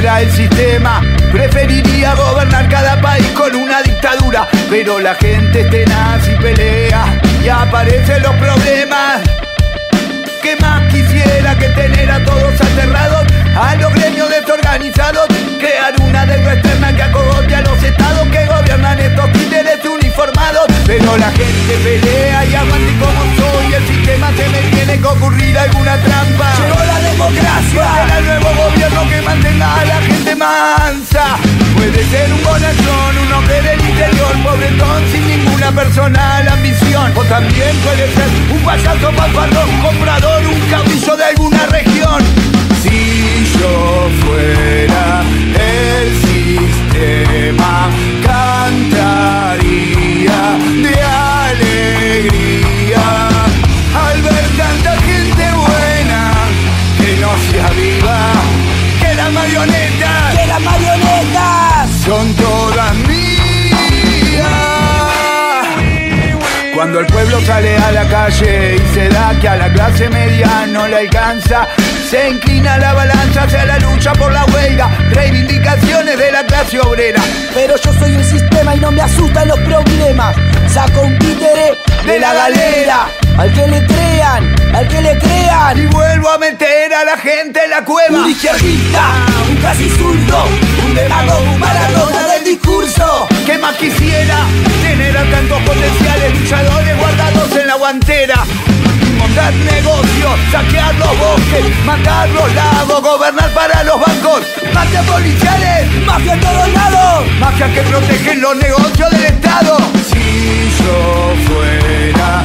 Fuera el sistema, preferiría gobernar cada país con una dictadura. Pero la gente es tenaz y pelea y aparecen los problemas. ¿Qué más quisiera que tener a todos aterrados? A los gremios desorganizados, crear una deuda externa que acogote a los estados que gobiernan estos. Pero la gente pelea y aguante como soy, el sistema se me tiene que ocurrir alguna trampa. Llegó la democracia, será el nuevo gobierno que mantenga a la gente mansa. Puede ser un bonachón, un hombre del interior, pobretón sin ninguna personal ambición. O también puede ser un payaso fanfarrón, comprador, un caudillo de alguna región. Si yo fuera el sistema, cantaría aviva, que las marionetas, que las marionetas son todas mías. Cuando el pueblo sale a la calle y se da que a la clase media no le alcanza, se inclina la balanza hacia la lucha por la huelga, reivindicaciones de la clase obrera. Pero yo soy el sistema y no me asustan los problemas. Saco un títere de la galera. Al que le crean, al que le crean. Y vuelvo a meter a la gente en la cueva. Un izquierdista, un casi zurdo, un demagogo, un maradona del discurso. ¿Qué más quisiera tener a tantos potenciales luchadores guardados en la guantera? montar negocios, saquear los bosques, matar los lagos, gobernar para los bancos, mafias policiales, mafia en todos lados, mafias que protegen los negocios del Estado. Si yo fuera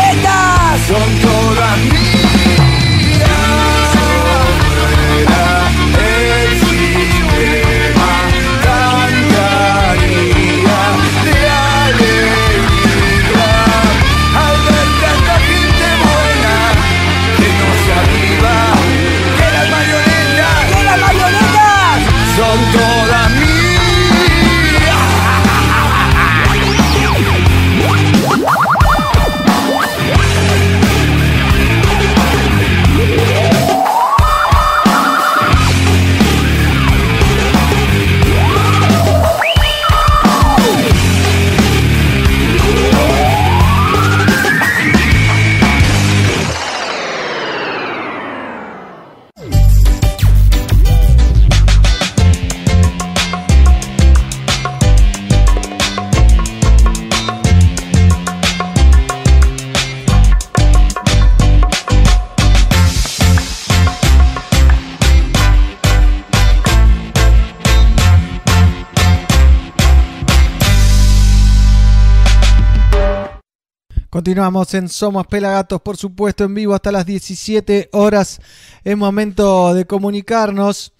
Continuamos en Somos Pelagatos, por supuesto, en vivo hasta las 17 horas. Es momento de comunicarnos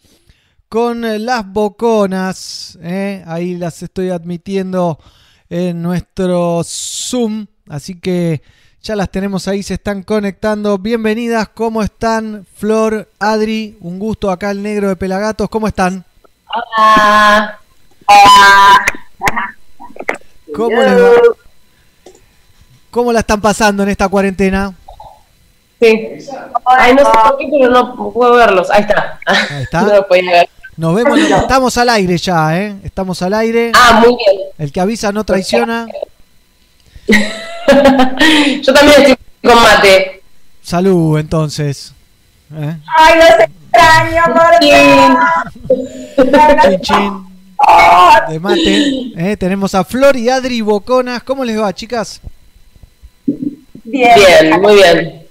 con las boconas. ¿eh? Ahí las estoy admitiendo en nuestro Zoom. Así que ya las tenemos ahí, se están conectando. Bienvenidas, ¿cómo están? Flor, Adri, un gusto acá el negro de Pelagatos. ¿Cómo están? Hola. Hola. ¿Cómo les va? ¿Cómo la están pasando en esta cuarentena? Sí. Ay, no sé por qué, pero no puedo verlos. Ahí está. Ahí está. [laughs] No lo podía ver. Nos vemos, [laughs] estamos al aire ya, ¿eh? Estamos al aire. Ah, muy bien. El que avisa no traiciona. [laughs] Yo también estoy con mate. Salud, entonces. ¿Eh? Ay, los extraño, Chin, chin. De mate. ¿eh? Tenemos a Flor y Adri Boconas. ¿Cómo les va, chicas? Bien. Bien, muy bien.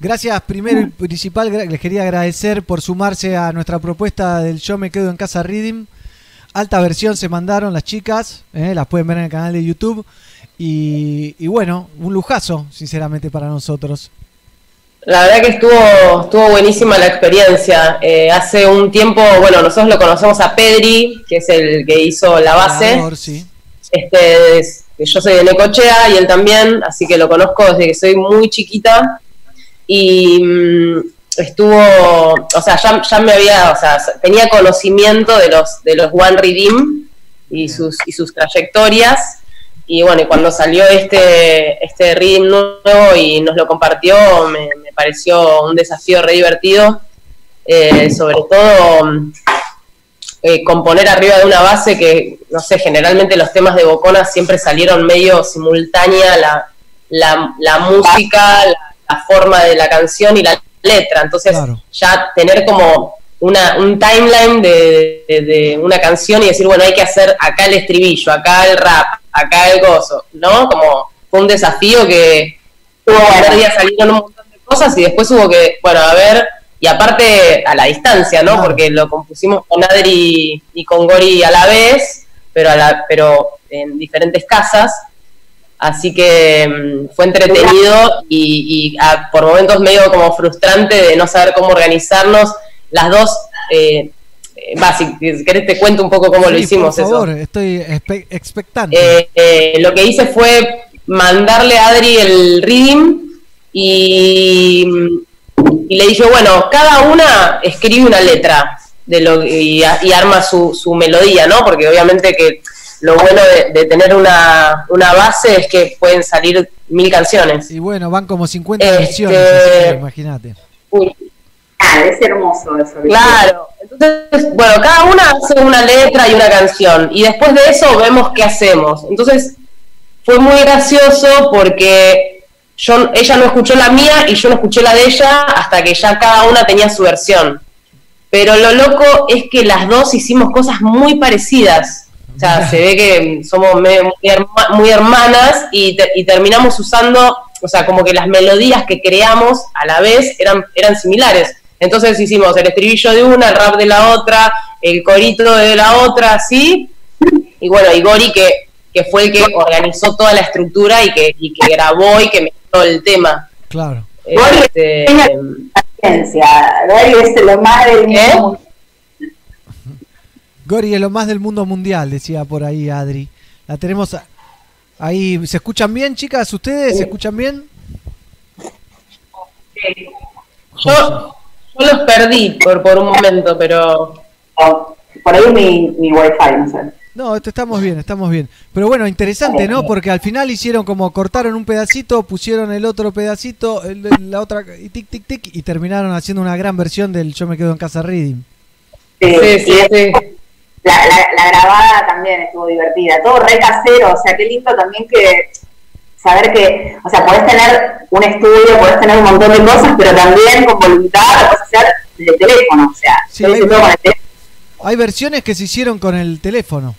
Gracias, primero y principal, les quería agradecer por sumarse a nuestra propuesta del Yo me quedo en casa Reading. Alta versión se mandaron las chicas, ¿eh? las pueden ver en el canal de YouTube. Y, y bueno, un lujazo, sinceramente, para nosotros. La verdad que estuvo, estuvo buenísima la experiencia. Eh, hace un tiempo, bueno, nosotros lo conocemos a Pedri, que es el que hizo la base. Creador, sí. Este, es- yo soy de Necochea y él también, así que lo conozco desde que soy muy chiquita. Y mm, estuvo, o sea, ya, ya me había, o sea, tenía conocimiento de los, de los One Redeem y sus, y sus trayectorias. Y bueno, y cuando salió este, este Redeem nuevo y nos lo compartió, me, me pareció un desafío re divertido. Eh, sobre todo mm, eh, componer arriba de una base que, no sé, generalmente los temas de Bocona siempre salieron medio simultánea la, la, la música, la, la forma de la canción y la letra. Entonces, ya tener como una, un timeline de, de- de una canción y decir, bueno, hay que hacer acá el estribillo, acá el rap, acá el gozo, ¿no? Como fue un desafío que el primer día salieron un montón de cosas y después hubo que, bueno, a ver, y aparte a la distancia, ¿no? Porque lo compusimos con Adri y con Gori a la vez, pero, a la, pero en diferentes casas. Así que mm, fue entretenido y, y, ah, por momentos medio como frustrante de no saber cómo organizarnos. Las dos, eh, eh, va, si querés te cuento un poco cómo lo hicimos por eso. favor, estoy espe- expectante. Eh, eh, lo que hice fue mandarle a Adri el reading y, y le dije, bueno, cada una escribe una letra de lo, y, y arma su, su melodía, ¿no? Porque obviamente que lo bueno de, de tener una, una base es que pueden salir mil canciones. Y bueno, van como 50 Este- versiones, imagínate. Ah, es hermoso eso. Claro. Entonces, bueno, cada una hace una letra y una canción. Y después de eso vemos qué hacemos. Entonces, fue muy gracioso porque yo, ella no escuchó la mía y yo no escuché la de ella hasta que ya cada una tenía su versión. Pero lo loco es que las dos hicimos cosas muy parecidas. O sea, se ve que somos me- muy, herma- muy hermanas y, te- y terminamos usando, o sea, como que las melodías que creamos a la vez eran, eran similares. Entonces hicimos el estribillo de una, el rap de la otra, el corito de la otra, así. Y bueno, y Gori que, que fue el que organizó toda la estructura y que, y que grabó y que mezcló el tema. Claro. Este. Gary es lo más del mundo. Gori es lo más del mundo mundial, decía por ahí Adri. La tenemos a- ahí. ¿Se escuchan bien, chicas? ¿Ustedes se escuchan bien? Yo, yo los perdí por, por un momento, pero... Por ahí mi, mi wifi, no sé. No, esto estamos bien, estamos bien. Pero bueno, interesante, ¿no? Porque al final hicieron como cortaron un pedacito, pusieron el otro pedacito, el de la otra, y tic, tic, tic, y terminaron haciendo una gran versión del Yo me quedo en casa reading. Sí, Sí, sí, sí. La, la, la grabada también estuvo divertida, todo re casero, o sea, qué lindo también que saber que, o sea, podés tener un estudio, podés tener un montón de cosas, pero también con voluntad lo podés hacer desde el teléfono, o sea, Sí, hay, hice todo con el teléfono. hay versiones que se hicieron con el teléfono,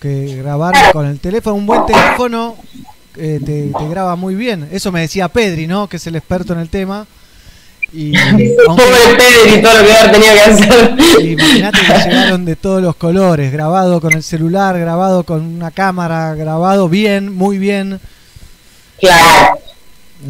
que grabaron con el teléfono. Un buen teléfono eh, te, te graba muy bien. Eso me decía Pedri, ¿no? Que es el experto en el tema. Y [laughs] Pobre Pedri y todo lo que tenido que hacer. Imagínate que llegaron de todos los colores, grabado con el celular, grabado con una cámara, grabado bien, muy bien. Claro.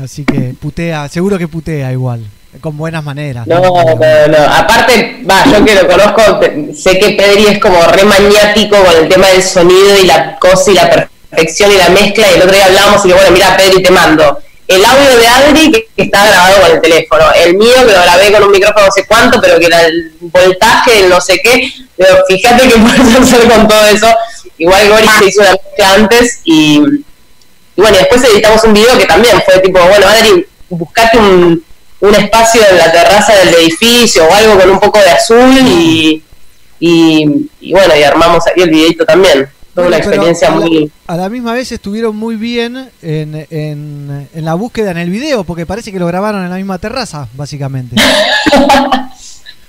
Así que putea, seguro que putea igual, con buenas maneras. No, no, no. Aparte, va, yo que lo conozco, sé que Pedri es como re maniático con el tema del sonido y la cosa y la perfección y la mezcla. Y el otro día hablábamos y le bueno, mira, Pedri, te mando el audio de Adri que, que está grabado con el teléfono, el mío que lo grabé con un micrófono no sé cuánto, pero que era el voltaje, el no sé qué. Pero fíjate que [laughs] puedes hacer con todo eso. Igual Gori se hizo una mezcla antes y, y bueno, y después editamos un video que también fue tipo, bueno, Adri, buscate un, un espacio en la terraza del edificio o algo con un poco de azul y, y, y bueno, y armamos ahí el videito también. Fue una experiencia a la- muy... A la misma vez estuvieron muy bien en, en- en la búsqueda en el video, porque parece que lo grabaron en la misma terraza, básicamente. [laughs]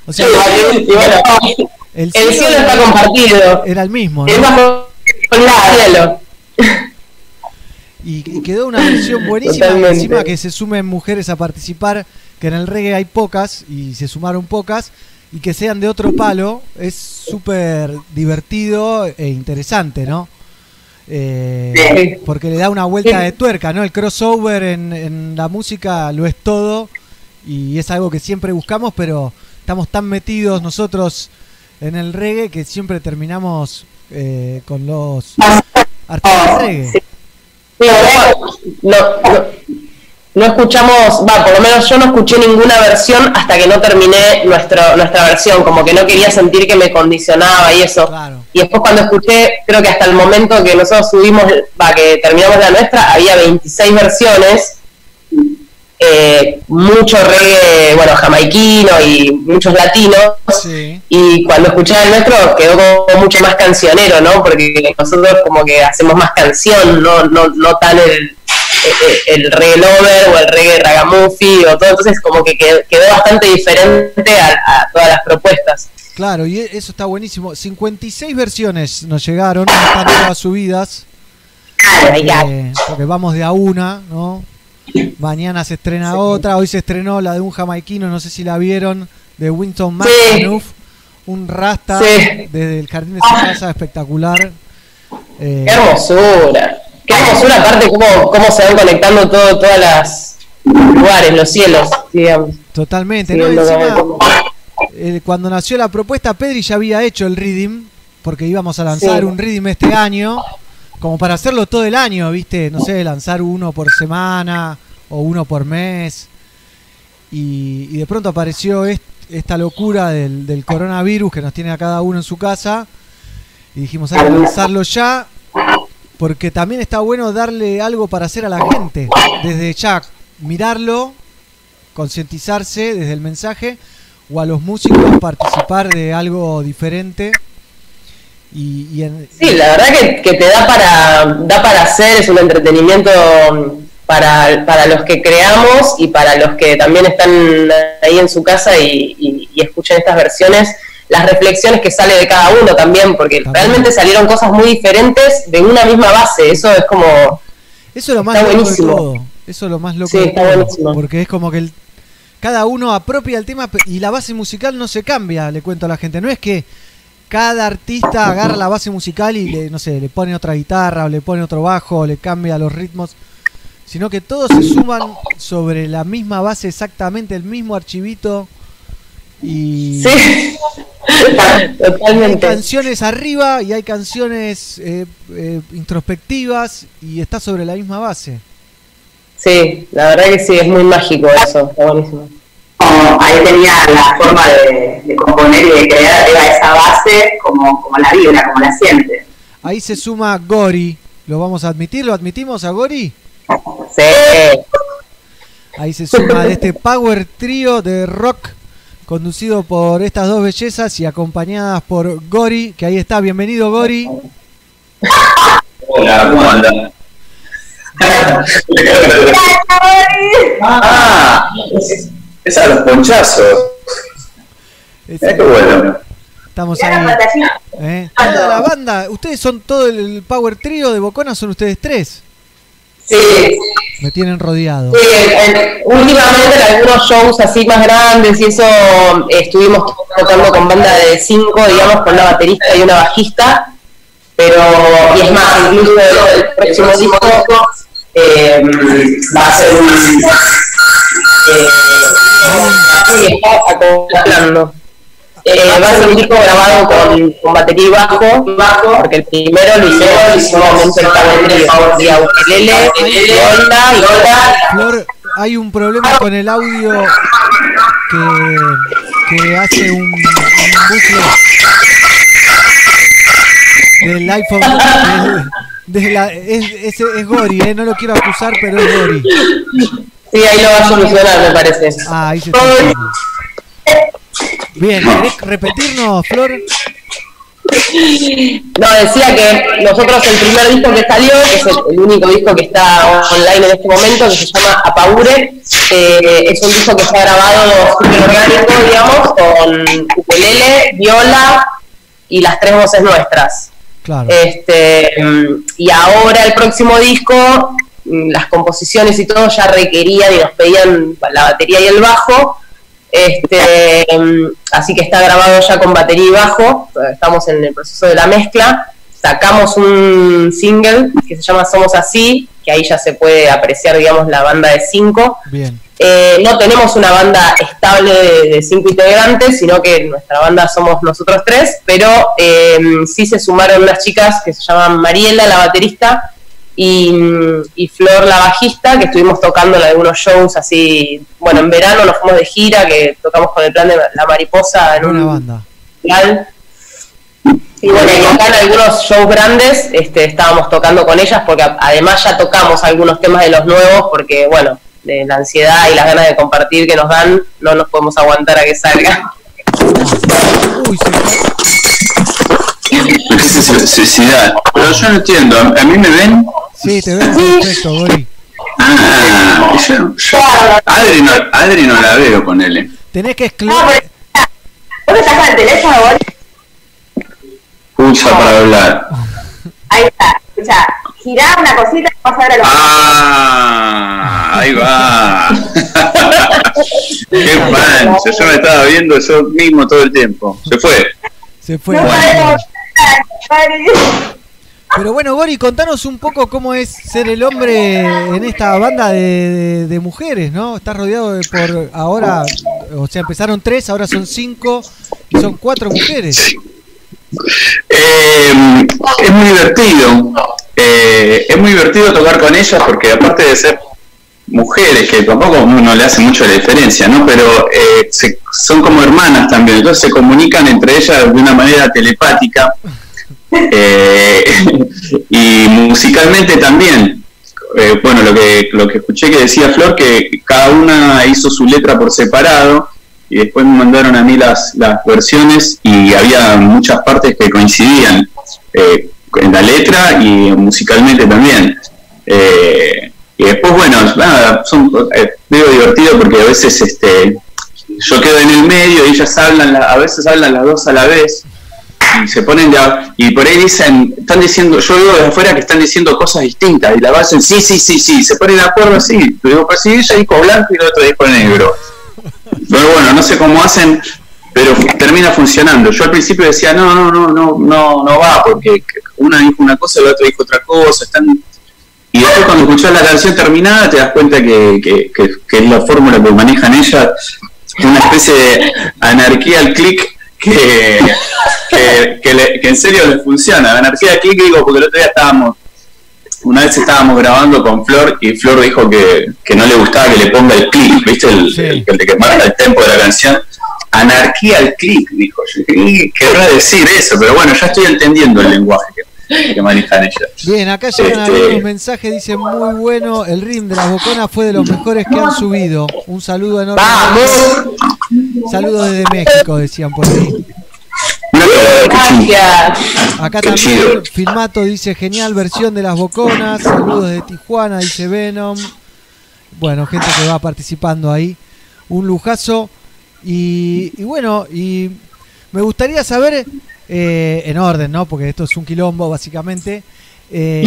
O sea, bueno, el cielo está compartido. Era el mismo, Es ¿no? con el cielo. Y, quedó una versión buenísima. Totalmente. encima que se sumen mujeres a participar, que en el reggae hay pocas y se sumaron pocas, y que sean de otro palo, es súper divertido e interesante, ¿no? Eh. Porque le da una vuelta de tuerca, ¿no? El crossover en, en la música lo es todo y es algo que siempre buscamos, pero estamos tan metidos nosotros en el reggae que siempre terminamos eh, con los artistas reggae. No, no, no escuchamos, va, por lo menos yo no escuché ninguna versión hasta que no terminé nuestro, nuestra versión, como que no quería sentir que me condicionaba y eso. Y después cuando escuché, creo que hasta el momento que nosotros subimos, va, que terminamos la nuestra, había 26 versiones, eh, mucho reggae, bueno, jamaiquino y muchos latinos. Y cuando escuché el nuestro quedó como mucho más cancionero, ¿no? Porque nosotros como que hacemos más canción, no, no, no tan el, el, el reggae lover o el reggae ragamuffin o todo, entonces como que quedó, quedó bastante diferente a, a todas las propuestas. Claro, y eso está buenísimo. 56 versiones nos llegaron, están todas subidas. Eh, porque vamos de a una, ¿no? Mañana se estrena otra, hoy se estrenó la de un jamaiquino, no sé si la vieron, de Winston McManus, un rasta Sí. desde el jardín de su casa, espectacular. Eh, Qué hermosura, qué hermosura aparte cómo, cómo se van conectando todo, todas las lugares, los cielos, digamos. Totalmente, eh, cuando nació la propuesta, Pedri ya había hecho el Reading, porque íbamos a lanzar un Reading este año, como para hacerlo todo el año, ¿viste? No sé, lanzar uno por semana o uno por mes. Y, de pronto apareció est- esta locura del, del coronavirus que nos tiene a cada uno en su casa. Y dijimos, hay que lanzarlo ya, porque también está bueno darle algo para hacer a la gente. Desde ya, mirarlo, concientizarse desde el mensaje, o a los músicos participar de algo diferente. Y, y en- Sí, la verdad que, que te da para, da para hacer, es un entretenimiento para, para los que creamos y para los que también están ahí en su casa y, y- y escuchan estas versiones, las reflexiones que sale de cada uno también, porque realmente salieron cosas muy diferentes de una misma base, eso es como... Eso es lo más Está loco de todo. Eso es lo más loco Sí, de está todo. buenísimo. Porque es como que el- cada uno apropia el tema y la base musical no se cambia, le cuento a la gente. No es que cada artista agarra la base musical y le, no sé, le pone otra guitarra, o le pone otro bajo, o le cambia los ritmos, sino que todos se suman sobre la misma base, exactamente el mismo archivito. Y Sí, [laughs] totalmente. hay canciones arriba y hay canciones eh, eh, introspectivas y está sobre la misma base. Sí, la verdad que sí, es muy mágico eso, está buenísimo. Como ahí tenía la forma de, de componer y de crear esa base como, como la vibra, como la siente. Ahí se suma Gori. ¿Lo vamos a admitir? ¿Lo admitimos a Gori? Sí. Ahí se suma de este power trío de rock conducido por estas dos bellezas y acompañadas por Gori, que ahí está. Bienvenido Gori. Hola, ¿cómo andan? ah, es a los ponchazos. Eh, qué bueno. Estamos ahí. ¿eh? Toda la banda. ¿Ustedes son todo el power trío de Bocona? ¿Son ustedes tres? Sí, Me tienen rodeado. Sí, en- en- últimamente en algunos shows así más grandes y eso eh, estuvimos tocando con banda de cinco, digamos, con una baterista y una bajista, pero y es más, incluso el, el próximo disco eh, va a ser un eh, sí, está acoplando. Eh, va a ser un disco grabado con, con batería y bajo, porque el primero lo hicimos solamente el de ukelele, Flor, hay un problema con el audio que, que hace un, un bucle del iPhone. del- de la- es, es, es Gori, eh, no lo quiero acusar, pero es Gori. Sí, ahí lo va a solucionar, me parece. Ah, ahí se está. Bien, ¿querés repetirnos, Flor? No, decía que nosotros el primer disco que salió, que es el, único disco que está online en este momento, que se llama Apaure, eh, es un disco que está grabado súper orgánico, digamos, con ukulele, viola y las tres voces nuestras. Claro. Este, y ahora el próximo disco, mm, las composiciones y todo ya requerían y nos pedían la batería y el bajo, este, así que está grabado ya con batería y bajo, estamos en el proceso de la mezcla. Sacamos un single que se llama Somos Así, que ahí ya se puede apreciar, digamos, la banda de cinco. Bien. Eh, no tenemos una banda estable de, cinco integrantes, sino que nuestra banda somos nosotros tres, pero eh, sí se sumaron unas chicas que se llaman Mariela, la baterista, y, Flor la bajista, que estuvimos tocando en algunos shows así, bueno, en verano nos fuimos de gira, que tocamos con el plan de La Mariposa en una banda. Y bueno, y acá en algunos shows grandes este, estábamos tocando con ellas, porque además ya tocamos algunos temas de los nuevos, porque bueno, de la ansiedad y las ganas de compartir que nos dan, no nos podemos aguantar a que salga. Uy, suicidar. Pero yo no entiendo, ¿a mí me ven? Sí, te veo perfecto, Gori. Ah, yo, yo, Adri, no, Adri no la veo, con él. Tenés que excluir. ¿Dónde estás con el teléfono, Gori? Pulsa para hablar. Ahí está, escucha, girá una cosita y vas a ver a los. Ah, [laughs] ahí va. Qué mancha, yo me estaba viendo yo mismo todo el tiempo. Se fue. Se fue. No. Pero bueno, Gori, contanos un poco cómo es ser el hombre en esta banda de, mujeres, ¿no? Estás rodeado de por ahora, o sea, empezaron tres, ahora son cinco y son cuatro mujeres. Eh, es muy divertido, eh, es muy divertido tocar con ellas porque aparte de ser mujeres, que tampoco uno le hace mucho la diferencia, ¿no? Pero eh, son como hermanas también, entonces se comunican entre ellas de una manera telepática [laughs] eh, [laughs] y musicalmente también. Eh, bueno, lo que, lo que escuché que decía Flor, que cada una hizo su letra por separado y después me mandaron a mí las, las versiones y había muchas partes que coincidían eh, en la letra y musicalmente también. Y después, bueno, nada, son medio divertido porque a veces este, yo quedo en el medio y ellas hablan, a veces hablan las dos a la vez y se ponen ya y por ahí dicen, están diciendo, yo veo desde afuera que están diciendo cosas distintas y la base sí, sí, sí, sí, se ponen de acuerdo así, digo, pues sí, ella dijo blanco y el otro dijo negro. Pero bueno, no sé cómo hacen, pero termina funcionando. Yo al principio decía, no, no, no, no, no, no va, porque una dijo una cosa y la otra dijo otra cosa, están y después cuando escuchas la canción terminada te das cuenta que, que, que, es la fórmula que manejan ellas, una especie de anarquía al clic que, que, en serio les funciona. Anarquía clic digo porque el otro día estábamos, una vez estábamos grabando con Flor y Flor dijo que, que no le gustaba que le ponga el clic, ¿viste? El, el, de que marca el tempo de la canción. Anarquía al clic, dijo. Querrá decir eso, pero bueno, ya estoy entendiendo el lenguaje que, manejan ellas. Bien, acá llegan este... algunos mensajes, dice muy bueno, el rim de las boconas fue de los mejores que han subido. Un saludo enorme. Saludos desde México, decían por ahí. Acá también Filmato dice genial versión de las boconas. Saludos de Tijuana, dice Venom. Bueno, gente que va participando ahí. Un lujazo. Y, bueno, y me gustaría saber, eh, en orden, ¿no? Porque esto es un quilombo, básicamente. Eh,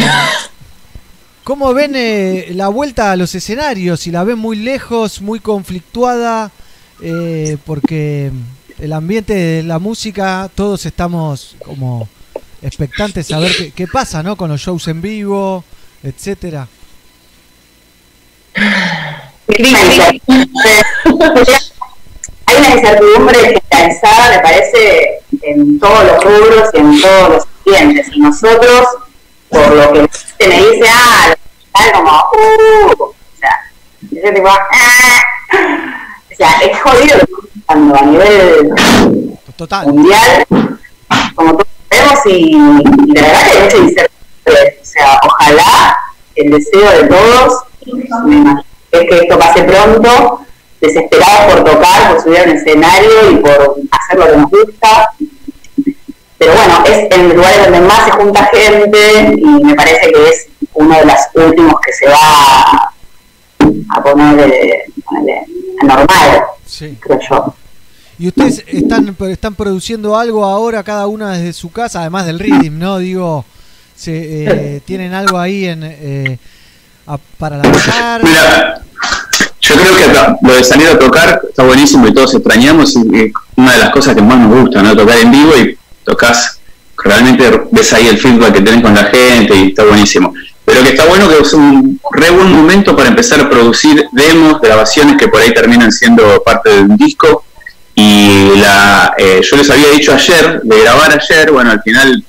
[laughs] ¿Cómo ven eh, la vuelta a los escenarios? Si la ven muy lejos, muy conflictuada, porque el ambiente de la música, todos estamos como expectantes a ver qué, qué pasa, ¿no? Con los shows en vivo, etcétera. [laughs] Una incertidumbre generalizada, me parece, en todos los rubros y en todos los clientes. Y nosotros, por lo que se me dice, ah, como, uh, o sea, yo digo, ah, o sea, es jodido cuando a nivel mundial, como todos sabemos, y, la verdad que hay mucha incertidumbre. O sea, ojalá el deseo de todos es que esto pase pronto, desesperados por tocar, por subir al escenario y por hacer lo que nos gusta. pero bueno, es en lugares donde más se junta gente y me parece que es uno de los últimos que se va a, a poner eh, ponele, normal, Sí. creo yo. ¿Y ustedes están, están produciendo algo ahora cada una desde su casa, además del rhythm, ¿no? Digo, se, eh, [laughs] ¿tienen algo ahí en eh, a- para la Mira, yo creo que lo de salir a tocar está buenísimo y todos extrañamos. Y, una de las cosas que más nos gusta, ¿no? Tocar en vivo y tocas, realmente ves ahí el feedback que tenés con la gente y está buenísimo. Pero que está bueno que es un re buen momento para empezar a producir demos, grabaciones que por ahí terminan siendo parte de un disco. Y la, eh, yo les había dicho ayer, de grabar ayer, bueno, al final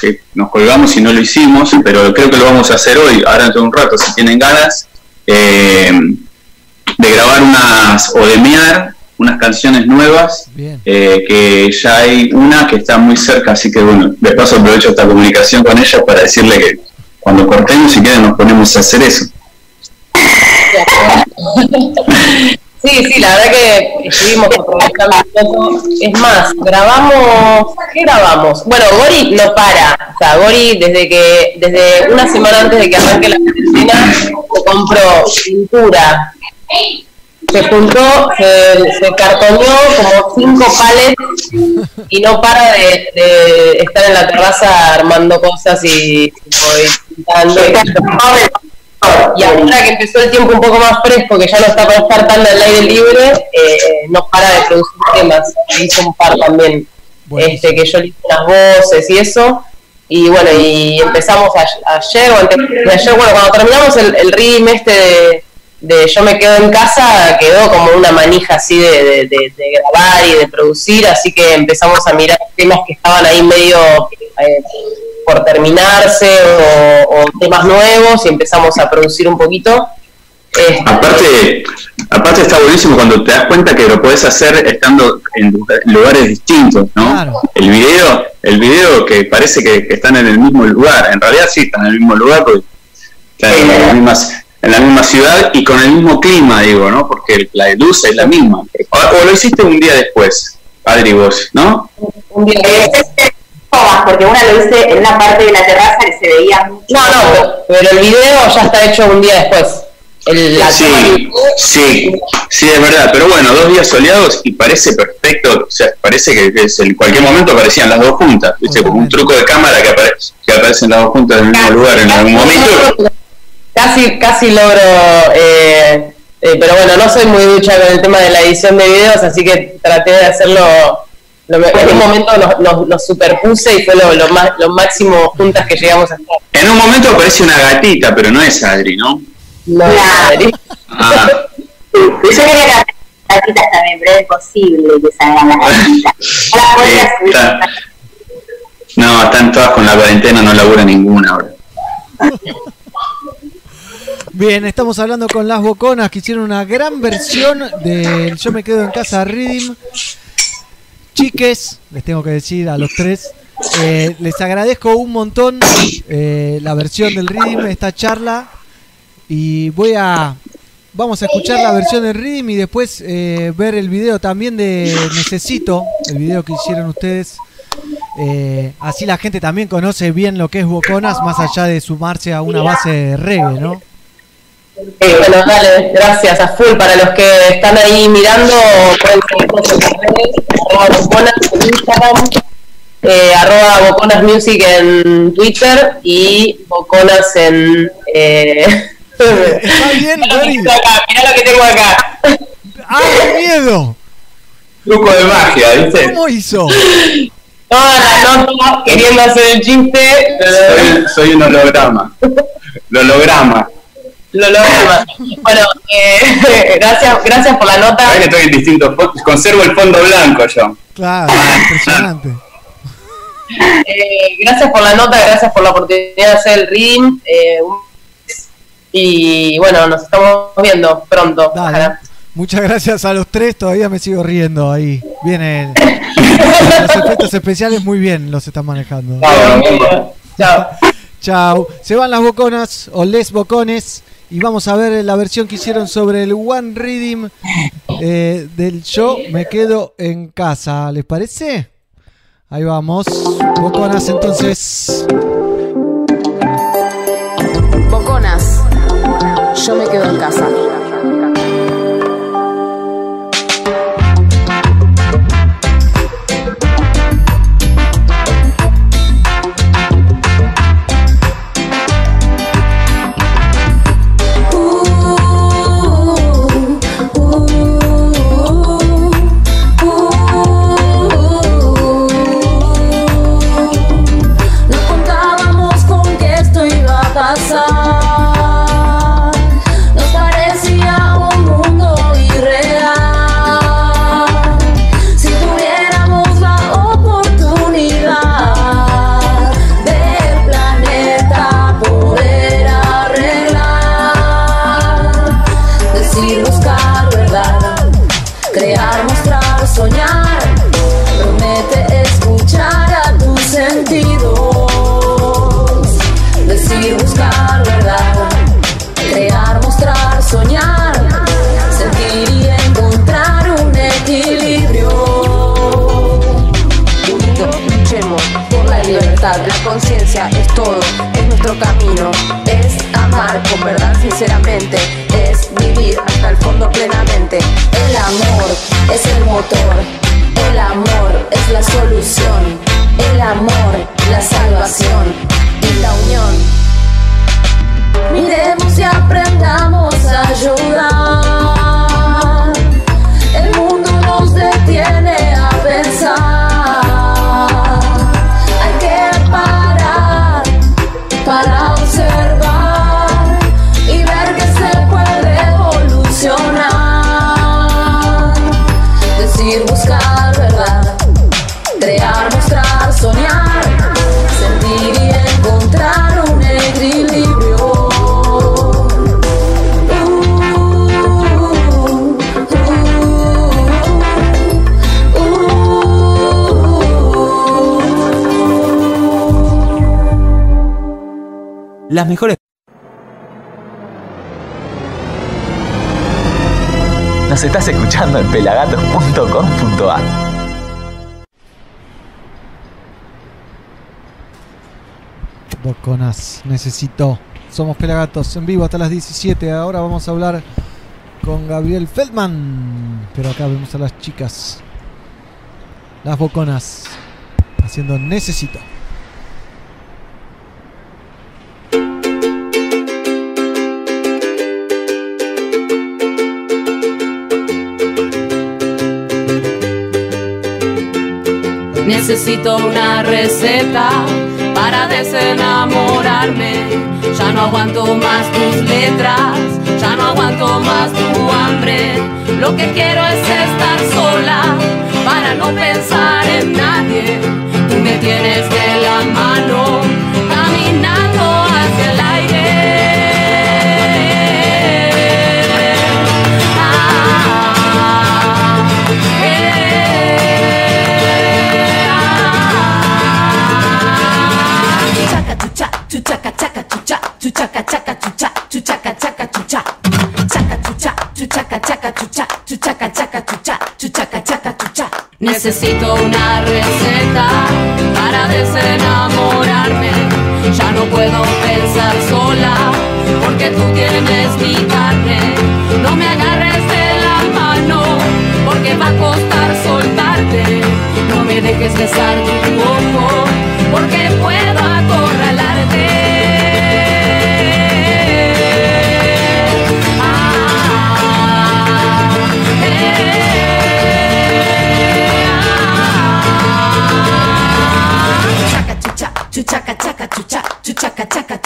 que nos colgamos y no lo hicimos, pero creo que lo vamos a hacer hoy, ahora dentro de un rato, si tienen ganas, eh, de grabar unas, o de mear unas canciones nuevas, eh, que ya hay una que está muy cerca, así que bueno, de paso aprovecho esta comunicación con ella para decirle que cuando cortemos, si quieren, nos ponemos a hacer eso. Sí, sí, la verdad que estuvimos aprovechando un poco. Es más, grabamos, ¿qué grabamos? Bueno, Gori no para. O sea, Gori desde que, desde una semana antes de que arranque la cuarentena, se compró pintura. Se juntó, se, se cartoneó como cinco palets y no para de, de estar en la terraza armando cosas y, pintando. Y ahora que empezó el tiempo un poco más fresco, que ya no está para estar tan al aire libre, eh, no para de producir temas. Hizo un par también, este, que yo le hice unas voces y eso. Y bueno, y empezamos a- ayer, o antes de ayer, bueno, cuando terminamos el, el ritmo este de, de Yo me quedo en casa, quedó como una manija así de, de- de- de grabar y de producir, así que empezamos a mirar temas que estaban ahí medio eh, por terminarse o, o temas nuevos y empezamos a producir un poquito. Este, Aparte, aparte está buenísimo cuando te das cuenta que lo podés hacer estando en lugares distintos, ¿no? El video, el video que parece que, que están en el mismo lugar, en realidad sí están en el mismo lugar porque están en, las mismas- en la misma ciudad y con el mismo clima, digo, ¿no? Porque la luz es la misma. O, o lo hiciste un día después, Adri, vos, ¿no? un día Todas, porque una lo hice en una parte de la terraza que se veía mucho. No, no, pero, el video ya está hecho un día después. El, la Sí, sí, sí, es verdad. Pero bueno, dos días soleados y parece perfecto. O sea, parece que, que es en cualquier momento aparecían las dos juntas. ¿Viste? Como un truco de cámara que, aparece, que aparecen las dos juntas en el mismo lugar en algún momento. Casi, casi logro, eh, eh, pero bueno, no soy muy ducha con el tema de la edición de videos, así que traté de hacerlo. Lo, en un momento nos, nos- nos superpuse y fue lo, lo, más, lo máximo juntas que llegamos a estar. En un momento aparece una gatita, pero no es Adri, ¿no? No, Adri. Ah, Yo quería que las gatitas también, pero es imposible que salgan las gatitas. Las voy a [laughs] subir. está- No, están todas con la cuarentena, no labura ninguna ahora. [laughs] Bien, estamos hablando con las Boconas que hicieron una gran versión del Yo me quedo en casa Reading. Chiques, les tengo que decir a los tres, eh, les agradezco un montón eh, la versión del Reading, esta charla. Y voy a. Vamos a escuchar la versión del Reading y después eh, ver el video también de Necesito, el video que hicieron ustedes. Eh, así la gente también conoce bien lo que es Boconas, más allá de sumarse a una base de reggae, ¿no? Eh, bueno, dale, gracias a full. Para los que están ahí mirando, pueden seguirnos en las redes, arroba Boconas en Instagram, eh, arroba Boconas Music en Twitter y Boconas en... Eh, [laughs] Está bien, mirá lo que tengo acá, mirá lo que tengo acá. ¡Ah, qué miedo! Truco de magia, ¿viste? ¿Cómo hizo? Toda la nota queriendo hacer el chiste, Soy, soy un holograma. Holograma. Lo logramos. Bueno, eh, [laughs] gracias, gracias por la nota. Ahora estoy en distintos fondos. Conservo el fondo blanco yo. Claro, impresionante. [laughs] Eh, gracias por la nota, gracias por la oportunidad de hacer el RIM. eh, y bueno, nos estamos viendo pronto. ojalá. Muchas gracias a los tres, todavía me sigo riendo ahí. Vienen [laughs] los efectos especiales muy bien los están manejando. Chao. Chao. Se van las boconas o les bocones y vamos a ver la versión que hicieron sobre el One Reading eh, del Yo me quedo en casa. ¿Les parece? Ahí vamos. Boconas entonces. Boconas. Yo me quedo en casa. Con verdad sinceramente, es vivir hasta el fondo plenamente. El amor es el motor, el amor es la solución, el amor la salvación y la unión. Miremos y aprendamos a ayudar. Las mejores. Nos estás escuchando en pelagatos.com.ar. Boconas, necesito. Somos Pelagatos en vivo hasta las 17. Ahora vamos a hablar con Gabriel Feldman. Pero acá vemos a las chicas. Las Boconas. Haciendo Necesito. Necesito una receta para desenamorarme. Ya no aguanto más tus letras, ya no aguanto más tu hambre. Lo que quiero es estar sola para no pensar en nadie. Tú me tienes de la mano, chuchaca chaca chucha, chuchaca chaca chucha. Chaca chucha, chuchaca chaca chucha, chuchaca chaca chucha, chuchaca chaca chucha. Necesito una receta para desenamorarme. Ya no puedo pensar sola porque tú tienes mi carne. No me agarres de la mano porque va a costar soltarte. No me dejes besar tu ojo porque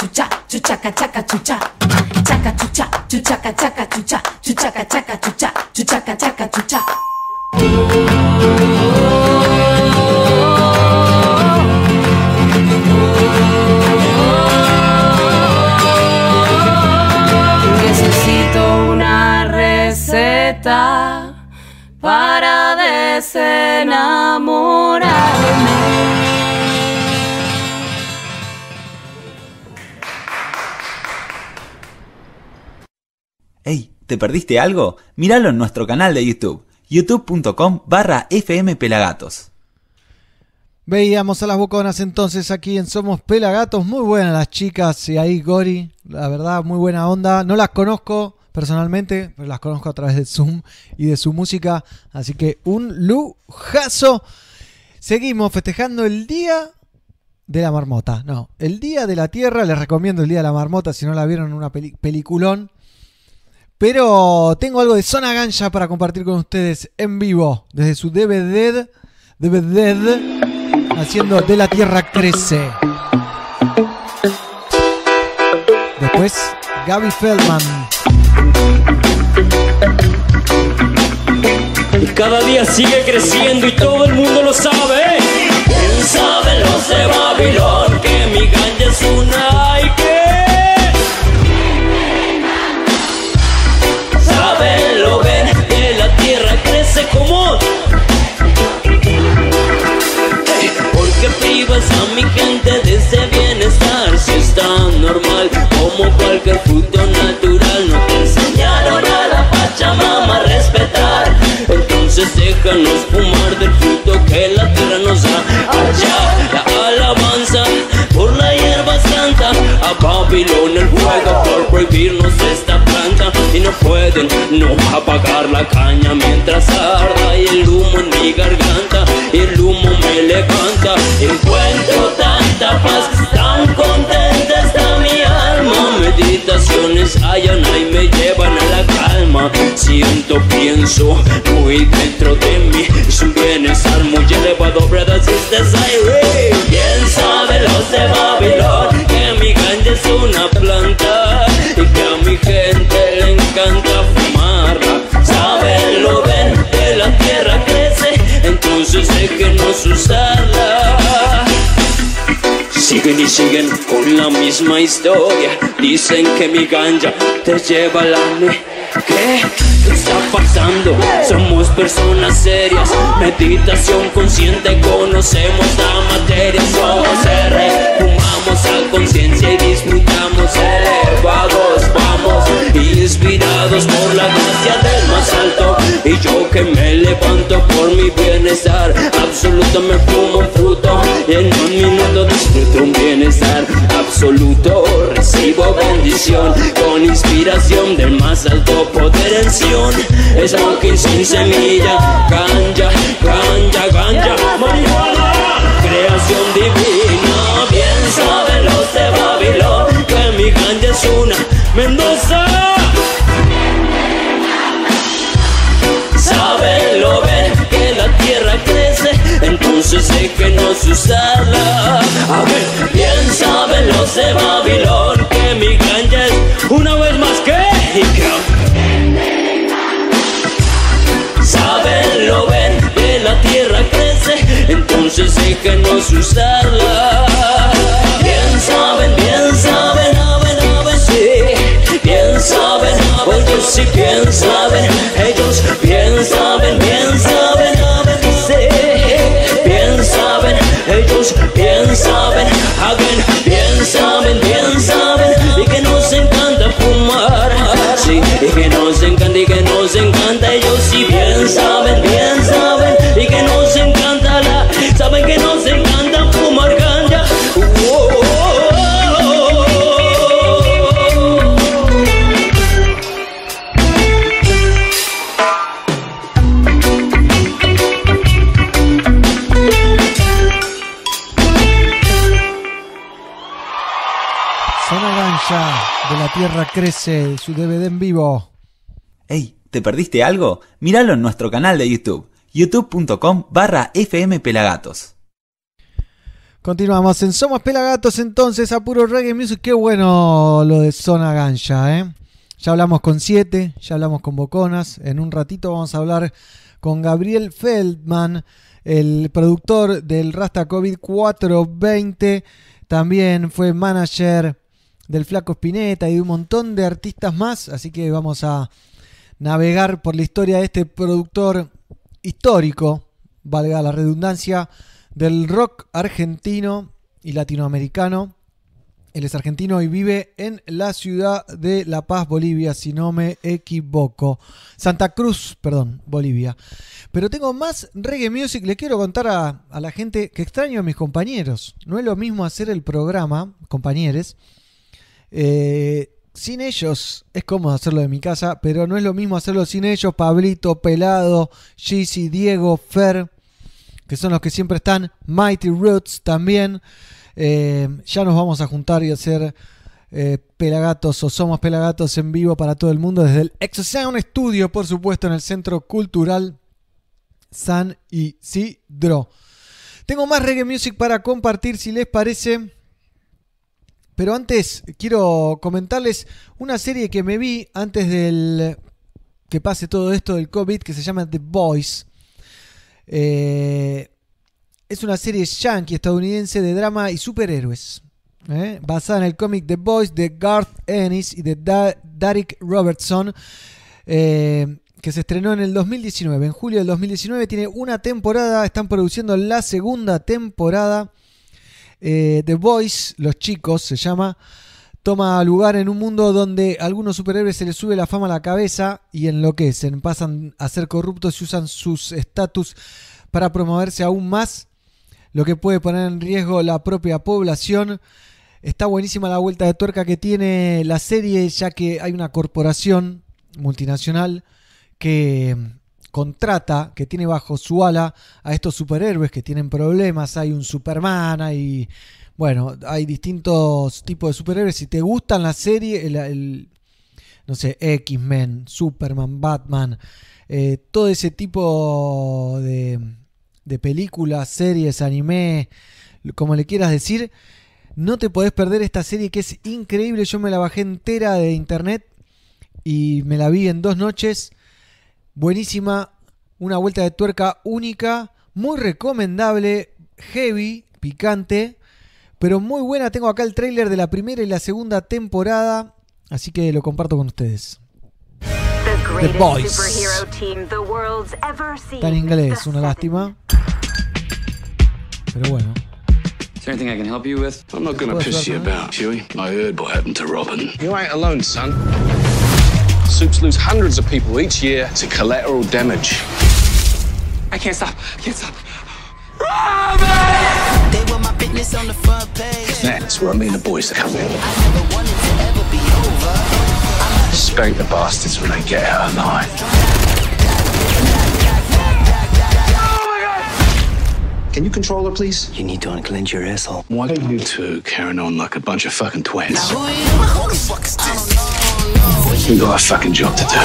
chucha, chuchaca chaca chucha. Chaca chucha, chuchaca chaca chucha, chuchaca chaca chucha, chuchaca chaca chucha. ¿Te perdiste algo? Míralo en nuestro canal de YouTube, youtube.com barra fmpelagatos. Veíamos a las boconas entonces aquí en Somos Pelagatos. Muy buenas las chicas y ahí Gori. La verdad, muy buena onda. No las conozco personalmente, pero las conozco a través de Zoom y de su música. Así que un lujazo. Seguimos festejando el día de la marmota. No, el día de la tierra. Les recomiendo el día de la marmota si no la vieron en una peli- peliculón. Pero tengo algo de Zona Ganja para compartir con ustedes en vivo. Desde su DVD. DVD. Haciendo De la Tierra Crece. Después, Gaby Feldman. Cada día sigue creciendo y todo el mundo lo sabe. ¿Quién sabe los de Babilón que mi ganja porque privas a mi gente de ese bienestar. Si es tan normal como cualquier fruto natural no te enseñaron a la Pachamama a respetar. Entonces déjanos fumar del fruto que la tierra nos da. Allá la alabanza por la hierba santa. A Babilón el fuego por prohibirnos esta y no pueden no apagar la caña mientras arda y el humo en mi garganta el humo me levanta. Encuentro tanta paz tan contenta está mi alma. Meditaciones hallan y me llevan a la calma. Siento pienso muy dentro de mí. Es un bienestar muy elevado brothers sisters I read quién sabe los de Babilón que mi ganja es una planta déjenos usarla Siguen y siguen con la misma historia. Dicen que mi ganja te lleva a la. ¿Qué? ¿Qué está pasando? Somos personas serias. Meditación consciente, conocemos la materia. Somos R, fumamos a conciencia y disfrutamos elevados. Vamos, inspirados por la gracia del más alto. Y yo que me levanto por mi bienestar. Absoluto me fumo un fruto. Y en un minuto disfruto un bienestar absoluto. Recibo bendición con inspiración del más alto poder en Sion. Smoking sin semilla, ganja, ganja, ganja, marihuana, creación divina. Mendoza. Saben, lo ven, que la tierra crece, entonces déjenos usarla. A ver, bien saben los de Babilón que mi ganja es una vez más que Saben, lo ven, que la tierra crece, entonces déjenos usarla. Sí bien saben, ellos bien saben, bien saben, saben, sí, bien saben, ellos bien saben, Tierra Crece. Su DVD en vivo. Ey, ¿te perdiste algo? Míralo en nuestro canal de YouTube, youtube.com barra fmpelagatos. Continuamos en Somos Pelagatos entonces a puro reggae music. Qué bueno lo de Zona Ganja, ¿eh? Ya hablamos con Siete, ya hablamos con Boconas. En un ratito vamos a hablar con Gabriel Feldman, el productor del Rasta COVID 420. También fue manager del Flaco Spinetta y de un montón de artistas más. Así que vamos a navegar por la historia de este productor histórico, valga la redundancia, del rock argentino y latinoamericano. Él es argentino y vive en la ciudad de La Paz, Bolivia, si no me equivoco. Santa Cruz, perdón, Bolivia. Pero tengo más reggae music. Le quiero contar a, a la gente que extraño a mis compañeros. No es lo mismo hacer el programa, compañeros. Eh, sin ellos es cómodo hacerlo de mi casa, pero no es lo mismo hacerlo sin ellos. Pablito, Pelado, Gizzy, Diego, Fer, que son los que siempre están. Mighty Roots también. Eh, ya nos vamos a juntar y hacer eh, Pelagatos o Somos Pelagatos en vivo para todo el mundo desde el Exosound Studio, por supuesto, en el Centro Cultural San Isidro. Tengo más reggae music para compartir si les parece. Pero antes quiero comentarles una serie que me vi antes del que pase todo esto del COVID que se llama The Boys. Eh, es una serie yankee estadounidense de drama y superhéroes. ¿eh? Basada en el cómic The Boys de Garth Ennis y de Da- Derek Robertson. eh, que se estrenó en el 2019. En julio del 2019 tiene una temporada. Están produciendo la segunda temporada. Eh, The Boys, los chicos, se llama. Toma lugar en un mundo donde a algunos superhéroes se les sube la fama a la cabeza y enloquecen. Pasan a ser corruptos y usan sus estatus para promoverse aún más lo que puede poner en riesgo la propia población. Está buenísima la vuelta de tuerca que tiene la serie, ya que hay una corporación multinacional que contrata, que tiene bajo su ala a estos superhéroes que tienen problemas. Hay un Superman, hay. Bueno, hay distintos tipos de superhéroes. Si te gustan la serie, el, no sé, X-Men, Superman, Batman, eh, todo ese tipo de, de películas, series, anime, como le quieras decir, no te podés perder esta serie que es increíble. Yo me la bajé entera de internet y me la vi en dos noches. Buenísima, una vuelta de tuerca única, muy recomendable, heavy, picante, pero muy buena. Tengo acá el tráiler de la primera y la segunda temporada, así que lo comparto con ustedes. The Boys. Está en inglés, una lástima. Pero bueno. Is there anything I can help you with? I'm not gonna piss you about, Huey. I heard what happened to Robin. You ain't alone, son. Soups lose hundreds of people each year to collateral damage. I can't stop. I can't stop. They were my business on the front page. That's where I mean the boys to come in. Spank the bastards when they get out of line. Can you control her, please? You need to unclench your asshole. Why are you two carrying on like a bunch of fucking twins? Who the fuck is this? We got a fucking job to do. [laughs]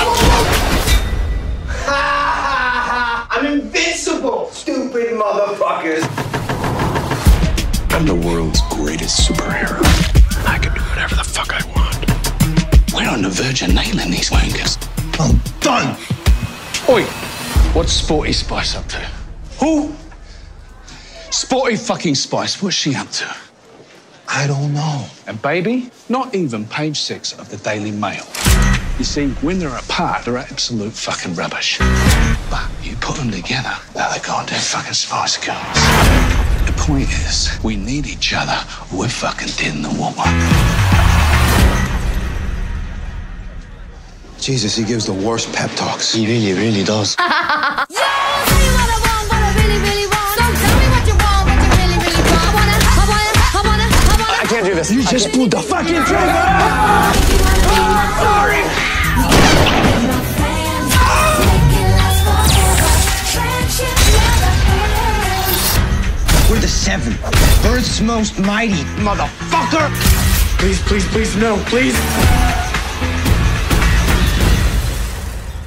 I'm invincible, stupid motherfuckers. I'm the world's greatest superhero. I can do whatever the fuck I want. We're on the verge of nailing these wankers. I'm done. Oi, what's Sporty Spice up to? Who? Sporty fucking Spice, what's she up to? I don't know. And baby, not even page six of the Daily Mail. You see, when they're apart, they're absolute fucking rubbish. But you put them together, they're the goddamn fucking Spice Girls. The point is, we need each other. We're fucking dead in the water. Jesus, he gives the worst pep talks. He really, really does. [laughs] do this. You just pulled the fucking trigger! Sorry. We're the seven. Earth's most mighty, motherfucker! Please, please, please, no, please!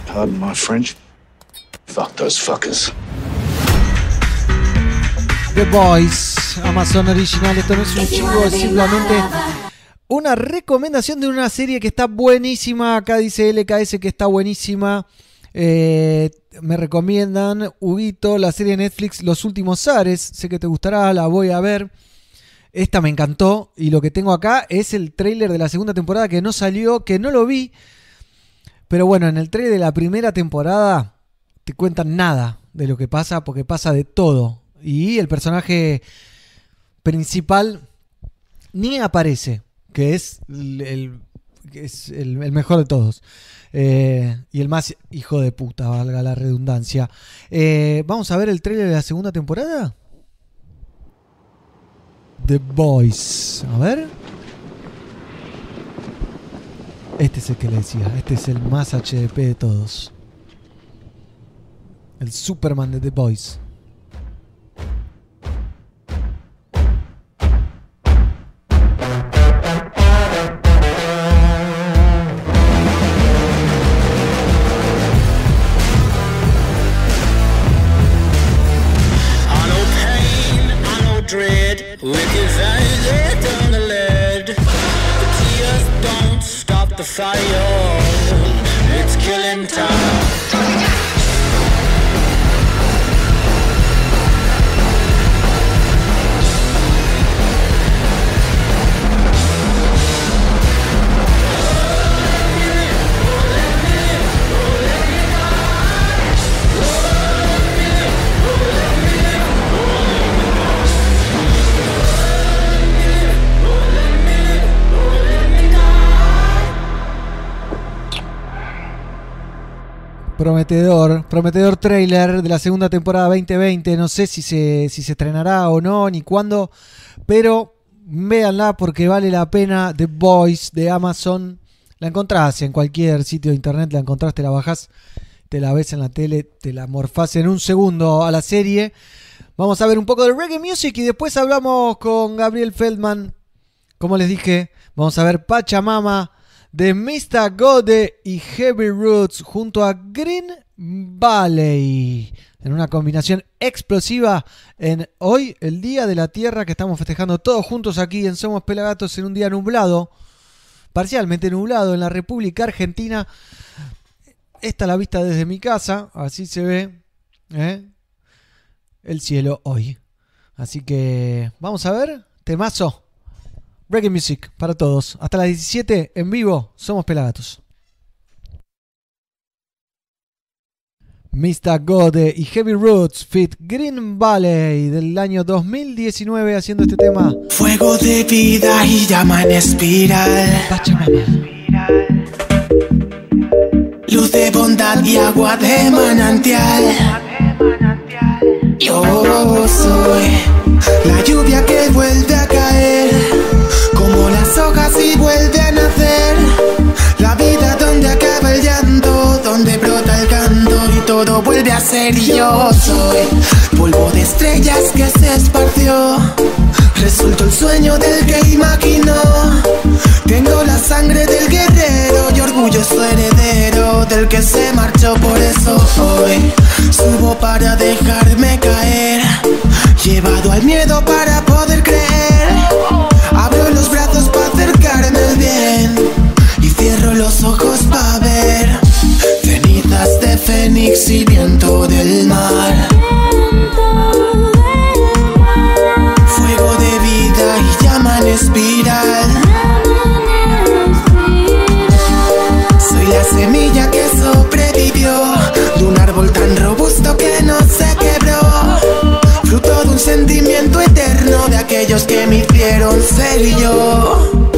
Pardon my French. Fuck those fuckers. The Boys, Amazon original. Esto no es un chivo, es simplemente una recomendación de una serie que está buenísima. Acá dice LKS que está buenísima. Eh, me recomiendan, Huguito, la serie de Netflix Los Últimos Ares. Sé que te gustará, la voy a ver. Esta me encantó. Y lo que tengo acá es el tráiler de la segunda temporada que no salió, que no lo vi. Pero bueno, en el trailer de la primera temporada te cuentan nada de lo que pasa, porque pasa de todo. Y el personaje principal ni aparece. que es el, es el mejor de todos. Eh, y el más hijo de puta, valga la redundancia. Eh, Vamos a ver el trailer de la segunda temporada. The Boys. A ver. Este es el que le decía. Este es el más HDP de todos. El Superman de The Boys. Messiah. Prometedor, prometedor trailer de la segunda temporada 2020. No sé si se, si se estrenará o no, ni cuándo, pero véanla porque vale la pena. The Voice de Amazon. La encontrás en cualquier sitio de internet, la encontrás, te la bajás, te la ves en la tele, te la morfás en un segundo a la serie. Vamos a ver un poco de reggae music y después hablamos con Gabriel Feldman. Como les dije, vamos a ver Pachamama de Mr. Gode y Heavy Roots junto a Green Valley. En una combinación explosiva en hoy, el Día de la Tierra que estamos festejando todos juntos aquí en Somos Pelagatos en un día nublado, parcialmente nublado en la República Argentina. Esta es la vista desde mi casa, así se ve ¿eh? el cielo hoy. Así que vamos a ver, temazo. Reggae Music para todos. Hasta las 17 en vivo. Somos Pelagatos. Mr. Gode y Heavy Roots Fit Green Valley del año 2019 haciendo este tema. Fuego de vida y llama en espiral. Luz de bondad y agua de manantial. Yo soy la lluvia que vuelve a caer, las hojas y vuelve a nacer. La vida donde acaba el llanto, donde brota el canto y todo vuelve a ser. Y yo soy polvo de estrellas que se esparció. Resultó el sueño del que imaginó. Tengo la sangre del guerrero y orgulloso heredero del que se marchó. Por eso hoy subo para dejarme caer. Llevado al miedo para poder creer. Abro los brazos para acercarme al bien. Y cierro los ojos para ver. Cenizas de fénix y viento del mar. Fuego de vida y llama en espiral. Soy la semilla que sobrevivió de un árbol tan robusto sentimiento eterno de aquellos que me hicieron ser yo.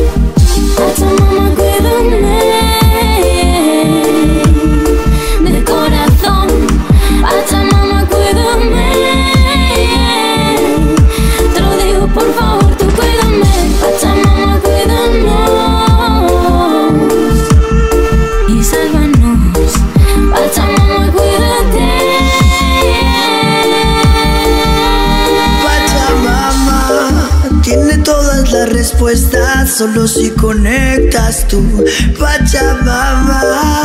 Solo si conectas tú. Pachamama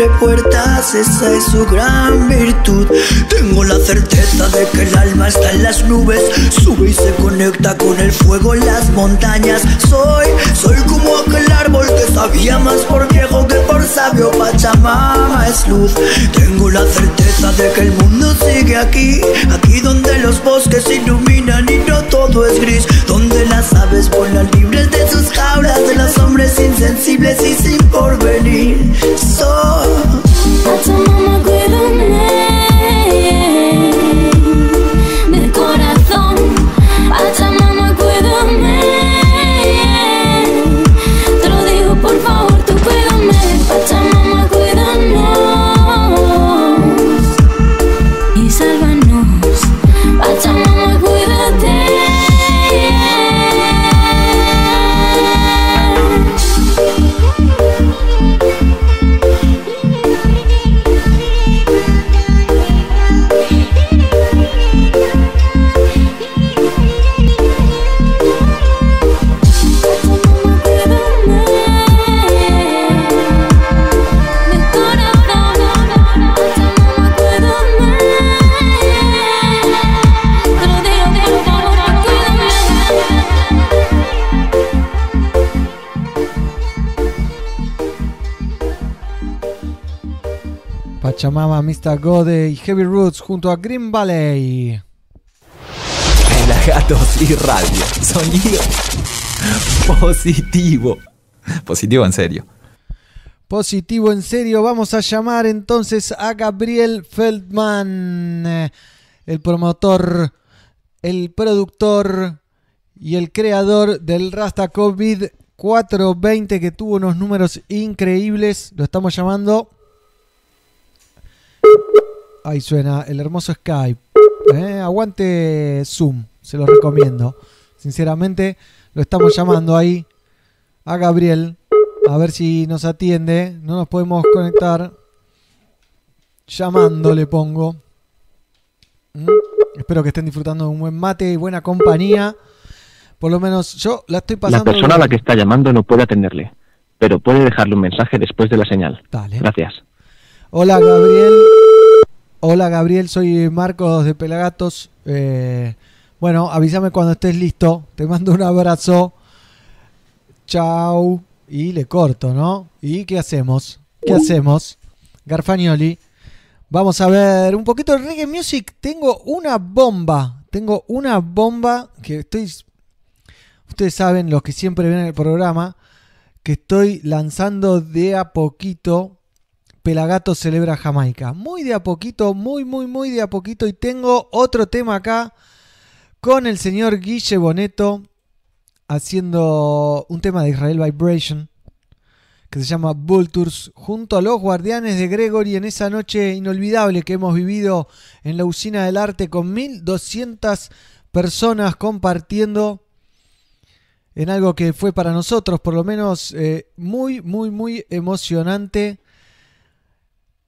abre puertas, esa es su gran virtud. Tengo la certeza de que el alma está en las nubes, sube y se conecta con el fuego en las montañas. Soy, soy como aquel árbol que sabía más por viejo que por sabio. Pachamama es luz. Tengo la certeza de que el mundo sigue aquí, aquí donde los bosques iluminan y no todo es gris, donde las aves vuelan libres de sus jaulas, de los hombres insensibles y sin porvenir. Soy Pachamama, cuídame Pachamama, Mr. Gode y Heavy Roots junto a Green Valley. Pelagatos y radio. Sonido positivo. Positivo en serio. Positivo en serio, vamos a llamar entonces a Gabriel Feldman, el promotor, el productor y el creador del Rasta COVID 420 que tuvo unos números increíbles. Lo estamos llamando. Ahí suena el hermoso Skype. Eh, aguante Zoom, se lo recomiendo. Sinceramente, lo estamos llamando ahí a Gabriel. A ver si nos atiende. No nos podemos conectar. Llamando le pongo. Mm, Espero que estén disfrutando de un buen mate y buena compañía. Por lo menos yo la estoy La pasando. persona a la que está llamando no puede atenderle, pero puede dejarle un mensaje después de la señal. Gracias. Hola Gabriel. Hola Gabriel, soy Marcos de Pelagatos. Eh, bueno, avísame cuando estés listo. Te mando un abrazo. Chau. Y le corto, ¿no? ¿Y qué hacemos? ¿Qué hacemos? Garfagnoli. Vamos a ver un poquito de reggae music. Tengo una bomba. Tengo una bomba que estoy. Ustedes saben, los que siempre ven el programa, que estoy lanzando de a poquito. Pelagato celebra Jamaica. Muy de a poquito, muy, muy, muy de a poquito. Y tengo otro tema acá con el señor Guille Boneto haciendo un tema de Israel Vibration que se llama Vultures junto a los guardianes de Gregory en esa noche inolvidable que hemos vivido en la usina del arte con 1200 personas compartiendo en algo que fue para nosotros por lo menos eh, muy, muy, muy emocionante.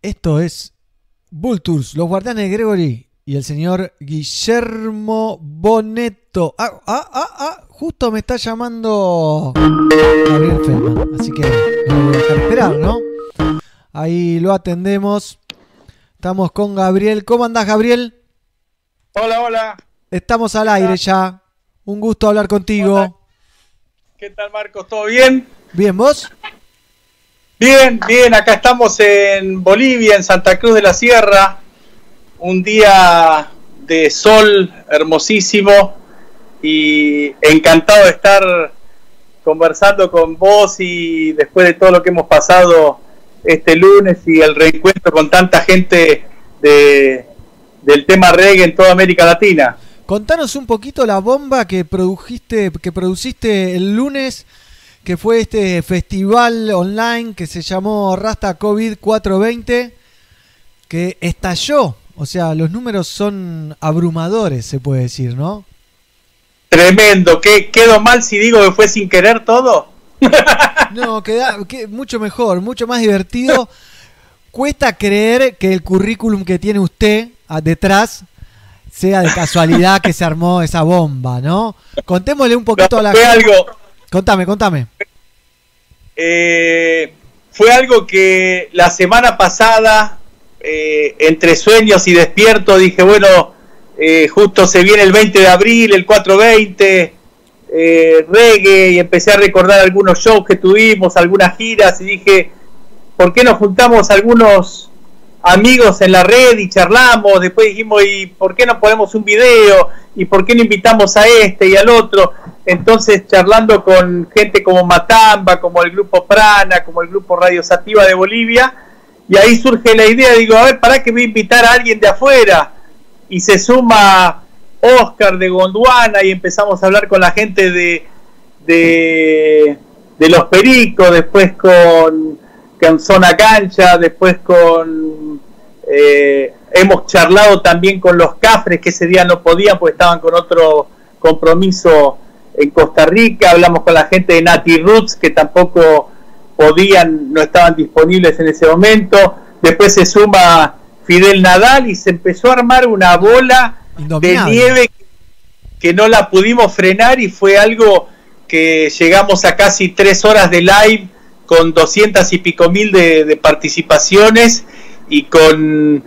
Esto es Vultures, los guardianes de Gregory y el señor Guillermo Boneto. Ah, ah, ah, ah, justo me está llamando Gabriel Feldman, así que no voy a dejar esperar, ¿no? Ahí lo atendemos. Estamos con Gabriel. ¿Cómo andás, Gabriel? Hola, hola. Estamos al aire ya. Un gusto hablar contigo. ¿Qué tal, Marcos? ¿Todo bien? Bien, ¿vos? Bien, bien. Acá estamos en Bolivia, en Santa Cruz de la Sierra. Un día de sol hermosísimo y encantado de estar conversando con vos y después de todo lo que hemos pasado este lunes y el reencuentro con tanta gente de, del tema reggae en toda América Latina. Contanos un poquito la bomba que produjiste, que produciste el lunes, que fue este festival online que se llamó Rasta COVID 420, que estalló. O sea, los números son abrumadores, se puede decir, ¿no? Tremendo. ¿Qué, ¿Quedo mal si digo que fue sin querer todo? [laughs] No, queda que- mucho mejor, mucho más divertido. Cuesta creer que el currículum que tiene usted ah, detrás sea de casualidad que se armó esa bomba, ¿no? Contémosle un poquito a la gente. algo- Contame, contame. Eh, fue algo que la semana pasada, eh, entre sueños y despierto, dije, bueno, eh, justo se viene el 20 de abril, el 420, eh, reggae, y empecé a recordar algunos shows que tuvimos, algunas giras, y dije, ¿por qué no juntamos algunos amigos en la red y charlamos? Después dijimos, ¿y por qué no ponemos un video? ¿Y por qué no invitamos a este y al otro? Entonces, charlando con gente como Matamba, como el grupo Prana, como el grupo Radio Sativa de Bolivia, y ahí surge la idea, digo, a ver, ¿para qué voy a invitar a alguien de afuera? Y se suma Oscar de Gondwana y empezamos a hablar con la gente de, de, de Los Pericos, después con, con Zona Cancha, después con... eh, hemos charlado también con los Cafres, que ese día no podían porque estaban con otro compromiso en Costa Rica, hablamos con la gente de Nati Roots, que tampoco podían, no estaban disponibles en ese momento, después se suma Fidel Nadal y se empezó a armar una bola de nieve que no la pudimos frenar y fue algo que llegamos a casi tres horas de live con doscientas y pico mil de, de participaciones y con,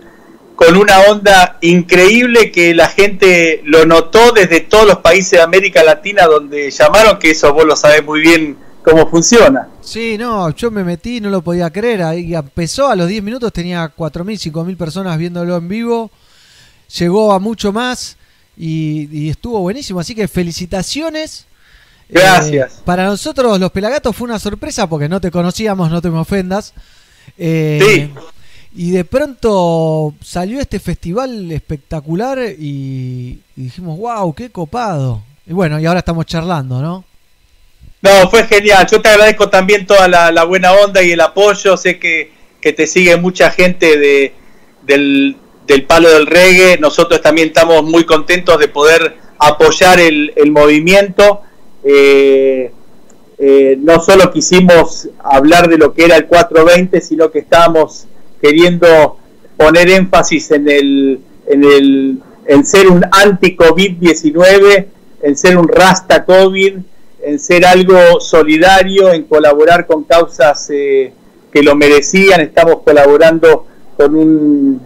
con una onda increíble que la gente lo notó desde todos los países de América Latina donde llamaron, que eso vos lo sabés muy bien cómo funciona. Sí, no, yo me metí, no lo podía creer. Ahí empezó a los 10 minutos, tenía 4.000, 5.000 personas viéndolo en vivo. Llegó a mucho más y, y estuvo buenísimo. Así que felicitaciones. Gracias. Eh, para nosotros los Pelagatos fue una sorpresa porque no te conocíamos, no te me ofendas. Eh, Sí. Y de pronto salió este festival espectacular y, dijimos, wow, qué copado. Y bueno, y ahora estamos charlando, ¿no? No, fue genial. Yo te agradezco también toda la, la buena onda y el apoyo. Sé que, que te sigue mucha gente de, del, del palo del reggae. Nosotros también estamos muy contentos de poder apoyar el, el movimiento. Eh, eh, no solo quisimos hablar de lo que era el 420, sino que estábamos queriendo poner énfasis en el, en el en ser un anti-COVID-19, en ser un rasta COVID, en ser algo solidario, en colaborar con causas eh, que lo merecían. Estamos colaborando con un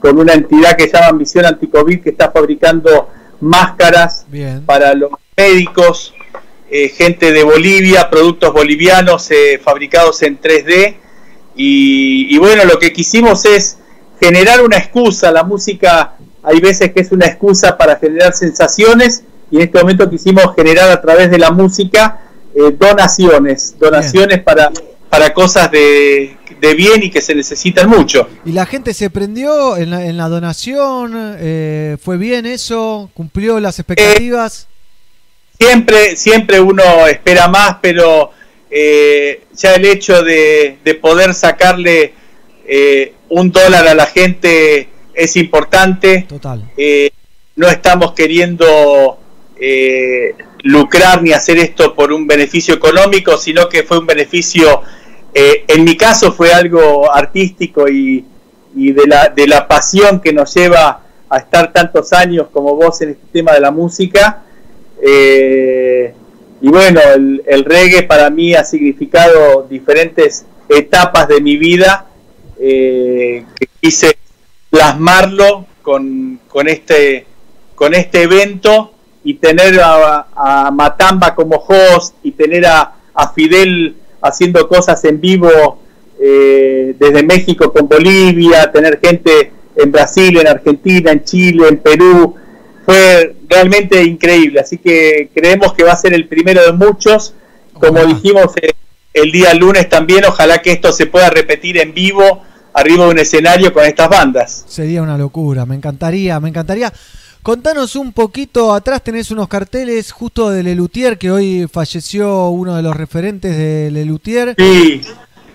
con una entidad que se llama Misión Anticovid que está fabricando máscaras Bien. para los médicos, eh, gente de Bolivia, productos bolivianos eh, fabricados en 3D. Y, y bueno, lo que quisimos es generar una excusa. La música hay veces que es una excusa para generar sensaciones y en este momento quisimos generar a través de la música eh, donaciones, donaciones para, para cosas de, de bien y que se necesitan mucho. Y la gente se prendió en la, en la donación, eh, fue bien eso, cumplió las expectativas. siempre, siempre uno espera más, pero eh, ya el hecho de, de poder sacarle eh, un dólar a la gente es importante. Total. Eh, no estamos queriendo lucrar ni hacer esto por un beneficio económico, sino que fue un beneficio, en mi caso fue algo artístico y, y de, la, de la pasión que nos lleva a estar tantos años como vos en este tema de la música. Eh, y bueno, el, el reggae para mí ha significado diferentes etapas de mi vida eh, que quise plasmarlo con, con este con este evento y tener a, a Matamba como host y tener a, Fidel haciendo cosas en vivo eh, desde México con Bolivia, tener gente en Brasil, en Argentina, en Chile, en Perú, fue realmente increíble. Así que creemos que va a ser el primero de muchos. Como dijimos eh, el día lunes también, ojalá que esto se pueda repetir en vivo arriba de un escenario con estas bandas. Sería una locura, me encantaría, me encantaría. Contanos un poquito, atrás tenés unos carteles justo de Lelutier, que hoy falleció uno de los referentes de Lelutier. Sí.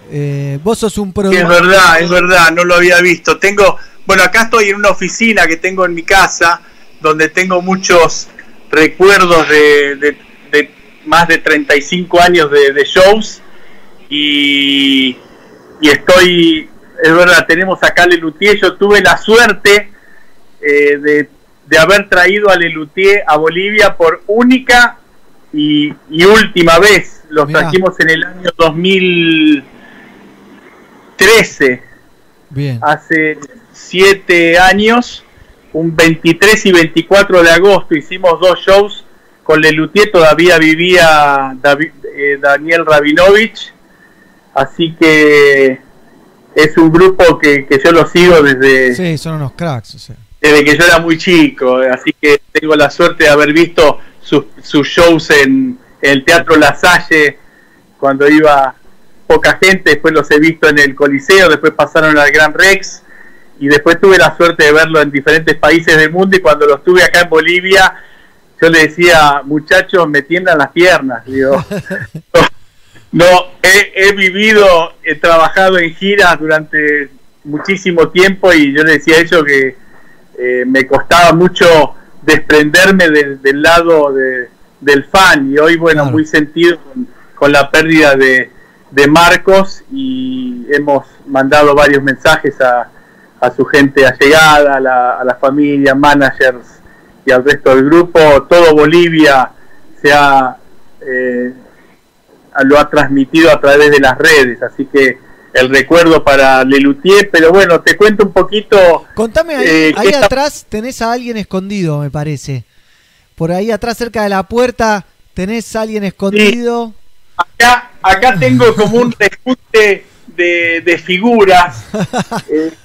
Eh, vos sos un Sí, es productor. verdad, es verdad, no lo había visto. Tengo, bueno, acá estoy en una oficina que tengo en mi casa, donde tengo muchos recuerdos de, de- de más de 35 años de, de shows y, y estoy, es verdad, tenemos acá a Lelutier. Yo tuve la suerte eh, de, de haber traído a Lelutier a Bolivia por única y, y última vez. Los Mirá. trajimos en el año 2013 Bien. hace siete años, un 23 y 24 de agosto, hicimos dos shows. Con Lelutier todavía vivía eh, Daniel Rabinovich, así que es un grupo que, que yo lo sigo desde, Sí, son unos cracks. o sea. desde que yo era muy chico, así que tengo la suerte de haber visto sus, sus shows en, en el Teatro La Salle cuando iba poca gente, después los he visto en el Coliseo, después pasaron al Gran Rex y después tuve la suerte de verlo en diferentes países del mundo y cuando los tuve acá en Bolivia yo le decía, muchachos, me tiendan las piernas, digo. [laughs] No, he, he vivido, he trabajado en giras durante muchísimo tiempo y yo le decía a ellos que eh, me costaba mucho desprenderme del, del lado de- del fan y hoy, bueno, muy sentido con, con la pérdida de, de Marcos y hemos mandado varios mensajes a, a su gente allegada, a la, a la familia, managers y al resto del grupo. Todo Bolivia se ha, eh, lo ha transmitido a través de las redes, así que el recuerdo para Lelutier, pero bueno, te cuento un poquito. Contame ahí, eh, ahí que esta- atrás tenés a alguien escondido, me parece. Por ahí atrás, cerca de la puerta, tenés a alguien escondido. acá, acá tengo como un [laughs] rejunte de, de figuras. Eh, [laughs]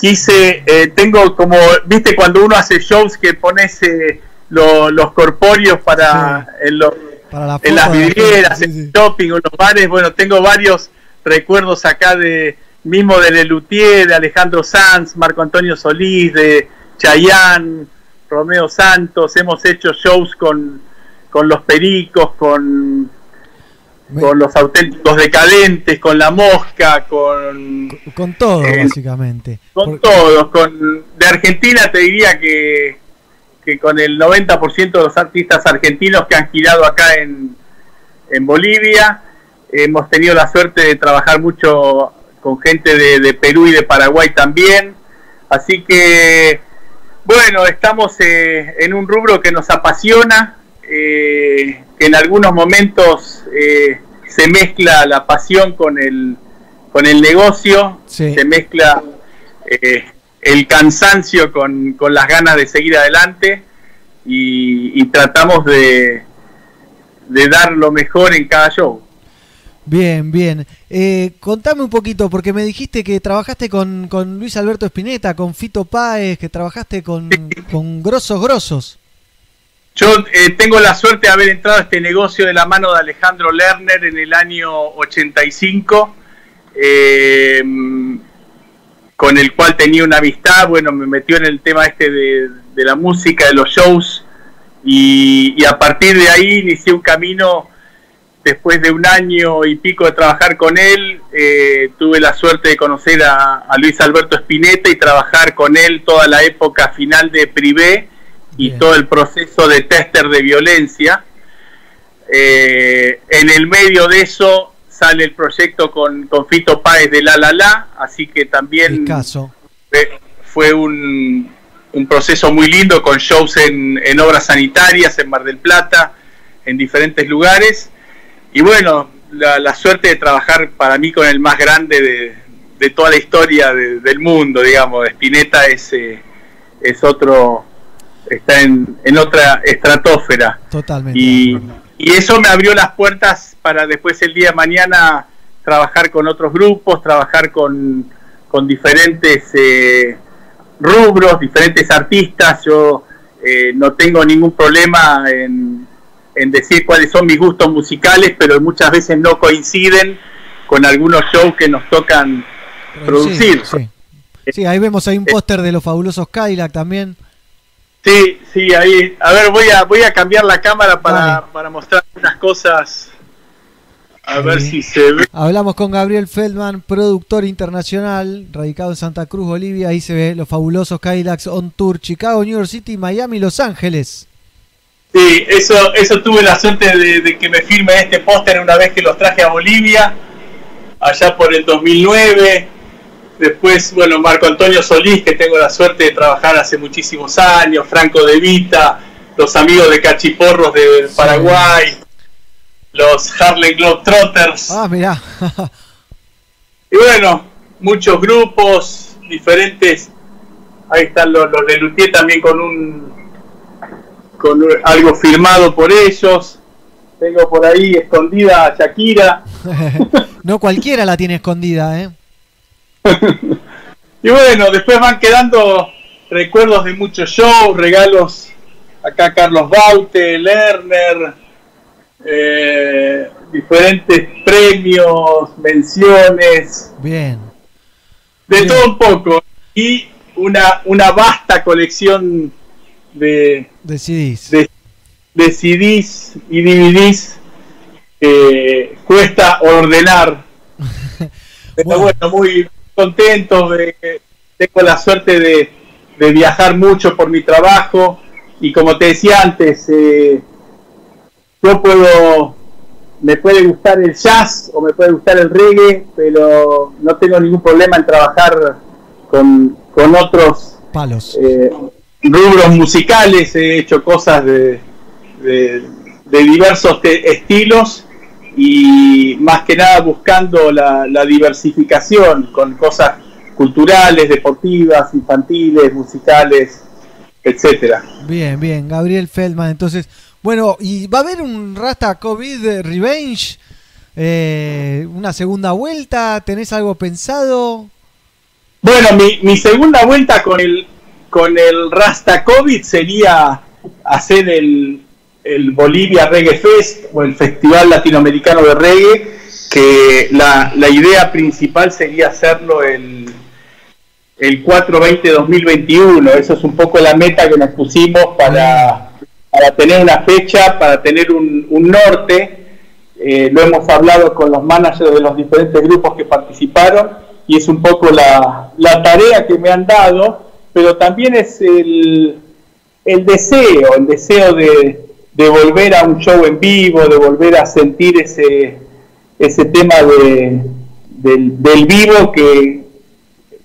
quise, eh, tengo como, viste, cuando uno hace shows que pones eh, lo- los corpóreos para, en, los- Para en las vidrieras, en sí, sí. shopping o en los bares. Bueno, tengo varios recuerdos acá de mismo de Lelutier, de Alejandro Sanz, Marco Antonio Solís, de Chayanne, Romeo Santos. Hemos hecho shows con, con los Pericos, con, con los auténticos decadentes, con la Mosca, con Con todo, Eh, básicamente. con todos. Con, de Argentina te diría que, que con el 90% de los artistas argentinos que han girado acá en, en Bolivia, hemos tenido la suerte de trabajar mucho con gente de, de Perú y de Paraguay también. Así que, bueno, estamos eh, en un rubro que nos apasiona, eh, que en algunos momentos eh, se mezcla la pasión con el, con el negocio, se mezcla eh, el cansancio con, con las ganas de seguir adelante y, y tratamos de, de dar lo mejor en cada show. Bien, bien. Eh, contame un poquito, porque me dijiste que trabajaste con, con Luis Alberto Spinetta, con Fito Páez, que trabajaste con, con grosos grosos. Yo eh, tengo la suerte de haber entrado a este negocio de la mano de Alejandro Lerner en el año 85, eh, con el cual tenía una amistad. Bueno, me metió en el tema este de, la música, de los shows, y, y a partir de ahí inicié un camino. Después de un año y pico de trabajar con él, eh, tuve la suerte de conocer a, a Luis Alberto Spinetta y trabajar con él toda la época final de Privé y todo el proceso de tester de violencia. Eh, en el medio de eso sale el proyecto con, con Fito Páez de La La La, así que también Caso. fue, fue un, un proceso muy lindo con shows en, en obras sanitarias, en Mar del Plata, en diferentes lugares. Y bueno, la, la suerte de trabajar para mí con el más grande de, de toda la historia de- del mundo, digamos. Spinetta es, eh, es otro, está en, en otra estratosfera. Totalmente. Y, y eso me abrió las puertas para después el día de mañana trabajar con otros grupos, trabajar con, con diferentes eh, rubros, diferentes artistas. Yo eh, no tengo ningún problema en, en decir cuáles son mis gustos musicales, pero muchas veces no coinciden con algunos shows que nos tocan producir. Sí, sí. Sí, ahí vemos ahí un póster de los fabulosos Cadillac también. Sí, sí, ahí. A ver, voy a voy a cambiar la cámara para, para mostrar unas cosas. A ver si se ve. Hablamos con Gabriel Feldman, productor internacional, radicado en Santa Cruz, Bolivia. Ahí se ve los fabulosos Cadillacs on tour, Chicago, New York City, Miami, Los Ángeles. Sí, eso, eso tuve la suerte de, de que me firme este póster una vez que los traje a Bolivia, allá por el 2009. Después, bueno, Marco Antonio Solís, que tengo la suerte de trabajar hace muchísimos años, Franco De Vita, los amigos de Cachiporros de Paraguay, los Harlem Globetrotters. Ah, mirá. Y bueno, muchos grupos, diferentes. Ahí están los, los de Luthier también con un con un- algo firmado por ellos. Tengo por ahí escondida a Shakira. [laughs] no cualquiera la tiene escondida, ¿eh? [laughs] Y bueno, después van quedando recuerdos de muchos shows, regalos. Acá Carlos Baute, Lerner, eh, diferentes premios, menciones, Bien. de todo un poco. Y una, una vasta colección de, De CDs. de, de CDs y DVDs que cuesta ordenar. [laughs] Pero bueno, muy contento. De, tengo la suerte de, de viajar mucho por mi trabajo y como te decía antes, eh, yo puedo, me puede gustar el jazz o me puede gustar el reggae, pero no tengo ningún problema en trabajar con, con otros Palos. eh, rubros musicales, he hecho cosas de, de, de diversos te- estilos y más que nada buscando la, la diversificación con cosas culturales, deportivas, infantiles, musicales, etcétera. Bien, bien. Gabriel Feldman, entonces, Bueno, ¿y va a haber un Rasta COVID Revenge? Eh, ¿Una segunda vuelta? ¿Tenés algo pensado? Bueno, mi, mi segunda vuelta con el, con el Rasta COVID sería hacer el, el Bolivia Reggae Fest o el Festival Latinoamericano de Reggae, que la, idea principal sería hacerlo el, el 4-20-2021. Eso es un poco la meta que nos pusimos para, para tener una fecha, para tener un, un norte. Eh, lo hemos hablado con los managers de los diferentes grupos que participaron y es un poco la, la tarea que me han dado, pero también es el, el deseo, el deseo de, de volver a un show en vivo, de volver a sentir ese, ese tema de, del, del vivo que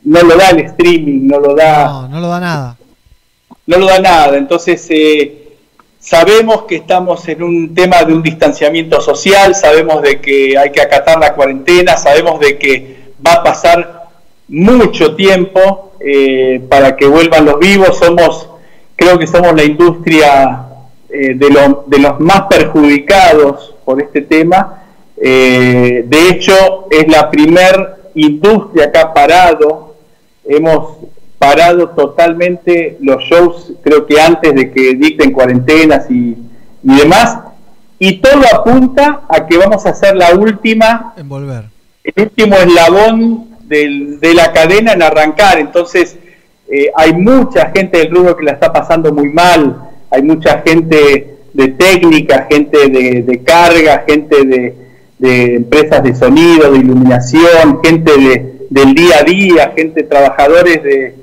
no lo da el streaming, no lo da... No, no lo da nada. No lo da nada, entonces eh, sabemos que estamos en un tema de un distanciamiento social, sabemos de que hay que acatar la cuarentena, sabemos de que va a pasar mucho tiempo eh, para que vuelvan los vivos, somos, creo que somos la industria eh, de, lo- de los más perjudicados por este tema. Eh, de hecho, es la primer industria que ha parado. Hemos parado totalmente los shows, creo que antes de que dicten cuarentenas y, y demás. Y todo apunta a que vamos a hacer la última, En volver. el último eslabón del- de la cadena en arrancar. Entonces, eh, hay mucha gente del rubro que la está pasando muy mal, hay mucha gente de técnica, gente de, carga, gente de, empresas de sonido, de iluminación, gente de, del día a día, gente, trabajadores de,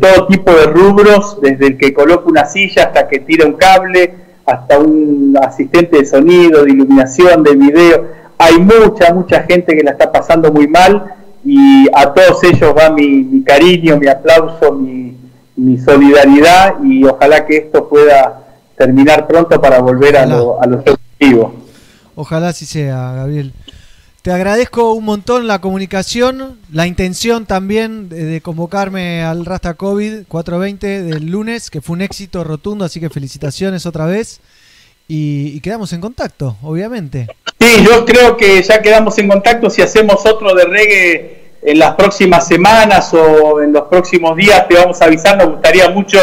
todo tipo de rubros, desde el que coloca una silla hasta que tira un cable, hasta un asistente de sonido, de iluminación, de video. Hay mucha, mucha gente que la está pasando muy mal y a todos ellos va mi cariño, mi aplauso, mi, mi solidaridad y ojalá que esto pueda terminar pronto para volver a, lo, a los objetivos. Ojalá así sea, Gabriel. Te agradezco un montón la comunicación, la intención también de, de convocarme al Rasta COVID 420 del lunes, que fue un éxito rotundo, así que felicitaciones otra vez. Y, y quedamos en contacto, obviamente. Sí, yo creo que ya quedamos en contacto si hacemos otro de reggae en las próximas semanas o en los próximos días, te vamos a avisar, nos gustaría mucho,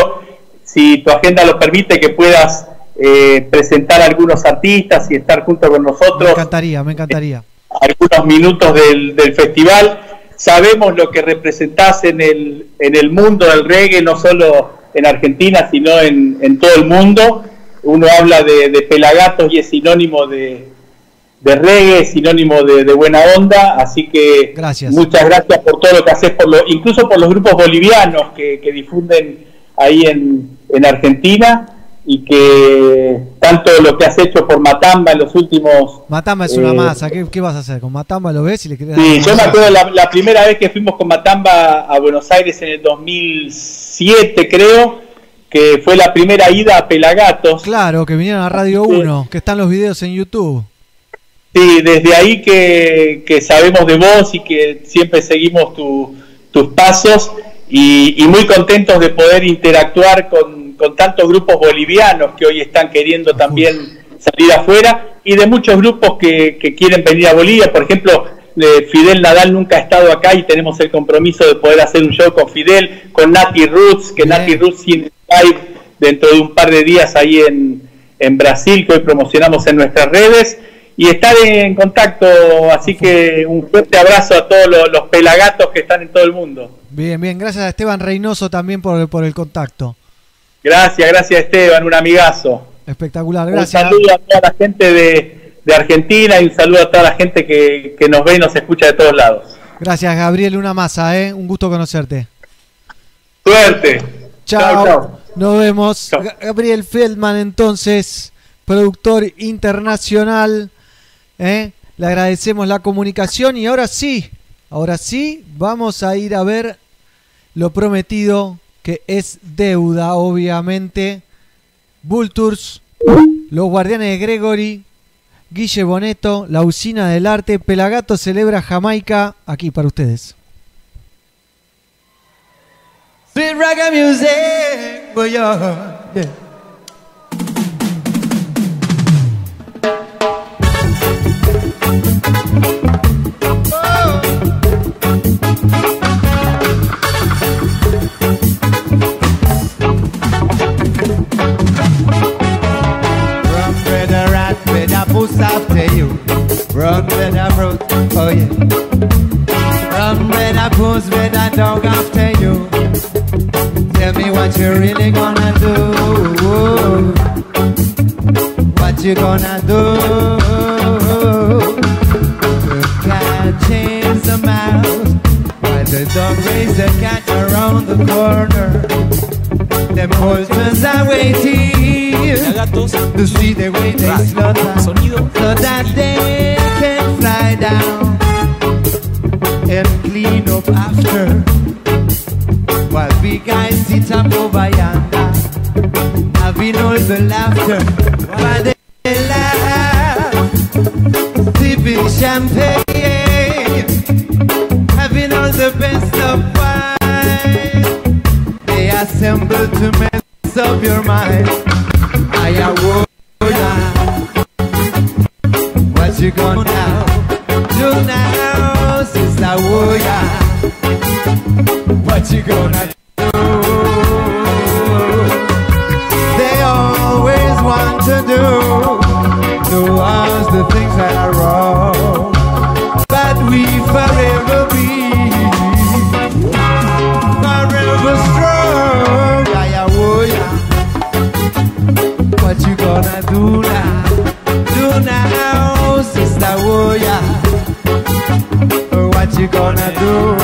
si tu agenda lo permite, que puedas eh, presentar a algunos artistas y estar junto con Me nosotros encantaría, me encantaría. algunos minutos del, del festival. Sabemos lo que representás en el, en el mundo del reggae, no solo en Argentina, sino en, en todo el mundo. Uno habla de, de pelagatos y es sinónimo de, de reggae, sinónimo de, de buena onda. Así que Gracias. muchas gracias por todo lo que haces, por lo, incluso por los grupos bolivianos que, que difunden ahí en, en Argentina y que tanto lo que has hecho por Matamba en los últimos Matamba es una Eh, masa, ¿qué, qué vas a hacer? ¿Con Matamba lo ves y le querés Sí, yo me acuerdo la, la primera vez que fuimos con Matamba a Buenos Aires en el 2007, creo, que fue la primera ida a Pelagatos. Claro, que vinieron a Radio 1, que están los videos en YouTube. Sí, desde ahí que, que sabemos de vos y que siempre seguimos tu- tus pasos y, y muy contentos de poder interactuar con, con tantos grupos bolivianos que hoy están queriendo también salir afuera y de muchos grupos que, que quieren venir a Bolivia. Por ejemplo, eh, Fidel Nadal nunca ha estado acá y tenemos el compromiso de poder hacer un show con Fidel, con Nati Roots, que Nati Roots tiene live dentro de un par de días ahí en, en Brasil, que hoy promocionamos en nuestras redes. Y estar en contacto, así que un fuerte abrazo a todos los, los pelagatos que están en todo el mundo. Bien, bien, gracias a Esteban Reynoso también por, por el contacto. Gracias, gracias Esteban, un amigazo. Espectacular, Un gracias. saludo a toda la gente de, de Argentina y un saludo a toda la gente que, que nos ve y nos escucha de todos lados. Gracias, Gabriel, una masa, ¿eh? Un gusto conocerte. Suerte. Chao. Nos vemos. Ga- Gabriel Feldman, entonces, productor internacional. ¿Eh? Le agradecemos la comunicación y ahora sí, ahora sí, vamos a ir a ver lo prometido que es deuda, obviamente. Vultures, los guardianes de Gregory, Guille Boneto, la usina del arte, Pelagato celebra Jamaica, aquí para ustedes. Sweet reggae music, yeah. yeah. Really gonna do. What you gonna do. Chase the mouse, while the dog raise the cat around the corner. Them posters are waiting to see the way they slaughter, so that they can fly down and clean up after. While big guys sit up over yonder, having all the laughter, while they laugh, sipping champagne, having all the best of wine. They assemble to mess up your mind. I would oh, What you gonna do now, sister oh, Woya? What you gonna do? They always want to do you gonna do now? Do now, sister Woya. Oh, What you gonna do?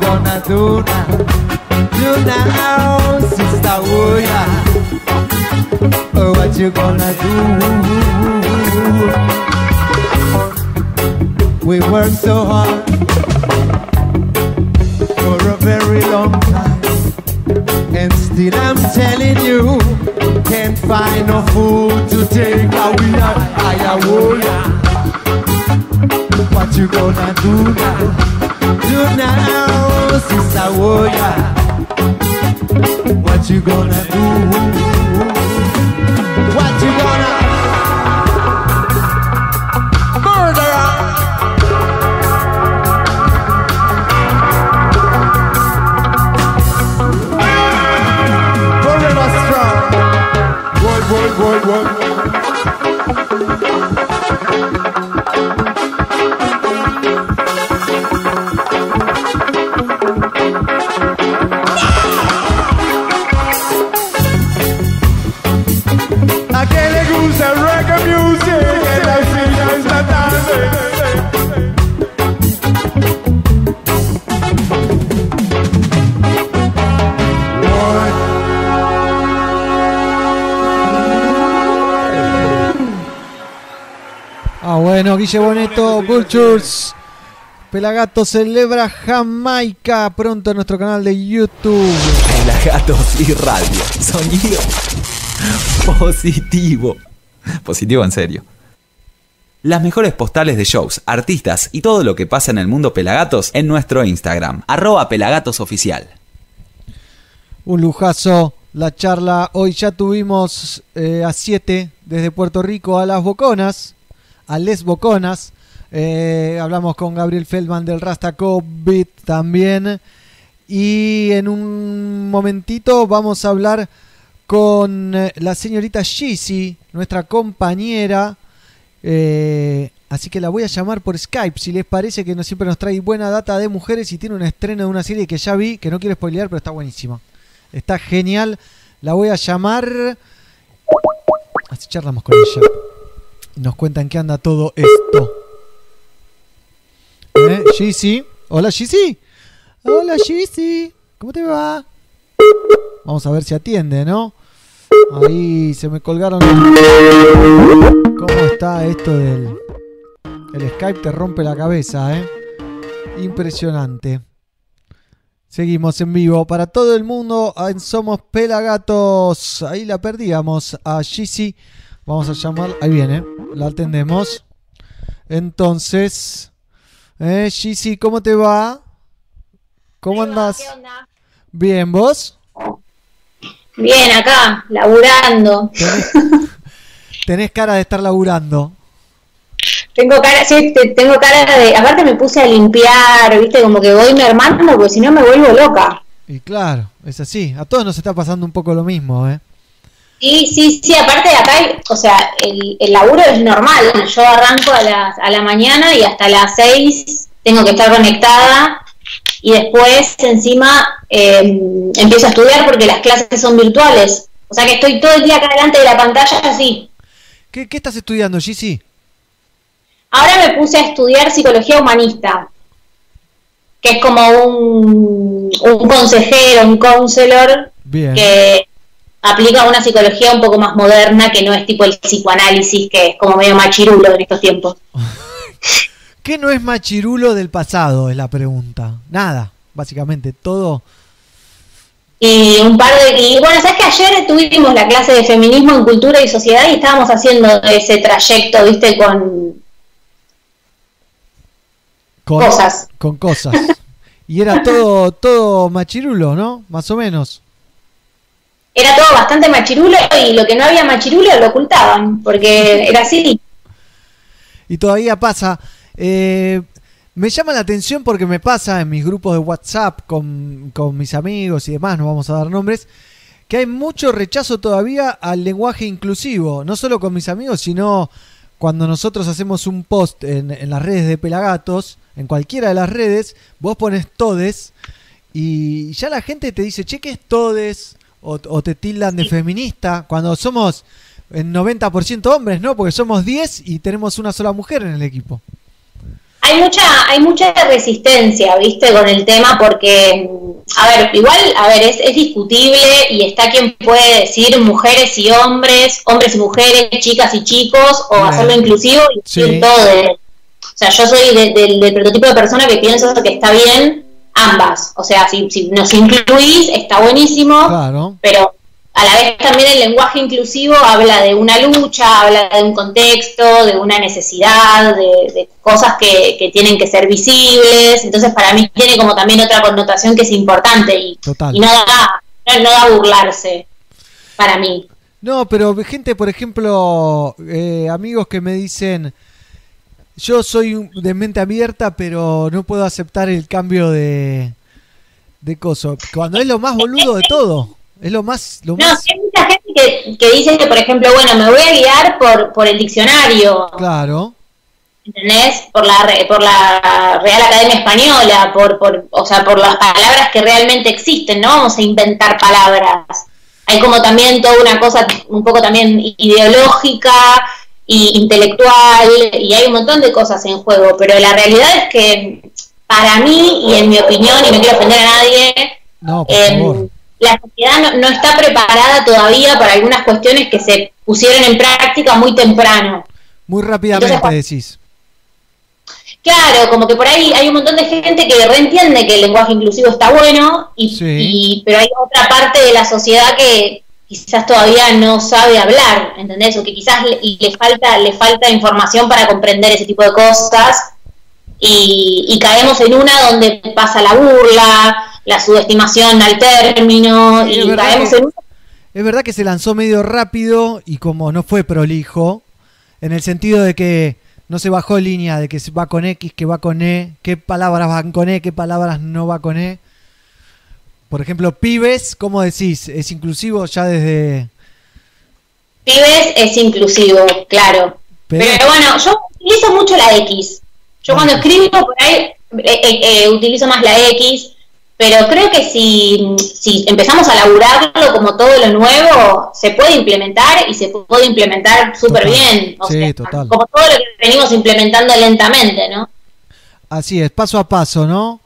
Gonna do now? Do now, oh, sister oh, Woya. Oh, what you gonna do? We work so hard for a very long time. And still I'm telling you, can't find no food to take away our Ayawoya. Oh, what you gonna do now? Do now, Sister Woya. What you gonna do? What you gonna Murderer! Forever strong. Guille Boneto, Vultures. Pelagato celebra Jamaica pronto en nuestro canal de YouTube. Pelagatos y radio. Sonido positivo. Positivo en serio. Las mejores postales de shows, artistas y todo lo que pasa en el mundo Pelagatos en nuestro Instagram. Arroba Pelagatosoficial. Un lujazo la charla. Hoy ya tuvimos eh, a 7 desde Puerto Rico a las Boconas, a Les Boconas. Eh, hablamos con Gabriel Feldman del Rasta Beat también. Y en un momentito vamos a hablar con eh, la señorita Gizzy, nuestra compañera. Eh, así que la voy a llamar por Skype, si les parece que no siempre nos trae buena data de mujeres y tiene un estreno de una serie que ya vi, que no quiero spoilear, pero está buenísima. Está genial. La voy a llamar. Así charlamos con ella. Nos cuentan qué anda todo esto. ¿Eh? Gizzy. Hola Gizzy. Hola Gizzy. ¿Cómo te va? Vamos a ver si atiende, ¿no? Ahí se me colgaron. ¿Cómo está esto del. El Skype te rompe la cabeza, eh? Impresionante. Seguimos en vivo para todo el mundo en Somos Pelagatos. Ahí la perdíamos a Gizzy. Vamos a llamar. Ahí viene. La atendemos. Entonces. Eh, ¿cómo te va? ¿Cómo andas? ¿Qué onda? Bien, ¿vos? Bien, acá, laburando. [laughs] Tenés cara de estar laburando. Tengo cara, sí, te- tengo cara de. Aparte me puse a limpiar, viste, como que voy mermando, porque si no me vuelvo loca. Y claro, es así. A todos nos está pasando un poco lo mismo, ¿eh? Sí, sí, sí, aparte de acá, o sea, el, el laburo es normal. Yo arranco a, las, a la mañana y hasta las 6 tengo que estar conectada y después encima eh, empiezo a estudiar porque las clases son virtuales. O sea que estoy todo el día acá delante de la pantalla así. ¿Qué, qué estás estudiando, Gizzy? Ahora me puse a estudiar psicología humanista, que es como un, un consejero, un counselor Bien. que aplica una psicología un poco más moderna, que no es tipo el psicoanálisis, que es como medio machirulo en estos tiempos. [laughs] ¿Qué no es machirulo del pasado? Es la pregunta. Nada, básicamente. Todo. Y un par de... Y bueno, sabes que ayer tuvimos la clase de feminismo en cultura y sociedad y estábamos haciendo ese trayecto, viste, con... Con Cosas. Con cosas. Y era todo, todo machirulo, ¿no? Más o menos. Era todo bastante machirulo y lo que no había machirulo lo ocultaban, porque [laughs] era así. Y todavía pasa. Eh, me llama la atención porque me pasa en mis grupos de WhatsApp con, con mis amigos y demás, no vamos a dar nombres, que hay mucho rechazo todavía al lenguaje inclusivo. No solo con mis amigos, sino cuando nosotros hacemos un post en, en las redes de Pelagatos, en cualquiera de las redes, vos pones todes y ya la gente te dice, che, ¿qué es todes? O, o te tildan de feminista, cuando somos en 90% hombres, ¿no? Porque somos 10 y tenemos una sola mujer en el equipo. Hay mucha, hay mucha resistencia, viste, con el tema, porque, a ver, igual, a ver, es, es discutible y está quien puede decir mujeres y hombres, hombres y mujeres, chicas y chicos, o hacerlo inclusivo y Sí. todo de- O sea, yo soy de- del- del prototipo de persona que pienso que está bien ambas. O sea, si, si nos incluís, está buenísimo, Claro. pero a la vez también el lenguaje inclusivo habla de una lucha, habla de un contexto, de una necesidad, de, de cosas que, que tienen que ser visibles. Entonces, para mí tiene como también otra connotación que es importante y, Total. y no, da, no, no da burlarse para mí. No, pero gente, por ejemplo, eh, amigos que me dicen, yo soy de mente abierta, pero no puedo aceptar el cambio de, de coso. Cuando es lo más boludo de todo. Es lo más... Lo No, más hay mucha gente que, que dice que, por ejemplo, bueno, me voy a guiar por, por el diccionario. claro. ¿entendés? Por la, por la Real Academia Española, por, por, o sea, por las palabras que realmente existen, no vamos a inventar palabras. Hay como también toda una cosa un poco también ideológica y intelectual, y hay un montón de cosas en juego, pero la realidad es que para mí, y en mi opinión, y no quiero ofender a nadie, No, por favor. la sociedad no, no está preparada todavía para algunas cuestiones que se pusieron en práctica muy temprano. Muy rápidamente entonces, decís. Claro, como que por ahí hay un montón de gente que reentiende que el lenguaje inclusivo está bueno, y, Sí. y- pero hay otra parte de la sociedad que quizás todavía no sabe hablar, ¿entendés? O que quizás le, le falta le falta información para comprender ese tipo de cosas y, y caemos en una donde pasa la burla, la subestimación al término y es verdad caemos que- en una Es verdad que se lanzó medio rápido y como no fue prolijo, en el sentido de que no se bajó línea de que va con X, que va con E, qué palabras van con E, qué palabras no va con E. Por ejemplo, pibes, ¿cómo decís? ¿Es inclusivo ya desde... pibes es inclusivo, claro. Pero- Pero, bueno, yo utilizo mucho la X. Yo cuando escribo por ahí eh, eh, eh, utilizo más la X, pero creo que si, si empezamos a laburarlo como todo lo nuevo, se puede implementar y se puede implementar súper bien. O Sí, sea, total. como todo lo que venimos implementando lentamente, ¿no? Así es, paso a paso, ¿no?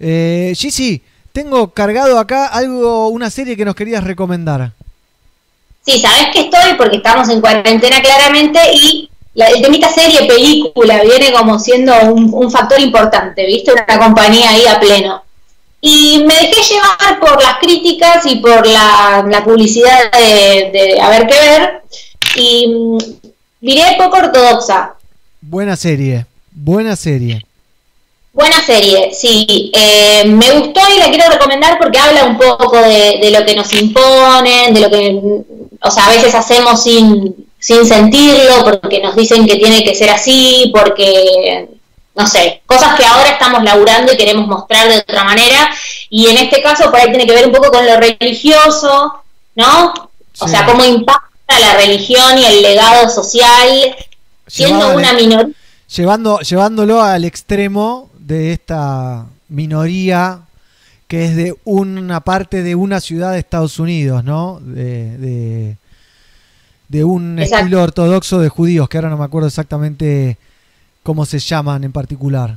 Eh, Gizzy, tengo cargado acá algo, una serie que nos querías recomendar. Sí, sabes que estoy porque estamos en cuarentena claramente y la, el temita serie, película, viene como siendo un, un factor importante, ¿viste? Una compañía ahí a pleno. Y me dejé llevar por las críticas y por la, la publicidad de, de a ver qué ver. Y mm, miré poco ortodoxa. Buena serie, buena serie. Buena serie, sí. Eh, me gustó y la quiero recomendar porque habla un poco de, de lo que nos imponen, de lo que, o sea, a veces hacemos sin, sin sentirlo, porque nos dicen que tiene que ser así, porque, no sé, cosas que ahora estamos laburando y queremos mostrar de otra manera. Y en este caso, por ahí tiene que ver un poco con lo religioso, ¿no? O sea, cómo impacta la religión y el legado social, siendo Llevado una minoría. Llevando, llevándolo al extremo de esta minoría que es de una parte de una ciudad de Estados Unidos, ¿no? De, de, de un Exacto. estilo ortodoxo de judíos, que ahora no me acuerdo exactamente cómo se llaman en particular.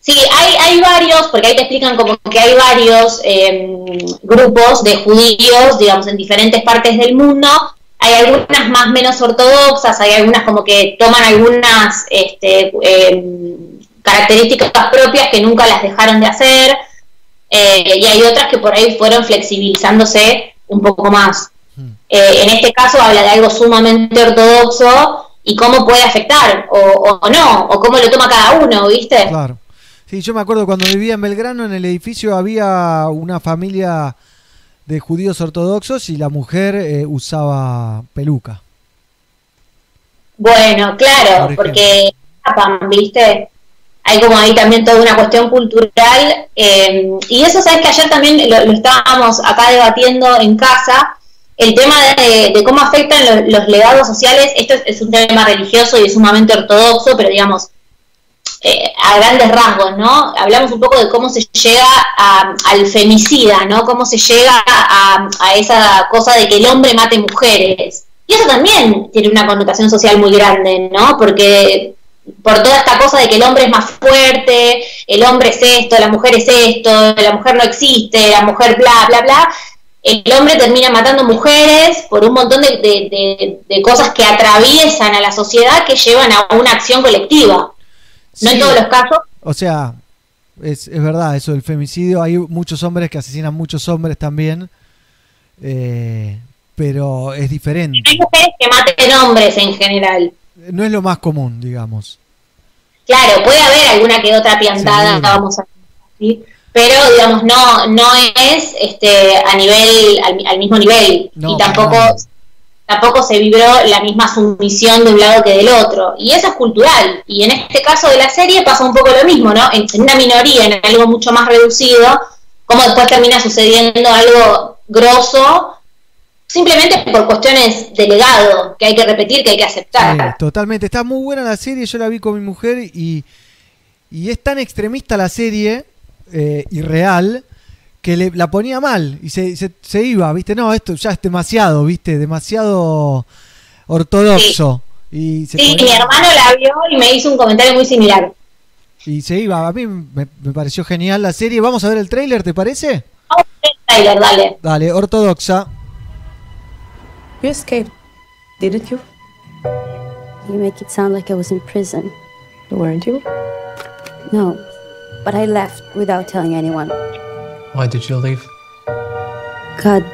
Sí, hay, hay varios, porque ahí te explican como que hay varios eh, grupos de judíos, digamos, en diferentes partes del mundo. Hay algunas más menos ortodoxas, hay algunas como que toman algunas este, eh, características propias que nunca las dejaron de hacer, eh, y hay otras que por ahí fueron flexibilizándose un poco más. Eh, en este caso habla de algo sumamente ortodoxo y cómo puede afectar, o, o no, o cómo lo toma cada uno, ¿viste? Claro. Sí, yo me acuerdo cuando vivía en Belgrano, en el edificio había una familia de judíos ortodoxos y la mujer eh, usaba peluca. Bueno, claro, Por porque ¿viste? Hay como ahí también toda una cuestión cultural. eh, y eso, sabes que ayer también lo, estábamos acá debatiendo en casa, el tema de, cómo afectan los, legados sociales. Esto es, es un tema religioso y es sumamente ortodoxo, pero digamos, eh, a grandes rasgos, ¿no? Hablamos un poco de cómo se llega a- al femicida, ¿no? Cómo se llega a, a esa cosa de que el hombre mate mujeres. Y eso también tiene una connotación social muy grande, ¿no? Porque por toda esta cosa de que el hombre es más fuerte, el hombre es esto, la mujer es esto, la mujer no existe, la mujer bla, bla, bla, el hombre termina matando mujeres por un montón de, de- de- de cosas que atraviesan a la sociedad que llevan a una acción colectiva. No en todos los casos, O sea, es, es verdad eso del femicidio. Hay muchos hombres que asesinan muchos hombres también. eh, pero es diferente. hay mujeres que maten hombres en general. No es lo más común, digamos. Claro, puede haber alguna que otra piantada, vamos a decir, pero digamos, no, no es este a nivel, al, al mismo nivel, No, y tampoco, tampoco se vibró la misma sumisión de un lado que del otro. Y eso es cultural. Y en este caso de la serie pasa un poco lo mismo, ¿no? En, en una minoría, en algo mucho más reducido, como después termina sucediendo algo grosso, simplemente por cuestiones de legado, que hay que repetir, que hay que aceptar. Sí, totalmente. Está muy buena la serie. Yo la vi con mi mujer y, y es tan extremista la serie eh, y real que le, la ponía mal y se, se, se iba, ¿viste? No, esto ya es demasiado, ¿viste? Demasiado ortodoxo. Y se, Sí, mi hermano la vio y me hizo un comentario muy similar. y se iba. A mí me, me pareció genial la serie. Vamos a ver el tráiler, ¿te parece? Tyler, dale. Dale, ortodoxa. You escaped, didn't you? You make it sound like I was in prison. Weren't you? No, but I left without telling anyone. Why did you leave? God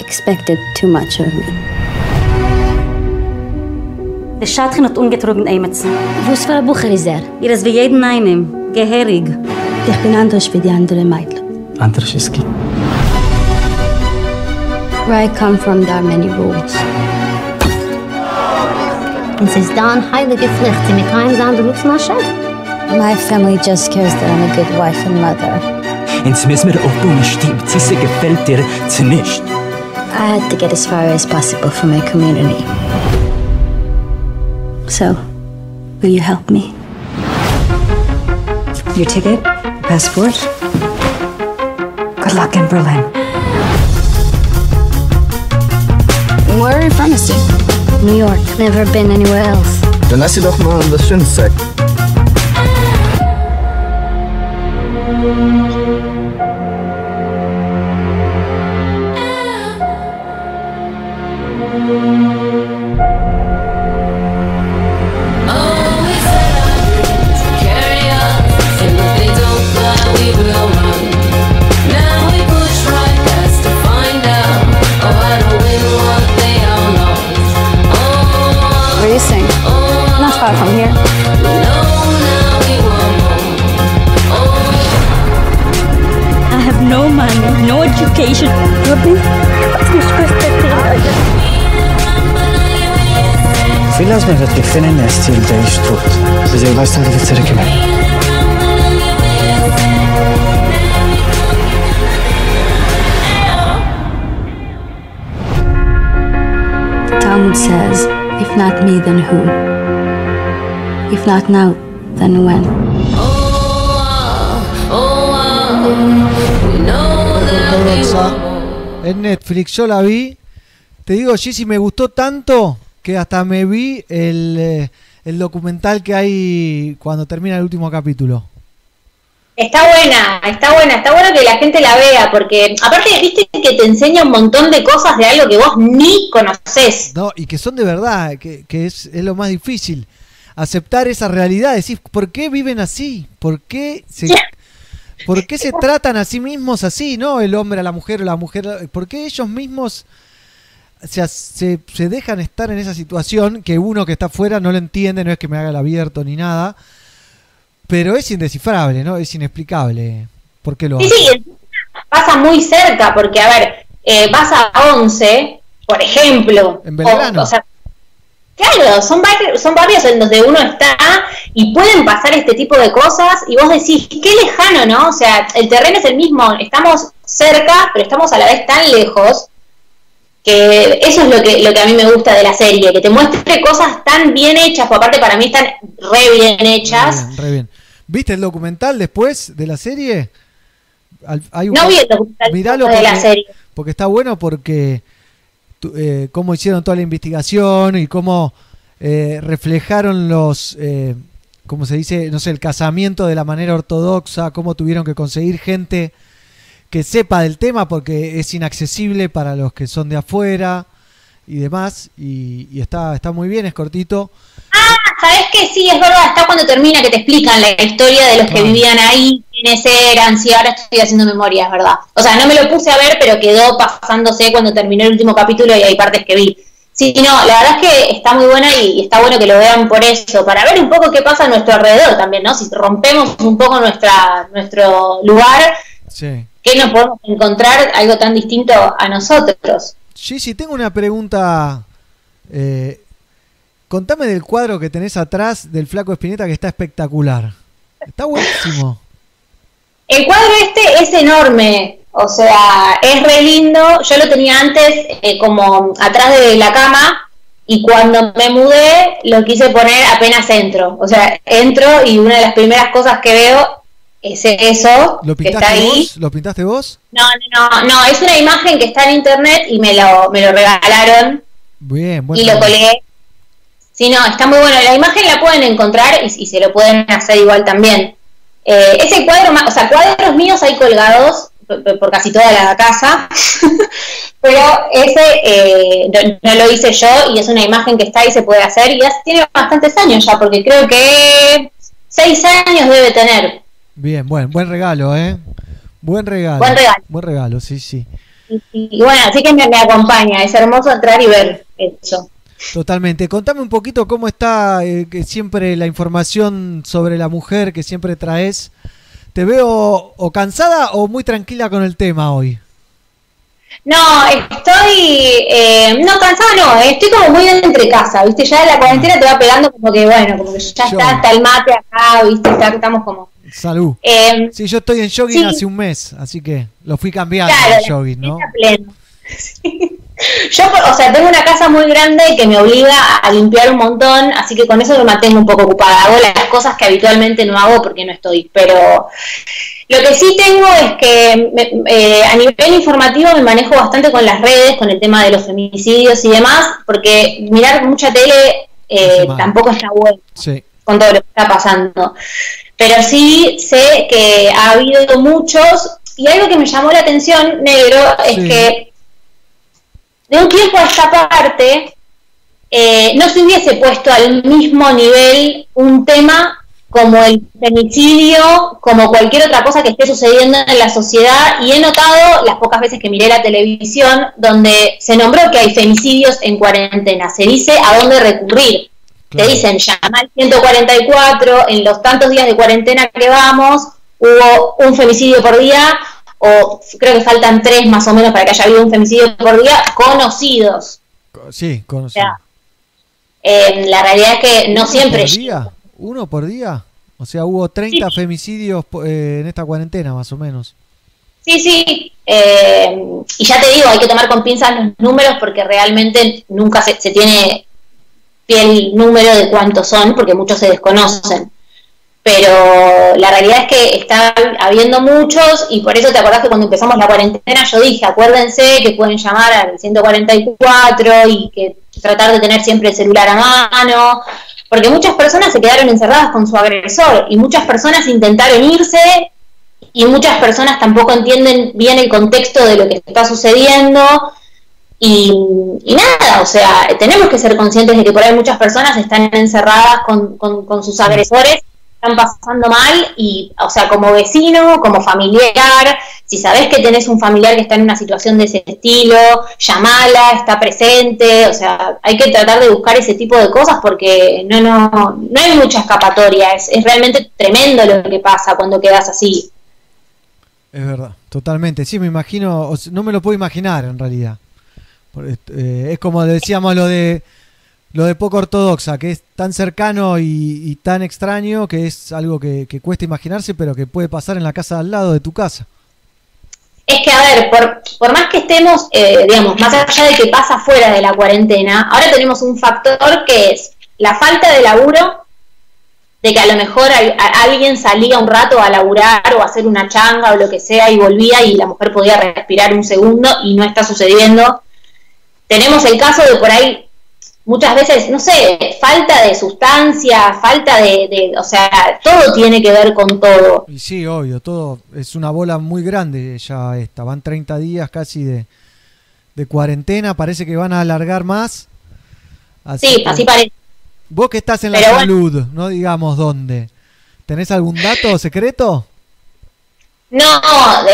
expected too much of me. Der Schatchen hat ungetrogen Eimetsen. Was für ein Bucher ist er? Ihr ist wie jeden einen. Geherig. Ich bin anders wie die anderen Mädchen. Antrashiski. Where I come from, there are many rules. Und sie ist da ein heilige Pflicht. Sie mit keinem sein Beruf nach Chef. My family just cares that I'm a good wife and mother. Ins müssen wir auch tun, stimmt. Sie gefällt dir zu nicht. I had to get as far as possible for my community. So, will you help me? Your ticket? Passport? Good luck in Berlin. Where are you from, Misty? New York. Never been anywhere else. Dann lass sie doch mal was Schönes zeigen. Tartani szeretem. The Talmud says, if not me, then who? If not now, then when? En Netflix. Yo la vi. Te digo, Jessy, me gustó tanto que hasta me vi el, eh, el documental que hay cuando termina el último capítulo. Está buena, está buena, está bueno que la gente la vea, porque aparte viste que te enseña un montón de cosas de algo que vos ni conoces. No, y que son de verdad, que, que es, es lo más difícil. Aceptar esa realidad, decir, ¿por qué viven así? ¿Por qué se, [laughs] ¿por qué se tratan a sí mismos así? ¿No? El hombre a la mujer o la mujer. ¿Por qué ellos mismos se, se, se dejan estar en esa situación que uno que está afuera no lo entiende? No es que me haga el abierto ni nada. Pero es indescifrable, ¿no? Es inexplicable. ¿Por qué lo Sí, sí, pasa muy cerca, porque a ver, eh, vas a 11, por ejemplo. En Belgrano. o- o sea, Claro, son barrios, son barrios en donde uno está y pueden pasar este tipo de cosas y vos decís, qué lejano, ¿no? O sea, el terreno es el mismo, estamos cerca, pero estamos a la vez tan lejos que eso es lo que, lo que a mí me gusta de la serie, que te muestre cosas tan bien hechas, porque aparte para mí están re bien hechas. Bien, re bien. ¿Viste el documental después de la serie? Hay un- No vi el documental Miralo de la serie. Porque está bueno porque tu- eh, cómo hicieron toda la investigación y cómo eh, reflejaron los, eh, ¿cómo se dice? No sé, el casamiento de la manera ortodoxa, cómo tuvieron que conseguir gente que sepa del tema porque es inaccesible para los que son de afuera y demás. Y, y está, está muy bien, es cortito. Ah, ¿sabes qué? Sí, es verdad, está cuando termina que te explican la historia de los que vivían ahí, quiénes eran, sí, ahora estoy haciendo memoria, es verdad. O sea, no me lo puse a ver, pero quedó pasándose cuando terminó el último capítulo y hay partes que vi. Sí, no, la verdad es que está muy buena y, y está bueno que lo vean por eso, para ver un poco qué pasa a nuestro alrededor también, ¿no? Si rompemos un poco nuestra nuestro lugar, Sí. ¿qué nos podemos encontrar algo tan distinto a nosotros? Sí, sí, tengo una pregunta. eh, contame del cuadro que tenés atrás del Flaco Espineta que está espectacular. Está buenísimo. El cuadro este es enorme, o sea, es re lindo. Yo lo tenía antes eh, como atrás de la cama y cuando me mudé lo quise poner apenas entro. O sea, entro y una de las primeras cosas que veo es eso ¿Lo que está ahí. vos? ¿Lo pintaste vos? No, no, no, no, es una imagen que está en internet y me lo, me lo regalaron Bien, y lo colgué. Sí, no, está muy bueno. La imagen la pueden encontrar y, y se lo pueden hacer igual también. Eh, ese cuadro, o sea, cuadros míos hay colgados por casi toda la casa, [laughs] pero ese eh, no, no lo hice yo y es una imagen que está ahí, se puede hacer y ya tiene bastantes años ya, porque creo que seis años debe tener. Bien, buen, buen regalo, ¿eh? Buen regalo. Buen regalo. Buen regalo, sí, sí. Y, y bueno, así que me, me acompaña, es hermoso entrar y ver eso. Totalmente. Contame un poquito cómo está eh, que siempre la información sobre la mujer que siempre traes. Te veo o cansada o muy tranquila con el tema hoy. No, estoy, eh, no, cansada no, estoy como muy entre casa, ¿viste? Ya la cuarentena te va pegando como que, bueno, como que ya Yo. está hasta el mate acá, ¿viste? Está- estamos como... Salud. Eh, Sí, yo estoy en jogging sí. hace un mes, así que lo fui cambiando Claro, el jogging, ¿no? pleno. [laughs] Yo, o sea, tengo una casa muy grande que me obliga a limpiar un montón, así que con eso me mantengo un poco ocupada. Hago las cosas que habitualmente no hago porque no estoy, pero lo que sí tengo es que me- eh, a nivel informativo me manejo bastante con las redes, con el tema de los femicidios y demás, porque mirar mucha tele eh, tampoco está bueno Sí. con todo lo que está pasando. Pero sí sé que ha habido muchos, y algo que me llamó la atención, negro, es Sí. que de un tiempo a esta parte eh, no se hubiese puesto al mismo nivel un tema como el femicidio, como cualquier otra cosa que esté sucediendo en la sociedad, y he notado las pocas veces que miré la televisión donde se nombró que hay femicidios en cuarentena, se dice a dónde recurrir. Te dicen, llama al 144, en los tantos días de cuarentena que vamos, hubo un femicidio por día, o creo que faltan tres más o menos para que haya habido un femicidio por día, conocidos. Sí, O conocido. sea, eh, la realidad es que no siempre ¿Por día? ¿Uno por día? O sea, hubo 30 femicidios eh, en esta cuarentena, más o menos. Sí, sí. eh, y ya te digo, hay que tomar con pinzas los números porque realmente nunca se, se tiene fiel número de cuántos son, porque muchos se desconocen. Pero la realidad es que está habiendo muchos y por eso te acordás que cuando empezamos la cuarentena yo dije, acuérdense que pueden llamar al 144 y que tratar de tener siempre el celular a mano, porque muchas personas se quedaron encerradas con su agresor y muchas personas intentaron irse y muchas personas tampoco entienden bien el contexto de lo que está sucediendo. Y, y nada, o sea, tenemos que ser conscientes de que por ahí muchas personas están encerradas con, con- con sus agresores, están pasando mal y, o sea, como vecino, como familiar, si sabes que tenés un familiar que está en una situación de ese estilo, llamala, está presente, o sea, hay que tratar de buscar ese tipo de cosas porque no, no, no hay mucha escapatoria, es, es realmente tremendo lo que pasa cuando quedas así. Es verdad, totalmente. Sí, me imagino, no me lo puedo imaginar en realidad. Eh, es como decíamos lo de lo de poco ortodoxa, que es tan cercano y, tan extraño que es algo que cuesta imaginarse, pero que puede pasar en la casa al lado de tu casa. Es que, a ver, por, por más que estemos, eh, digamos, más allá de que pasa fuera de la cuarentena, ahora tenemos un factor que es la falta de laburo, de que a lo mejor alguien salía un rato a laburar o a hacer una changa o lo que sea y volvía y la mujer podía respirar un segundo y no está sucediendo. Tenemos el caso de por ahí muchas veces, no sé, falta de sustancia, falta de, de o sea, todo tiene que ver con todo. Y sí, obvio, todo es una bola muy grande ya esta. Van 30 días casi de, de cuarentena, parece que van a alargar más. Sí, que- así parece. Vos que estás en la bueno. salud, no digamos dónde. ¿Tenés algún dato [laughs] secreto? No, de,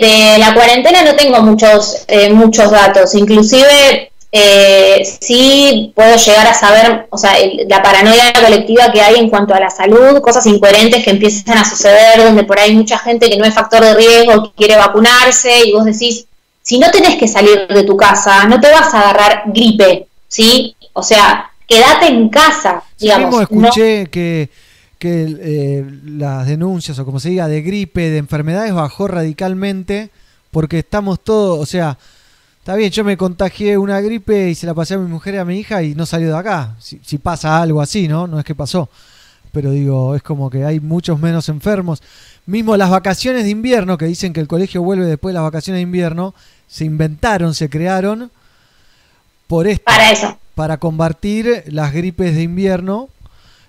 de- de la cuarentena no tengo muchos eh, muchos datos. Inclusive eh, sí puedo llegar a saber, o sea, el- la paranoia colectiva que hay en cuanto a la salud, cosas incoherentes que empiezan a suceder, donde por ahí hay mucha gente que no es factor de riesgo, quiere vacunarse y vos decís, si no tenés que salir de tu casa, no te vas a agarrar gripe, ¿sí? O sea, quédate en casa, Yo digamos. no- escuché que, que eh, las denuncias, o como se diga, de gripe, de enfermedades, bajó radicalmente porque estamos todos, o sea, está bien, yo me contagié una gripe y se la pasé a mi mujer y a mi hija y no salió de acá. Si, si pasa algo así, ¿no? No es que pasó. Pero digo, es como que hay muchos menos enfermos. Mismo las vacaciones de invierno, que dicen que el colegio vuelve después de las vacaciones de invierno, se inventaron, se crearon por esto. Para eso. Para combatir las gripes de invierno,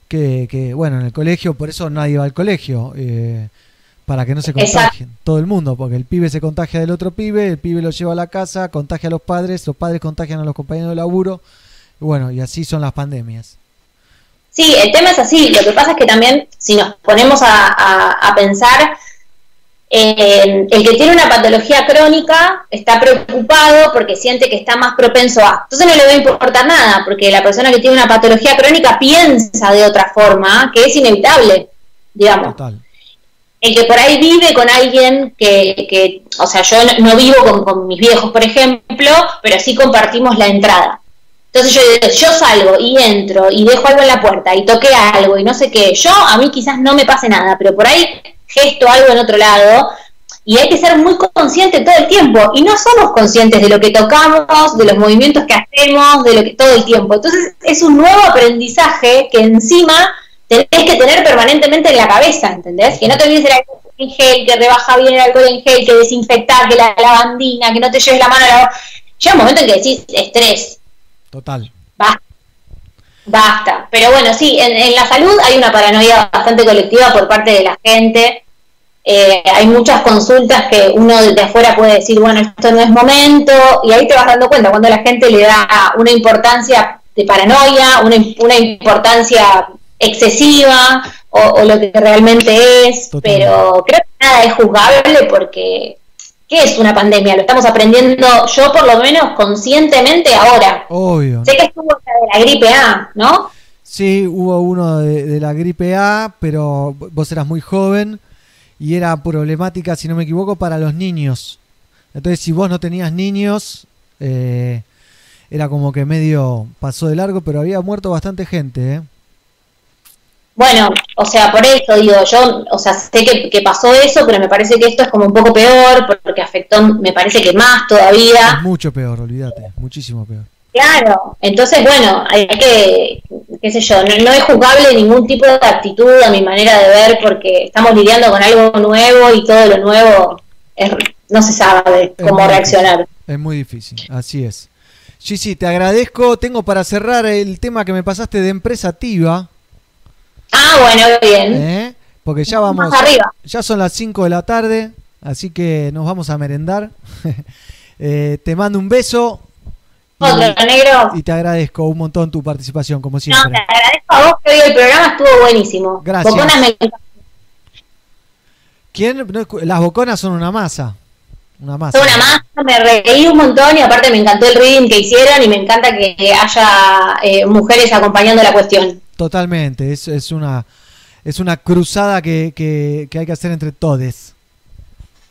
que, que, bueno, en el colegio, por eso nadie va al colegio, eh, para que no se Exacto. contagien, todo el mundo, porque el pibe se contagia del otro pibe, el pibe lo lleva a la casa, contagia a los padres, los padres contagian a los compañeros de laburo, y bueno, y así son las pandemias. Sí, el tema es así. Lo que pasa es que también, si nos ponemos a, a- a pensar, eh, el que tiene una patología crónica está preocupado porque siente que está más propenso a. Entonces no le va a importar nada, porque la persona que tiene una patología crónica piensa de otra forma, que es inevitable, digamos. El que por ahí vive con alguien que, que o sea, yo no, no vivo con, con mis viejos, por ejemplo, pero sí compartimos la entrada. Entonces yo, yo salgo y entro y dejo algo en la puerta y toqué algo y no sé qué. Yo, a mí quizás no me pase nada, pero por ahí gesto algo en otro lado y hay que ser muy consciente todo el tiempo. Y no somos conscientes de lo que tocamos, de los movimientos que hacemos, de lo que todo el tiempo. Entonces es un nuevo aprendizaje que encima tenés que tener permanentemente en la cabeza, ¿entendés? Que no te olvides del alcohol en gel, que rebaja bien el alcohol en gel, que desinfectar, que la lavandina, que no te lleves la mano a la... Llega un momento en que decís estrés, Total. Basta. Basta. Pero bueno, sí, en, en la salud hay una paranoia bastante colectiva por parte de la gente. Eh, hay muchas consultas que uno desde afuera puede decir, bueno, esto no es momento, y ahí te vas dando cuenta cuando la gente le da una importancia de paranoia, una, una importancia excesiva o, o lo que realmente es, pero creo que nada es juzgable porque ¿qué es una pandemia? Lo estamos aprendiendo yo por lo menos conscientemente ahora. Obvio. Sé que estuvo la de la gripe A, ¿no? Sí, hubo uno de, de la gripe A, pero vos eras muy joven y era problemática, si no me equivoco, para los niños. Entonces, si vos no tenías niños, eh, era como que medio pasó de largo, pero había muerto bastante gente. ¿eh? Bueno, o sea, por eso digo, yo, o sea, sé que, que, pasó eso, pero me parece que esto es como un poco peor, porque afectó, me parece que más todavía. Es mucho peor, olvídate, muchísimo peor. Claro, entonces, bueno, hay que, qué sé yo, no, es juzgable ningún tipo de actitud a mi manera de ver, porque estamos lidiando con algo nuevo y todo lo nuevo no se sabe cómo reaccionar. Es muy difícil, así es. sí, te agradezco. Tengo para cerrar el tema que me pasaste de empresa activa. Ah, bueno, bien. ¿Eh? Porque ya vamos. arriba. Ya son las 5 de la tarde, así que nos vamos a merendar. [laughs] Eh, te mando un beso. Otro, negro. Y te agradezco un montón tu participación, como siempre. No, te agradezco a vos que hoy el programa estuvo buenísimo. Gracias. ¿Quién? Las boconas son una masa. Una masa. Son una masa, me reí un montón y aparte me encantó el reading que hicieron y me encanta que haya eh, mujeres acompañando la cuestión. Totalmente, es, es una es una cruzada que, que, hay que hacer entre todes.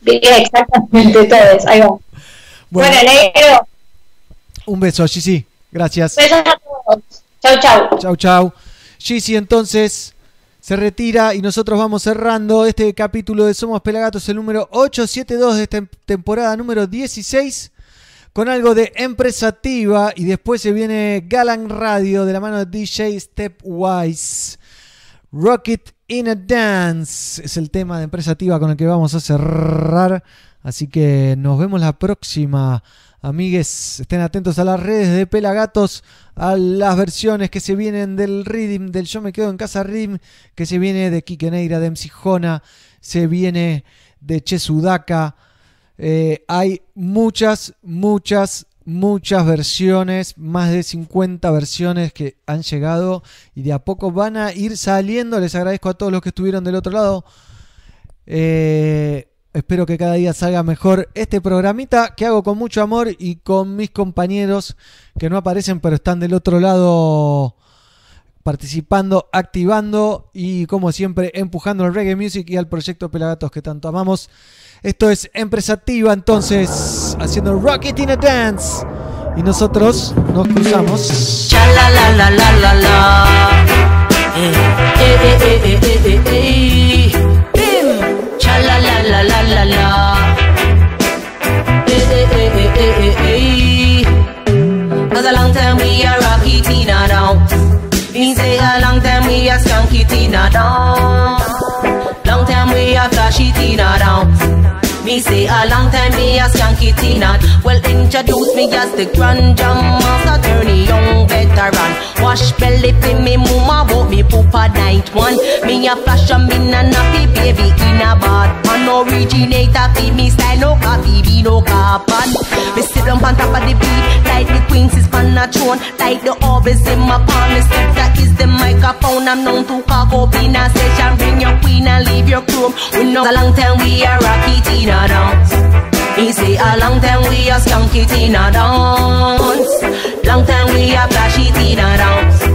exactamente, todes, ahí va. Bueno, negro. Un beso, Gigi, gracias. Besos a todos. Chau, chau. Chau, chau. Gigi, entonces se retira y nosotros vamos cerrando este capítulo de Somos Pelagatos, el número 872 de esta temporada número 16, con algo de Empresativa y después se viene Galan Radio de la mano de DJ Stepwise. Rocket in a Dance es el tema de Empresativa con el que vamos a cerrar, así que nos vemos la próxima. Amigues, estén atentos a las redes de Pelagatos, a las versiones que se vienen del Rhythm, del Yo Me Quedo en Casa Rhythm, que se viene de Kike Neira, de MC se viene de Che Sudaka. Eh, hay muchas, muchas, muchas versiones, más de 50 versiones que han llegado y de a poco van a ir saliendo. Les agradezco a todos los que estuvieron del otro lado. Eh, Espero que cada día salga mejor este programita que hago con mucho amor y con mis compañeros que no aparecen pero están del otro lado participando, activando y como siempre empujando al reggae music y al proyecto Pelagatos que tanto amamos. Esto es Empresa Activa entonces haciendo Rocket in a Dance y nosotros nos cruzamos. la la la la la la. Eh, eh, eh, Cha la la la la la. Cause a long time we are rocky Tina down. Me say a long time we are skunky Tina down. Long time we are flashy Tina down. Me say a long time me a skanky tina. Well, introduce me as the grand jam master, attorney, young veteran. Wash belly for me mama, but me poop a night one. Me a flash a me na nappy baby in a bad pan. Originator fi me style, no coffee, be no carbon. Me sit down on top of the beat, like the queens is on a throne, like the orbs in my palm. Me step that is the microphone. I'm known to cock up in a session. Bring your queen and leave your chrome. We know a long time we are rocky tina dance. He say a long time we a skunky tina dance. Long time we a flashy tina dance.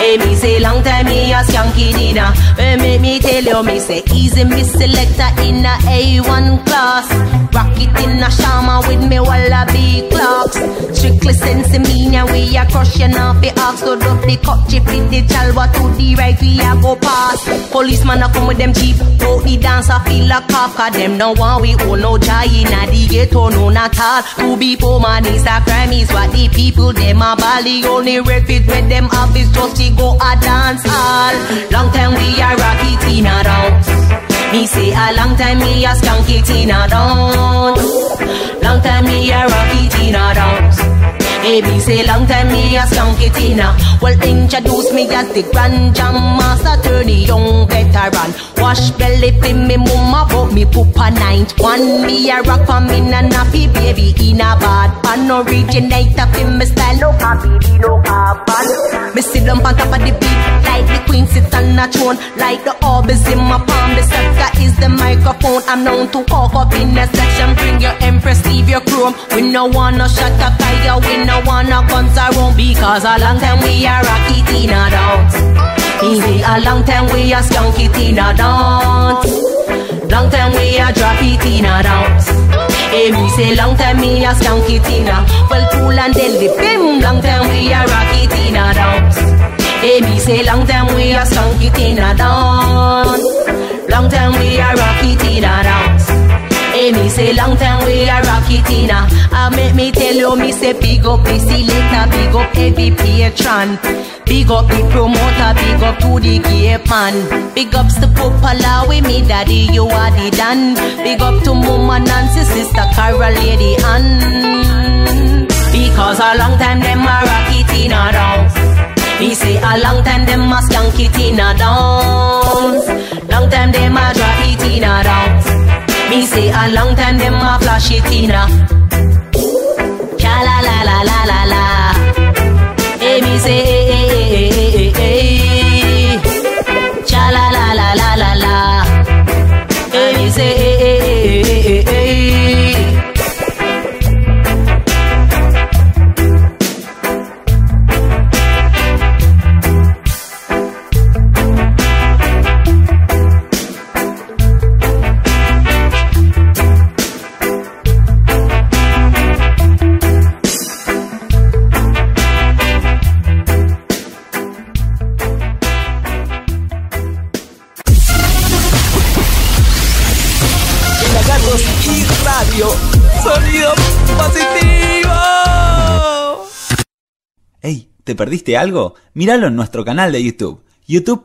Hey, me say long time me a skanky dinner. Well, make me tell you, me say easy me selector in a A1 class. Rock it in a shama with me wallaby clocks. Strictly sense meaning we a crushing off the ox. So up the cut chip with the chalwa to the right we a go past. Policeman a come with them cheap. Out the dance I feel like cop. Cause them no want we own no chai in a the ghetto no not all. To be poor man is a crime is what the people them a bally. Only repeat with them up is just go a dance hall. Long time we a rocky Tina dance. Me say a long time me a skunky Tina dance. Long time me a rocky Tina dance. Baby say long time me a skunky tina. Well introduce me as the grand jam master, attorney, young veteran. Wash belly for me mama, but me poop a ninth one. Me a rock for me na nappy baby in a bad pan. Originator for me style, no copy, no carbon. Me sit down on top of the beat like the queen sits on a throne, like the orbs in my palm. The scepter is the microphone. I'm known to cock up in a section. Bring your empress, leave your chrome. We no wanna shut up fire, we no wanna guns around because a long time we are rocky Tina dance. Easy, a long time we are skunky Tina dance. Long time in a dance. Hey, me say long time me a skank it in a Well, cool and deadly, bim Long time we a rock it in a dance Hey, me say long time we a skank it in a dance Long time we a rock it in me say long time we a rock it in a I make me tell you, me say big up the selector, big up every patron. Big up the promoter, big up to the cape man. Big ups to Popala with me daddy, you are the dan Big up to mama Nancy, sister Carol, lady Ann. Because a long time them a rock it in a dance Me say a long time them a skank it in a Long time them a drop it in a Me say a long time them a flash it in a Cha la la la la la la Hey me say hey hey Hey, ¿te perdiste algo? Míralo en nuestro canal de YouTube. YouTube.